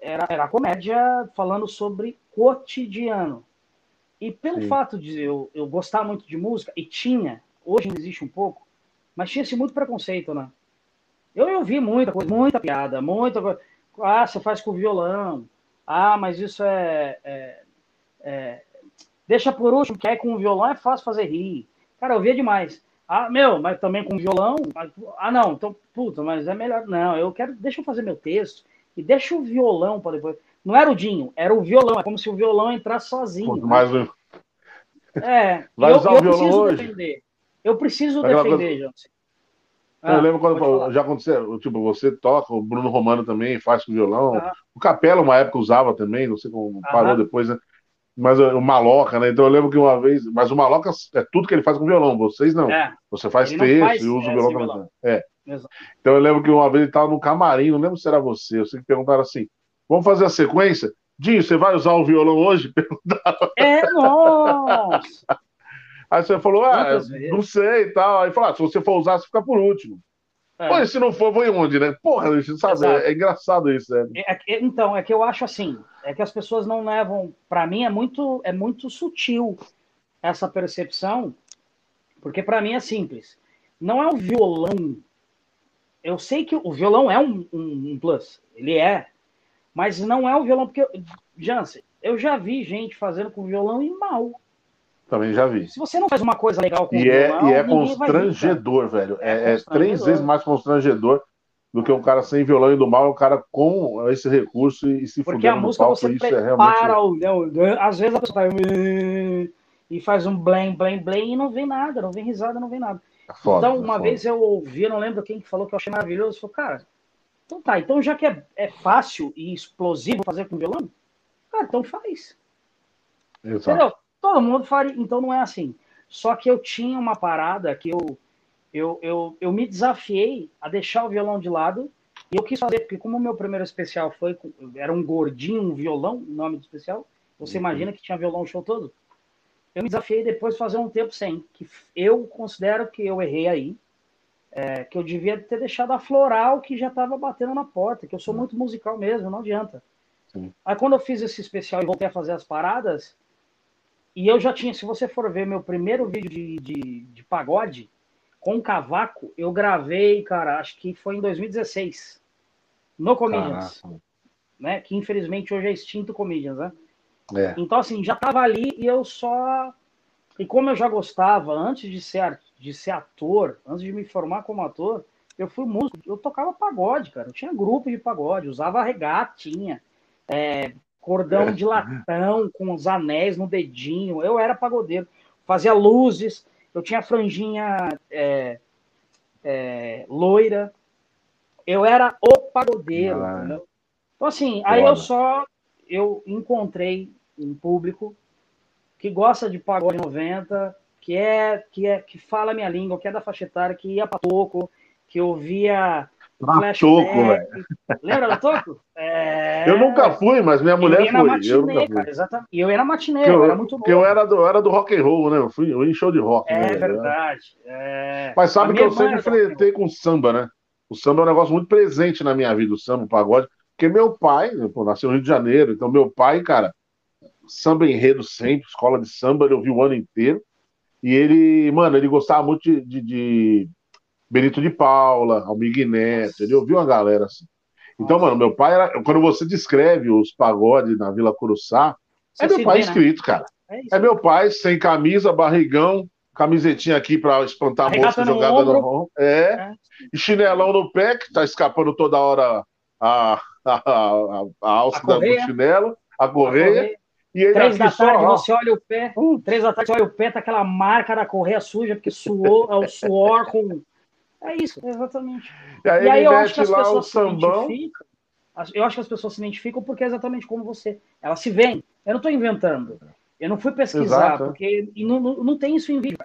era, era a comédia falando sobre cotidiano. E pelo Sim. fato de eu, eu gostar muito de música, e tinha, hoje não existe um pouco, mas tinha-se muito preconceito, né? Eu ouvi muita coisa, muita piada, muita coisa. Ah, você faz com violão. Ah, mas isso é, é, é Deixa por último, que aí com o violão é fácil fazer rir. Cara, eu via demais. Ah, meu, mas também com violão. Ah, não, então, puta, mas é melhor. Não, eu quero. Deixa eu fazer meu texto e deixa o violão para depois. Não era o Dinho, era o violão. É como se o violão entrasse sozinho. Pô, mas... É, Vai eu, usar eu o violão preciso hoje? defender. Eu preciso defender, coisa... Ah, eu lembro quando já aconteceu, tipo, você toca, o Bruno Romano também faz com violão. O Capela, uma época, usava também, não sei como parou depois, né? Mas o Maloca, né? Então eu lembro que uma vez. Mas o Maloca é tudo que ele faz com violão, vocês não. É. Você faz texto faz, e usa é, o violão. Violão. É. Então eu lembro que uma vez ele estava no camarim, não lembro se era você. Eu sei que perguntaram assim: vamos fazer a sequência? Dinho, você vai usar o violão hoje? Perguntaram. É, nossa! Aí você falou, ah, não sei e tal. Aí falou, ah, se você for usar, você fica por último. É. Pô, e se não for, vou em onde, né? Porra, sabe? É, é, engraçado isso, né? É, é, então, é que eu acho assim, é que as pessoas não levam. Para mim é muito, é muito sutil essa percepção, porque para mim é simples. Não é o violão. Eu sei que o violão é um, um, um plus, ele é, mas não é o violão, porque, Jansen, eu já vi gente fazendo com violão e mal. Também já vi. Se você não faz uma coisa legal com e é, violão, E é constrangedor, velho. É, é, é três vezes mais constrangedor do que um cara sem violão e do mal, um cara com esse recurso e se Porque a música palco, você prepara é realmente... o... Às vezes a pessoa vai e faz um blém, blém, blém e não vem nada, não vem risada, não vem nada. É foda, então, é uma vez eu ouvi, eu não lembro quem que falou que eu achei maravilhoso, falou, cara, então tá, então já que é, é fácil e explosivo fazer com violão, cara, então faz. Exato. Entendeu? Todo mundo faria, então não é assim. Só que eu tinha uma parada que eu, eu, eu, eu me desafiei a deixar o violão de lado e eu quis fazer, porque como o meu primeiro especial foi, era um gordinho, um violão, nome do especial, você uhum. imagina que tinha violão o show todo? Eu me desafiei depois de fazer um tempo sem, que eu considero que eu errei aí, é, que eu devia ter deixado a floral que já estava batendo na porta, que eu sou uhum. muito musical mesmo, não adianta. Sim. Aí quando eu fiz esse especial e voltei a fazer as paradas, e eu já tinha, se você for ver meu primeiro vídeo de, de, de pagode com cavaco, eu gravei, cara, acho que foi em 2016, no Comedians. Né? Que infelizmente hoje é extinto Comedians, né? É. Então, assim, já tava ali e eu só. E como eu já gostava, antes de ser, de ser ator, antes de me formar como ator, eu fui músico, eu tocava pagode, cara. Eu tinha grupo de pagode, usava regatinha, é, cordão de latão com os anéis no dedinho. Eu era pagodeiro, fazia luzes, eu tinha franjinha é, é, loira. Eu era o pagodeiro. Ah, então, assim, aí eu só eu encontrei um público que gosta de pagode 90, que é que é que fala a minha língua, que é da faixa etária, que ia para toco, que ouvia na Toco, velho. Lembra da Toco? É... Eu nunca fui, mas minha mulher eu foi. Matinê, eu nunca fui. Cara, exatamente. E eu ia na matinê, eu, era muito bom. eu era do, eu era do rock and roll, né? Eu fui eu em show de rock. É né? verdade. É... Mas sabe que eu sempre flertei com samba, né? O samba é um negócio muito presente na minha vida, o samba, o pagode. Porque meu pai, pô, nasceu no Rio de Janeiro, então meu pai, cara, samba enredo sempre, escola de samba, ele ouviu o ano inteiro. E ele, mano, ele gostava muito de, de, de Benito de Paula, Almir Neto, ele ouviu uma galera assim. Então, mano, meu pai era. Quando você descreve os pagodes na Vila Curuçá, é meu pai vê, escrito, né? cara. É, é, meu pai, sem camisa, barrigão, camisetinha aqui para espantar a mosca jogada no ombro. É, é, e chinelão no pé, que tá escapando toda hora a, a, a, a alça a do chinelo, a correia. E três da tarde só, você olha o pé, hum. três da tarde você olha o pé, tá aquela marca da correia suja, porque suou, é o suor com. É isso, exatamente. E aí, e aí eu acho que as pessoas se identificam. Eu acho que as pessoas se identificam porque é exatamente como você. Elas se veem. Eu não estou inventando. Eu não fui pesquisar, Exato. porque não, não, não tem isso em vídeo.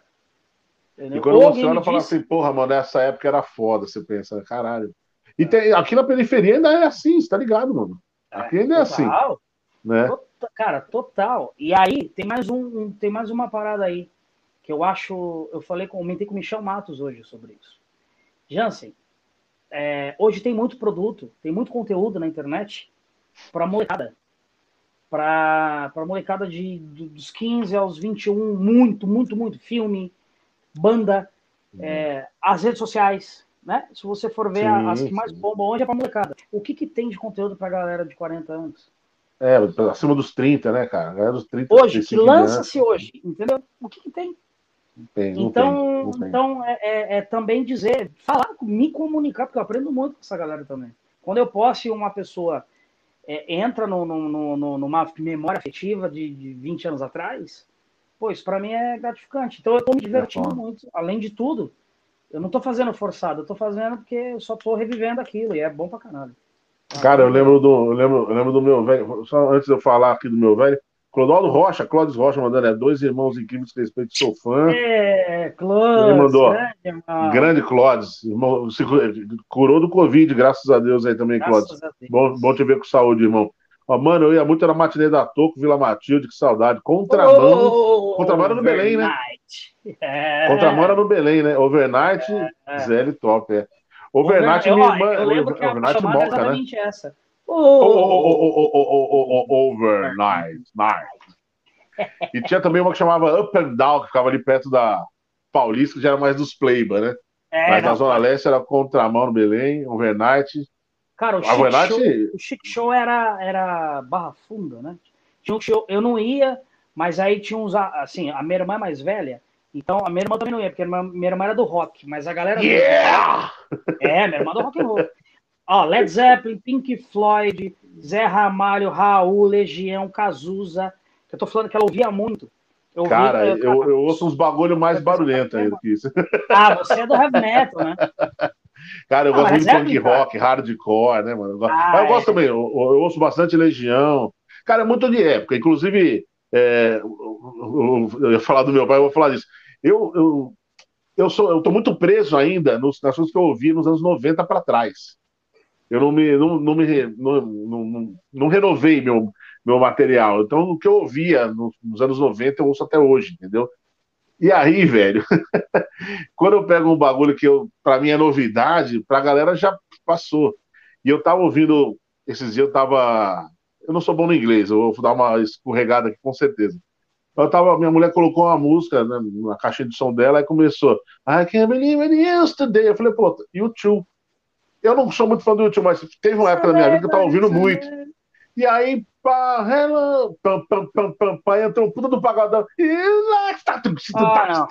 E quando você olha e fala assim, porra, mano, nessa época era foda, você pensa, caralho. E tem, aqui na periferia ainda é assim, você tá ligado, mano? Aqui ainda é, assim. Né? Tota, cara, total. E aí, tem mais, um, tem mais uma parada aí, que eu acho. Eu falei, comentei com o Michel Matos hoje sobre isso. Jansen, é, hoje tem muito produto, tem muito conteúdo na internet para molecada. Para molecada de, de, dos 15 aos 21, muito, muito, muito. Filme, banda, uhum. é, as redes sociais, né? Se você for ver sim, as que mais bombam hoje é para molecada. O que, que tem de conteúdo para galera de 40 anos? É, acima dos 30, né, cara? Galera dos 30, hoje, que lança-se hoje, entendeu? O que, que tem? Tem, então, tem, não então é, é, é, também dizer, falar, me comunicar, porque eu aprendo muito com essa galera também. Quando eu posso e uma pessoa é, entra no, no, no, numa memória afetiva de, de 20 anos atrás, pô, isso para mim é gratificante. Então eu tô me divertindo muito. Além de tudo, eu não tô fazendo forçado, eu tô fazendo porque eu só tô revivendo aquilo e é bom pra caralho. Cara, eu lembro do, eu lembro, eu lembro do meu velho, só antes de eu falar aqui do meu velho, Clodoaldo Rocha, Clóvis Rocha mandando, é dois irmãos incríveis que respeito, sou fã. É, Clóvis. Ele mandou, grande, grande Clóvis, irmão, se curou do Covid, graças a Deus aí também, Clóvis. Bom, bom te ver com saúde, irmão. Ó, mano, eu ia muito na matinê da Toco, Vila Matilde, que saudade. Contramão. Oh, contramão no Belém, né? É. Contramão no Belém, né? Overnight, é, é. Zé top, é. Overnight, minha irmã. Eu lembro que Overnight moca, exatamente né? essa. Overnight, night. E tinha também uma que chamava Up and Down, que ficava ali perto da Paulista, que já era mais dos Playba, né? É, Mas na Zona Leste era Contramão no Belém, Overnight. Cara, o Chic, verdade... show, o Chic Show era, era Barra Funda, né? Tinha um show, eu não ia, mas aí tinha uns. Assim, a minha irmã é mais velha, então a minha irmã também não ia, porque a minha irmã era do rock, mas a galera. Yeah! É, minha irmã é do rock and roll. Ó, Led Zeppelin, Pink Floyd, Zé Ramalho, Raul, Legião, Cazuza. Eu tô falando que ela ouvia muito. Eu cara, eu, eu, eu, ouço uns bagulho mais barulhento ainda que isso. Ah, você é do heavy metal, né? Cara, eu não, gosto muito de punk rock, hardcore, né, mano? Ah, mas eu gosto é. também, eu, eu, ouço bastante Legião. Cara, é muito de época. Inclusive, é, eu, eu, ia falar do meu pai, eu vou falar disso. Eu, eu, eu, sou, eu tô muito preso ainda nos, nas coisas que eu ouvi nos anos 90 para trás. Eu não me, não, não, me não, não, não, renovei meu, meu material. Então, o que eu ouvia nos, nos anos 90, eu ouço até hoje, entendeu? E aí, velho, quando eu pego um bagulho que eu, pra mim é novidade, pra galera já passou. E eu tava ouvindo, esses dias eu tava. Eu não sou bom no inglês, eu vou dar uma escorregada aqui com certeza. Eu tava, minha mulher colocou uma música né, na caixa de som dela e começou. I can't believe it yesterday. Eu falei, pô, YouTube. Eu não sou muito fã do YouTube, mas teve uma época da minha vida que eu tava ouvindo muito. E aí, pá, pam, pam, pam, pam, pam, entrou puta do pagodão. Ah,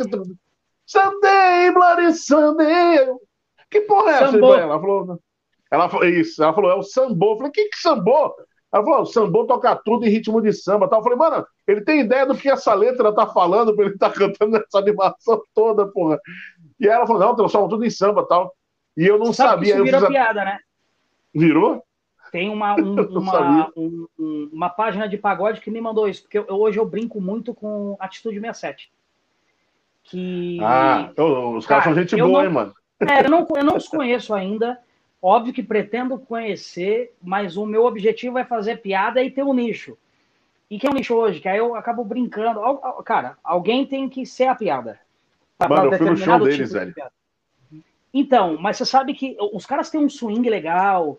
Sunday, Bloody Sunday. Que porra é essa, Ela falou, ela falou isso, ela falou, é o sambô. Eu falei, que que sambô? Ela falou, o sambô toca tudo em ritmo de samba. Tal. Eu falei, mano, ele tem ideia do que essa letra tá falando pra ele tá cantando essa animação toda, porra. E ela falou, não, transforma tudo em samba tal. E eu não sabia. Isso virou piada, né? Virou? Tem uma, um, uma, um, uma página de pagode que me mandou isso, porque eu, hoje eu brinco muito com Atitude 67. Que, ah, os caras são gente boa, não, hein, mano? É, eu não, eu não os conheço ainda. Óbvio que pretendo conhecer, mas o meu objetivo é fazer piada e ter um nicho. E que é um nicho hoje? Que aí eu acabo brincando. Cara, alguém tem que ser a piada. Mano, eu fui no show deles, tipo velho. Então, mas você sabe que os caras têm um swing legal,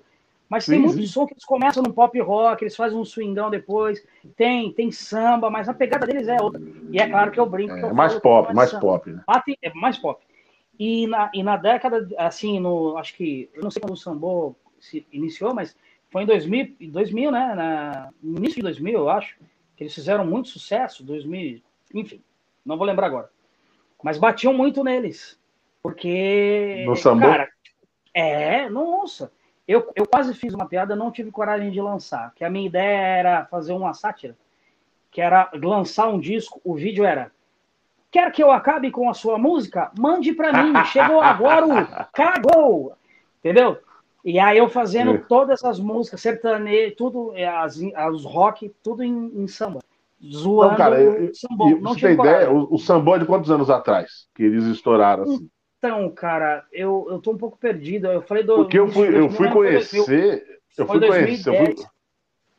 mas sim, tem muito sim. som que eles começam no pop rock, eles fazem um swingão depois, tem, tem samba, mas a pegada deles é outra. E é claro que eu brinco. É, eu mais pop, mais samba. pop. Né? É mais pop. E na, e na década, assim, no, acho que, eu não sei quando o sambô se iniciou, mas foi em 2000, 2000 né? Na, no início de 2000, eu acho, que eles fizeram muito sucesso, 2000, enfim, não vou lembrar agora. Mas batiam muito neles. Porque. No sambô? Cara, é, nossa. Eu, eu quase fiz uma piada, não tive coragem de lançar, que a minha ideia era fazer uma sátira. que era lançar um disco, o vídeo era Quer que eu acabe com a sua música? Mande para mim. Chegou agora o cagou. Entendeu? E aí eu fazendo todas as músicas, sertanejo, tudo, é, as, as rock, tudo em, em samba. Zoando não, cara, eu, sambô. Eu, não você tem ideia? O, o sambô é de quantos anos atrás que eles estouraram assim? Então, cara, eu, eu tô um pouco perdido. Eu falei do. Porque eu fui, eu fui conhecer. Eu fui conhecer. Eu, fui,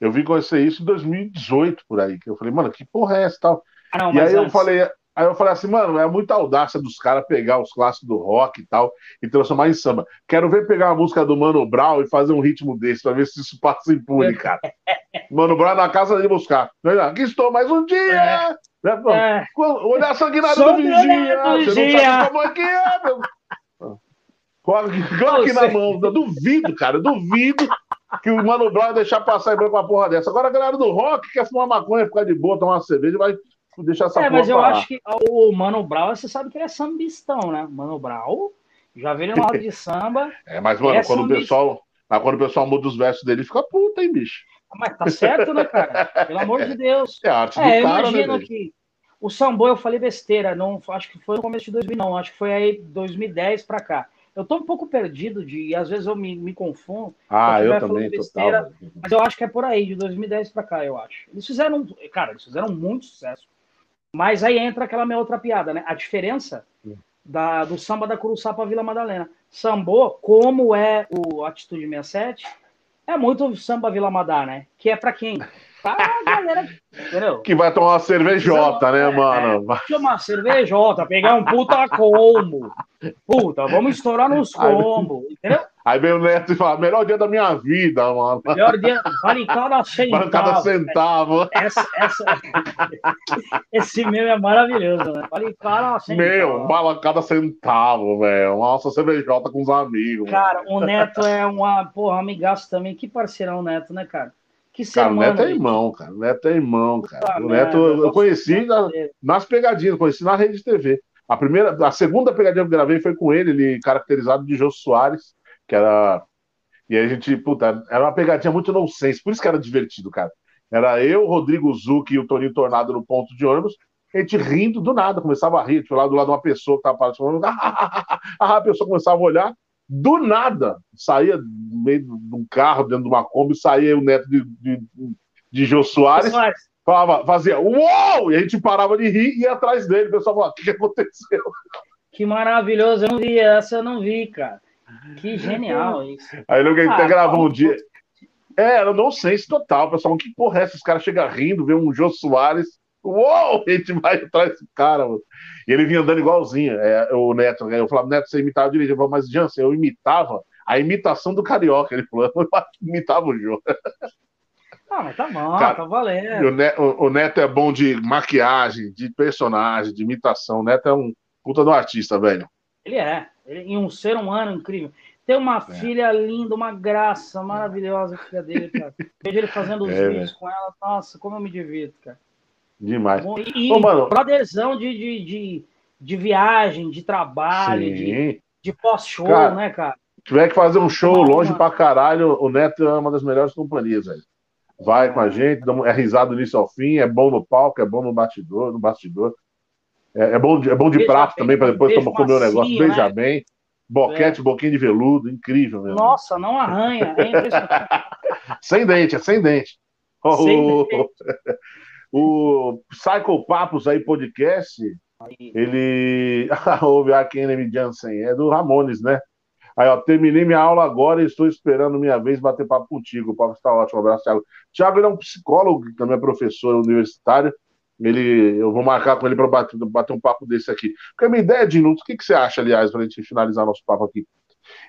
eu vim conhecer isso em 2018 por aí. Que eu falei, mano, que porra é essa tal? Ah, não, e aí antes... eu falei, Aí eu falei assim, mano, é muita audácia dos caras pegar os clássicos do rock e tal e transformar em samba. Quero ver pegar a música do Mano Brown e fazer um ritmo desse pra ver se isso passa impune, cara. Mano Brown na casa de buscar. Aqui estou mais um dia. É. Né? É. Olhar sanguinário do vigia. Você não sabe como é que é, meu. Aqui na mão. Eu duvido, cara. Eu duvido que o Mano Brown deixar passar em branco uma porra dessa. Agora a galera do rock quer fumar maconha, ficar de boa, tomar uma cerveja, vai deixar essa É, mas eu acho que o Mano Brown, você sabe que ele é sambistão, né? Mano Brown, já veio uma hora de samba. É, mas, mano, é quando, o pessoal, mas quando o pessoal muda os versos dele, fica puta, hein, bicho? Mas tá certo, né, cara? Pelo amor de Deus. É a arte do é, cara, eu imagino né, que o Sambô eu falei besteira, não, acho que foi no começo de 2000, não, acho que foi aí 2010 para cá. Eu tô um pouco perdido de, e às vezes eu me, me confundo. Ah, eu também, besteira, total. Mas eu acho que é por aí, de 2010 para cá, eu acho. Eles fizeram, cara, eles fizeram muito sucesso. Mas aí entra aquela minha outra piada, né? A diferença da, do samba da Curuçá Vila Madalena. Sambô, como é o Atitude 67, é muito samba Vila Madá, né? Que é para quem? Pra galera, entendeu? Que vai tomar uma cervejota, né, é, mano? É, tomar uma cervejota, pegar um puta combo. Puta, vamos estourar nos combos, entendeu? Aí vem o Neto e fala: melhor dia da minha vida, mano. Melhor dia, vale cada centavo. Vale cada centavo. Essa, essa... Esse meme é maravilhoso, né? Vale cada centavo. Meu, vale cada centavo, velho. Nossa, cervejota com os amigos. Cara, mano. o Neto é uma, porra, amigaço também. Que parceirão, Neto, né, cara? Que cara, o Neto é irmão, cara. O Neto é irmão, cara. o Neto eu conheci na, nas pegadinhas, conheci na rede de TV. A primeira, a segunda pegadinha que eu gravei foi com ele, ele caracterizado de Jô Soares, que era. E aí a gente, puta, era uma pegadinha muito nonsense, por isso que era divertido, cara. Era eu, Rodrigo Zuc e o Toninho Tornado no ponto de ônibus, a gente rindo do nada, começava a rir, tipo, lá do lado de uma pessoa que tava participando, a pessoa começava a olhar, do nada, saía no meio de um carro, dentro de uma Kombi, saía o neto de, de, de Jô Soares, falava, fazia uou! E a gente parava de rir e ia atrás dele. O pessoal falava, o que, que aconteceu? Que maravilhoso, eu não vi essa, eu não vi, cara. Que genial isso. Aí ele até ah, gravou um dia. É, era nonsense total, pessoal. Que porra é essa? Os caras chegam rindo, vê um Jô Soares. Uou! A gente vai atrás desse cara, mano. E ele vinha andando igualzinho. É, o Neto, né? eu falava, Neto, você imitava direito. Eu falava, mas Jansen, eu imitava a imitação do Carioca. Ele falou, eu imitava o Jô. Ah, mas tá bom, cara, tá valendo. O Neto, o Neto, é bom de maquiagem, de personagem, de imitação. O Neto é um puta do artista, velho. Ele é. Ele, e um ser humano incrível. Tem uma é. filha linda, uma graça maravilhosa, a filha dele, cara. Vejo ele fazendo os é, vídeos com ela. Nossa, como eu me divirto, cara. Demais. E, Ô, mano... brotherzão de, de, de, de, viagem, de trabalho, Sim. de, de pós-show, né, cara? Tiver que fazer um show Não, longe mano. pra caralho, o Neto é uma das melhores companhias, velho. Vai com a gente, é risado do início ao fim, é bom no palco, é bom no bastidor, no bastidor. É, é bom, é bom de beija prato bem, também, para depois tomar, comer um negócio. Beija né? bem. Boquete, é. boquinha de veludo, incrível mesmo. Nossa, não arranha. É sem dente, é sem dente. Sem o, dente. o Psycho Papos aí, podcast, ele. Ouve a Kennedy Jansen, é do Ramones, né? Aí, ó, terminei minha aula agora e estou esperando minha vez bater papo contigo. O papo está ótimo. Um abraço, Thiago. Thiago ele é um psicólogo, também é professor universitário. Ele, eu vou marcar com ele para bater, bater, um papo desse aqui. Porque a minha ideia, Dino, o que, que você acha, aliás, para a gente finalizar nosso papo aqui?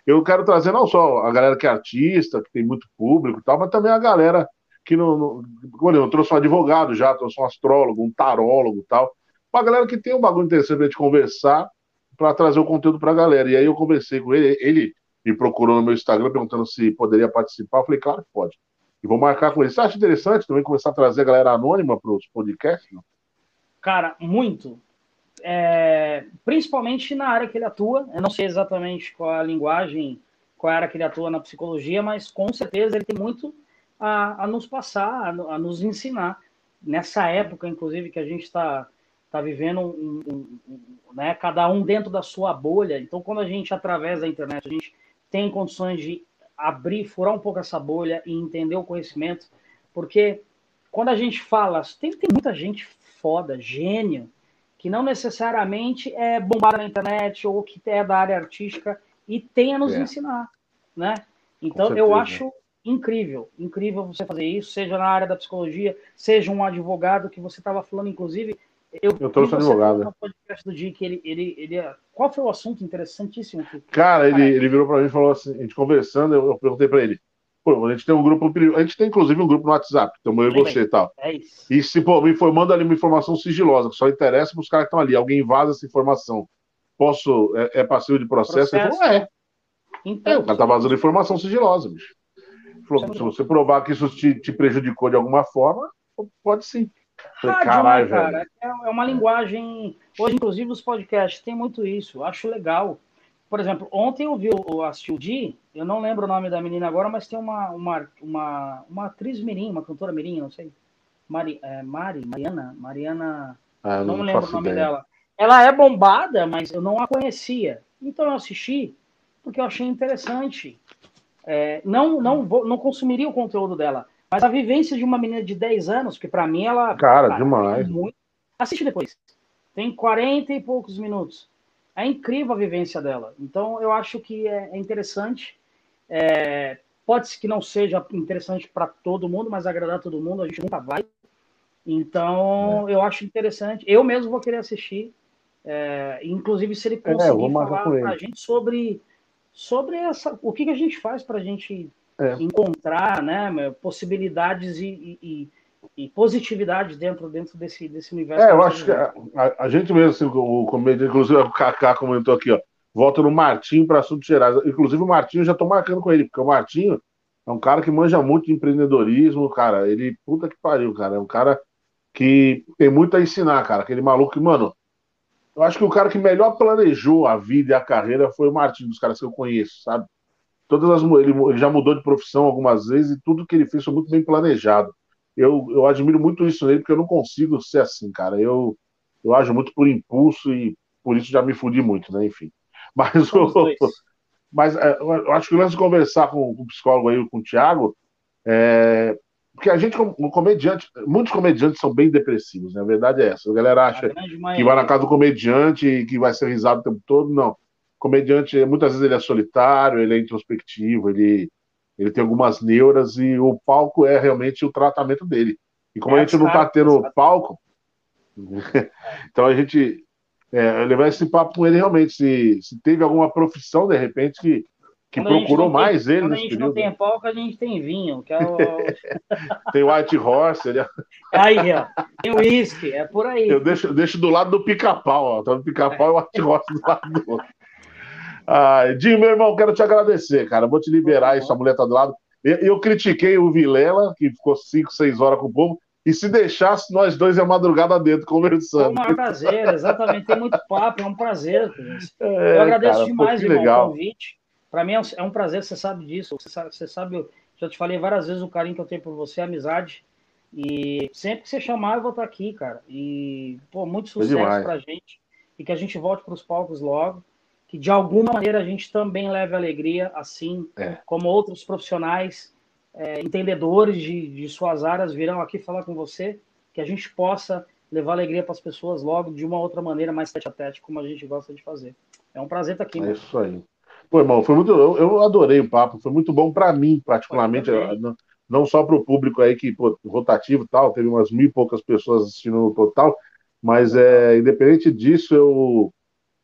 Eu quero trazer não só a galera que é artista, que tem muito público e tal, mas também a galera que não. não como eu, eu trouxe um advogado já, trouxe um astrólogo, um tarólogo e tal. Uma galera que tem um bagulho interessante pra gente conversar, para trazer o conteúdo para a galera. E aí eu conversei com ele, ele me procurou no meu Instagram perguntando se poderia participar. Eu falei, claro que pode. E vou marcar com ele. Você acha interessante também começar a trazer a galera anônima para os podcasts? Não? Cara, muito. É, principalmente na área que ele atua. Eu não sei exatamente qual é a linguagem, qual é a área que ele atua na psicologia, mas com certeza ele tem muito a, a nos passar, a, a, nos ensinar. nessa época, inclusive, que a gente está tá vivendo um, um, um, né, cada um dentro da sua bolha. Então, quando a gente, através da internet, a gente tem condições de abrir, furar um pouco essa bolha e entender o conhecimento, porque quando a gente fala, tem, tem muita gente foda, gênio, que não necessariamente é bombada na internet ou que é da área artística e tem a nos é. ensinar, né? Então eu acho incrível, incrível você fazer isso, seja na área da psicologia, seja um advogado que você estava falando, inclusive, eu, eu trouxe advogado. No podcast do dia que ele, ele, ele, qual foi o assunto interessantíssimo? Que, cara, ele, ele virou para mim e falou assim, a gente conversando, eu, eu perguntei para ele, Pô, a gente tem um grupo, a gente tem inclusive um grupo no WhatsApp, então eu e você e tal. É isso. E se, pô, me informando ali uma informação sigilosa, que só interessa para os caras que estão ali, alguém vaza essa informação. Posso, é, é passivo de processo? processo. Ele falou, é. Então, é, o cara tá vazando informação sigilosa, bicho. Falou, se você provar que isso te, te, prejudicou de alguma forma, pode sim. Falei, Caralho, cara, é, é uma linguagem. Hoje, inclusive, os podcasts tem muito isso. Eu acho legal. Por exemplo, ontem eu vi o assisti o Di, eu não lembro o nome da menina agora, mas tem uma, uma, uma, uma atriz mirim, uma cantora mirim, não sei. Mari, é, Mari, Mariana, Mariana, ah, não, não lembro o nome ideia. dela. Ela é bombada, mas eu não a conhecia. Então eu assisti porque eu achei interessante. É, não, não, vou, não consumiria o conteúdo dela, mas a vivência de uma menina de 10 anos, que para mim ela. Cara, cara demais. É muito... Assiste depois. Tem 40 e poucos minutos. É incrível a vivência dela. Então, eu acho que é, é interessante. É, pode ser que não seja interessante para todo mundo, mas agradar todo mundo, a gente nunca vai. Então, é. eu acho interessante. Eu mesmo vou querer assistir. É, inclusive, se ele é, conseguir falar para a gente sobre, sobre essa, o que, que a gente faz para a gente é. encontrar né, possibilidades e, e, e, positividade dentro, dentro desse, desse universo. É, eu acho que a, a, a, gente mesmo, assim, o comediante, inclusive o Kaká comentou aqui, ó, volta no Martinho para assuntos gerais. Inclusive o Martinho, já estou marcando com ele, porque o Martinho é um cara que manja muito de empreendedorismo, cara. Ele, puta que pariu, cara. É um cara que tem muito a ensinar, cara. Aquele maluco que, mano, eu acho que o cara que melhor planejou a vida e a carreira foi o Martinho, dos caras que eu conheço, sabe? Todas as, ele, ele já mudou de profissão algumas vezes e tudo que ele fez foi muito bem planejado. Eu, eu admiro muito isso nele, porque eu não consigo ser assim, cara. Eu, eu ajo muito por impulso e por isso já me fudi muito, né? Enfim. Mas, o, mas é, eu acho que o lance de conversar com, com o psicólogo aí, com o Thiago, é, porque a gente, como comediante, muitos comediantes são bem depressivos, né? A verdade é essa. A galera acha que vai na casa do comediante e que vai ser risado o tempo todo. Não comediante, muitas vezes ele é solitário, ele é introspectivo, ele, ele tem algumas neuras e o palco é realmente o tratamento dele. E como é, a gente não está tendo palco, então a gente é, levar esse papo com ele realmente, se, se teve alguma profissão, de repente, que, que procurou mais tem, ele quando a gente período. não tem palco, a gente tem vinho, que é o... tem White Horse. Ele... É aí, ó, tem uísque, é por aí. Eu deixo, deixo do lado do pica-pau, ó. Tá no pica-pau e o White Horse do lado do outro. Ah, Dinho, meu irmão, quero te agradecer, cara. Vou te liberar aí, sua mulher tá do lado. Eu, eu critiquei o Vilela, que ficou 5, 6 horas com o povo. E se deixasse, nós dois é madrugada dentro conversando. É um prazer, exatamente. Tem muito papo, é um prazer. É, eu agradeço cara, demais, irmão, legal. o convite. Para mim é um prazer, você sabe disso. Você sabe, você sabe, já te falei várias vezes o carinho que eu tenho por você, a amizade. E sempre que você chamar, eu vou estar aqui, cara. E, pô, muito sucesso pra gente. E que a gente volte para os palcos logo que de alguma maneira a gente também leve alegria, assim é. como outros profissionais é, entendedores de, de suas áreas virão aqui falar com você, que a gente possa levar alegria para as pessoas logo de uma outra maneira, mais tete a tete, como a gente gosta de fazer. É um prazer estar aqui. É isso aí. Pô, irmão, foi muito. Eu, eu adorei o papo, foi muito bom para mim, particularmente, não, não, só para o público aí que, pô, rotativo e tal, teve umas mil e poucas pessoas assistindo no total, mas é, independente disso, eu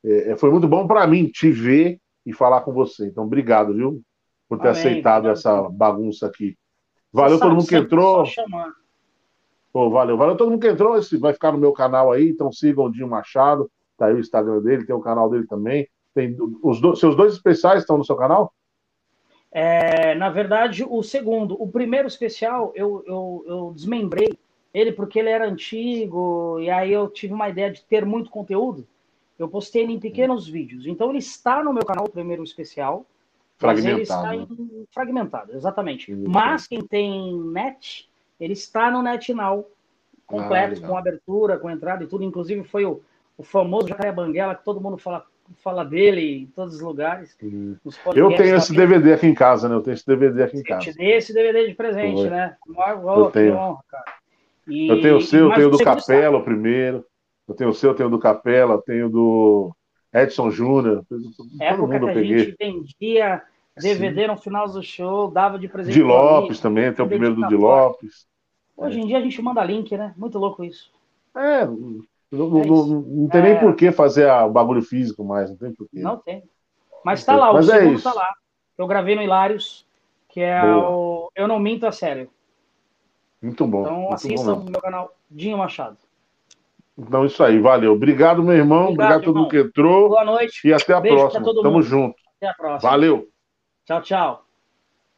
é, é, foi muito bom para mim te ver e falar com você. Então, obrigado, viu? Por ter Amém, aceitado obrigado. essa bagunça aqui. Valeu todo mundo que entrou. Pô, valeu, valeu todo mundo que entrou. Esse vai ficar no meu canal aí, então sigam o Dinho Machado. Tá aí o Instagram dele, tem o canal dele também. Tem os do, seus dois especiais estão no seu canal? É, na verdade, o segundo. O primeiro especial eu, eu, eu desmembrei ele porque ele era antigo, e aí eu tive uma ideia de ter muito conteúdo. Eu postei ele em pequenos vídeos. Então ele está no meu canal, o primeiro especial. Fragmentado. Mas ele está em... fragmentado, exatamente. Mas quem tem net, ele está no NetNow. completo, ah, com abertura, com entrada e tudo. Inclusive foi o, o famoso Jacaré Banguela, que todo mundo fala, fala dele em todos os lugares. Eu tenho esse DVD aqui em casa, né? Eu tenho esse DVD aqui em casa. Eu te dei esse DVD de presente, foi. né? eu tenho. Honra, e, eu tenho o seu, eu tenho o do Capela, o primeiro. Eu tenho o seu, eu tenho o do Capela, eu tenho do Edson Júnior. Todo mundo que a peguei. gente vendia DVD Sim. no final do show, dava de presente. De Lopes também, tem o primeiro do Di Lopes. Hoje em dia a gente manda link, né? Muito louco isso. É, não, não, é não, não tem é... nem por que fazer o bagulho físico mais, não tem por quê. Não tem. Mas tá lá, o é segundo é tá lá. Eu gravei no Hilários, que é Boa. o Eu Não Minto a Sério. Muito bom. Então assistam no meu canal Dinho Machado. Então, isso aí, valeu. Obrigado, meu irmão. Obrigado, Obrigado a todo mundo que entrou. Boa noite. E até a Beijo próxima. Tamo mundo. junto. Até a próxima. Valeu. Tchau, tchau.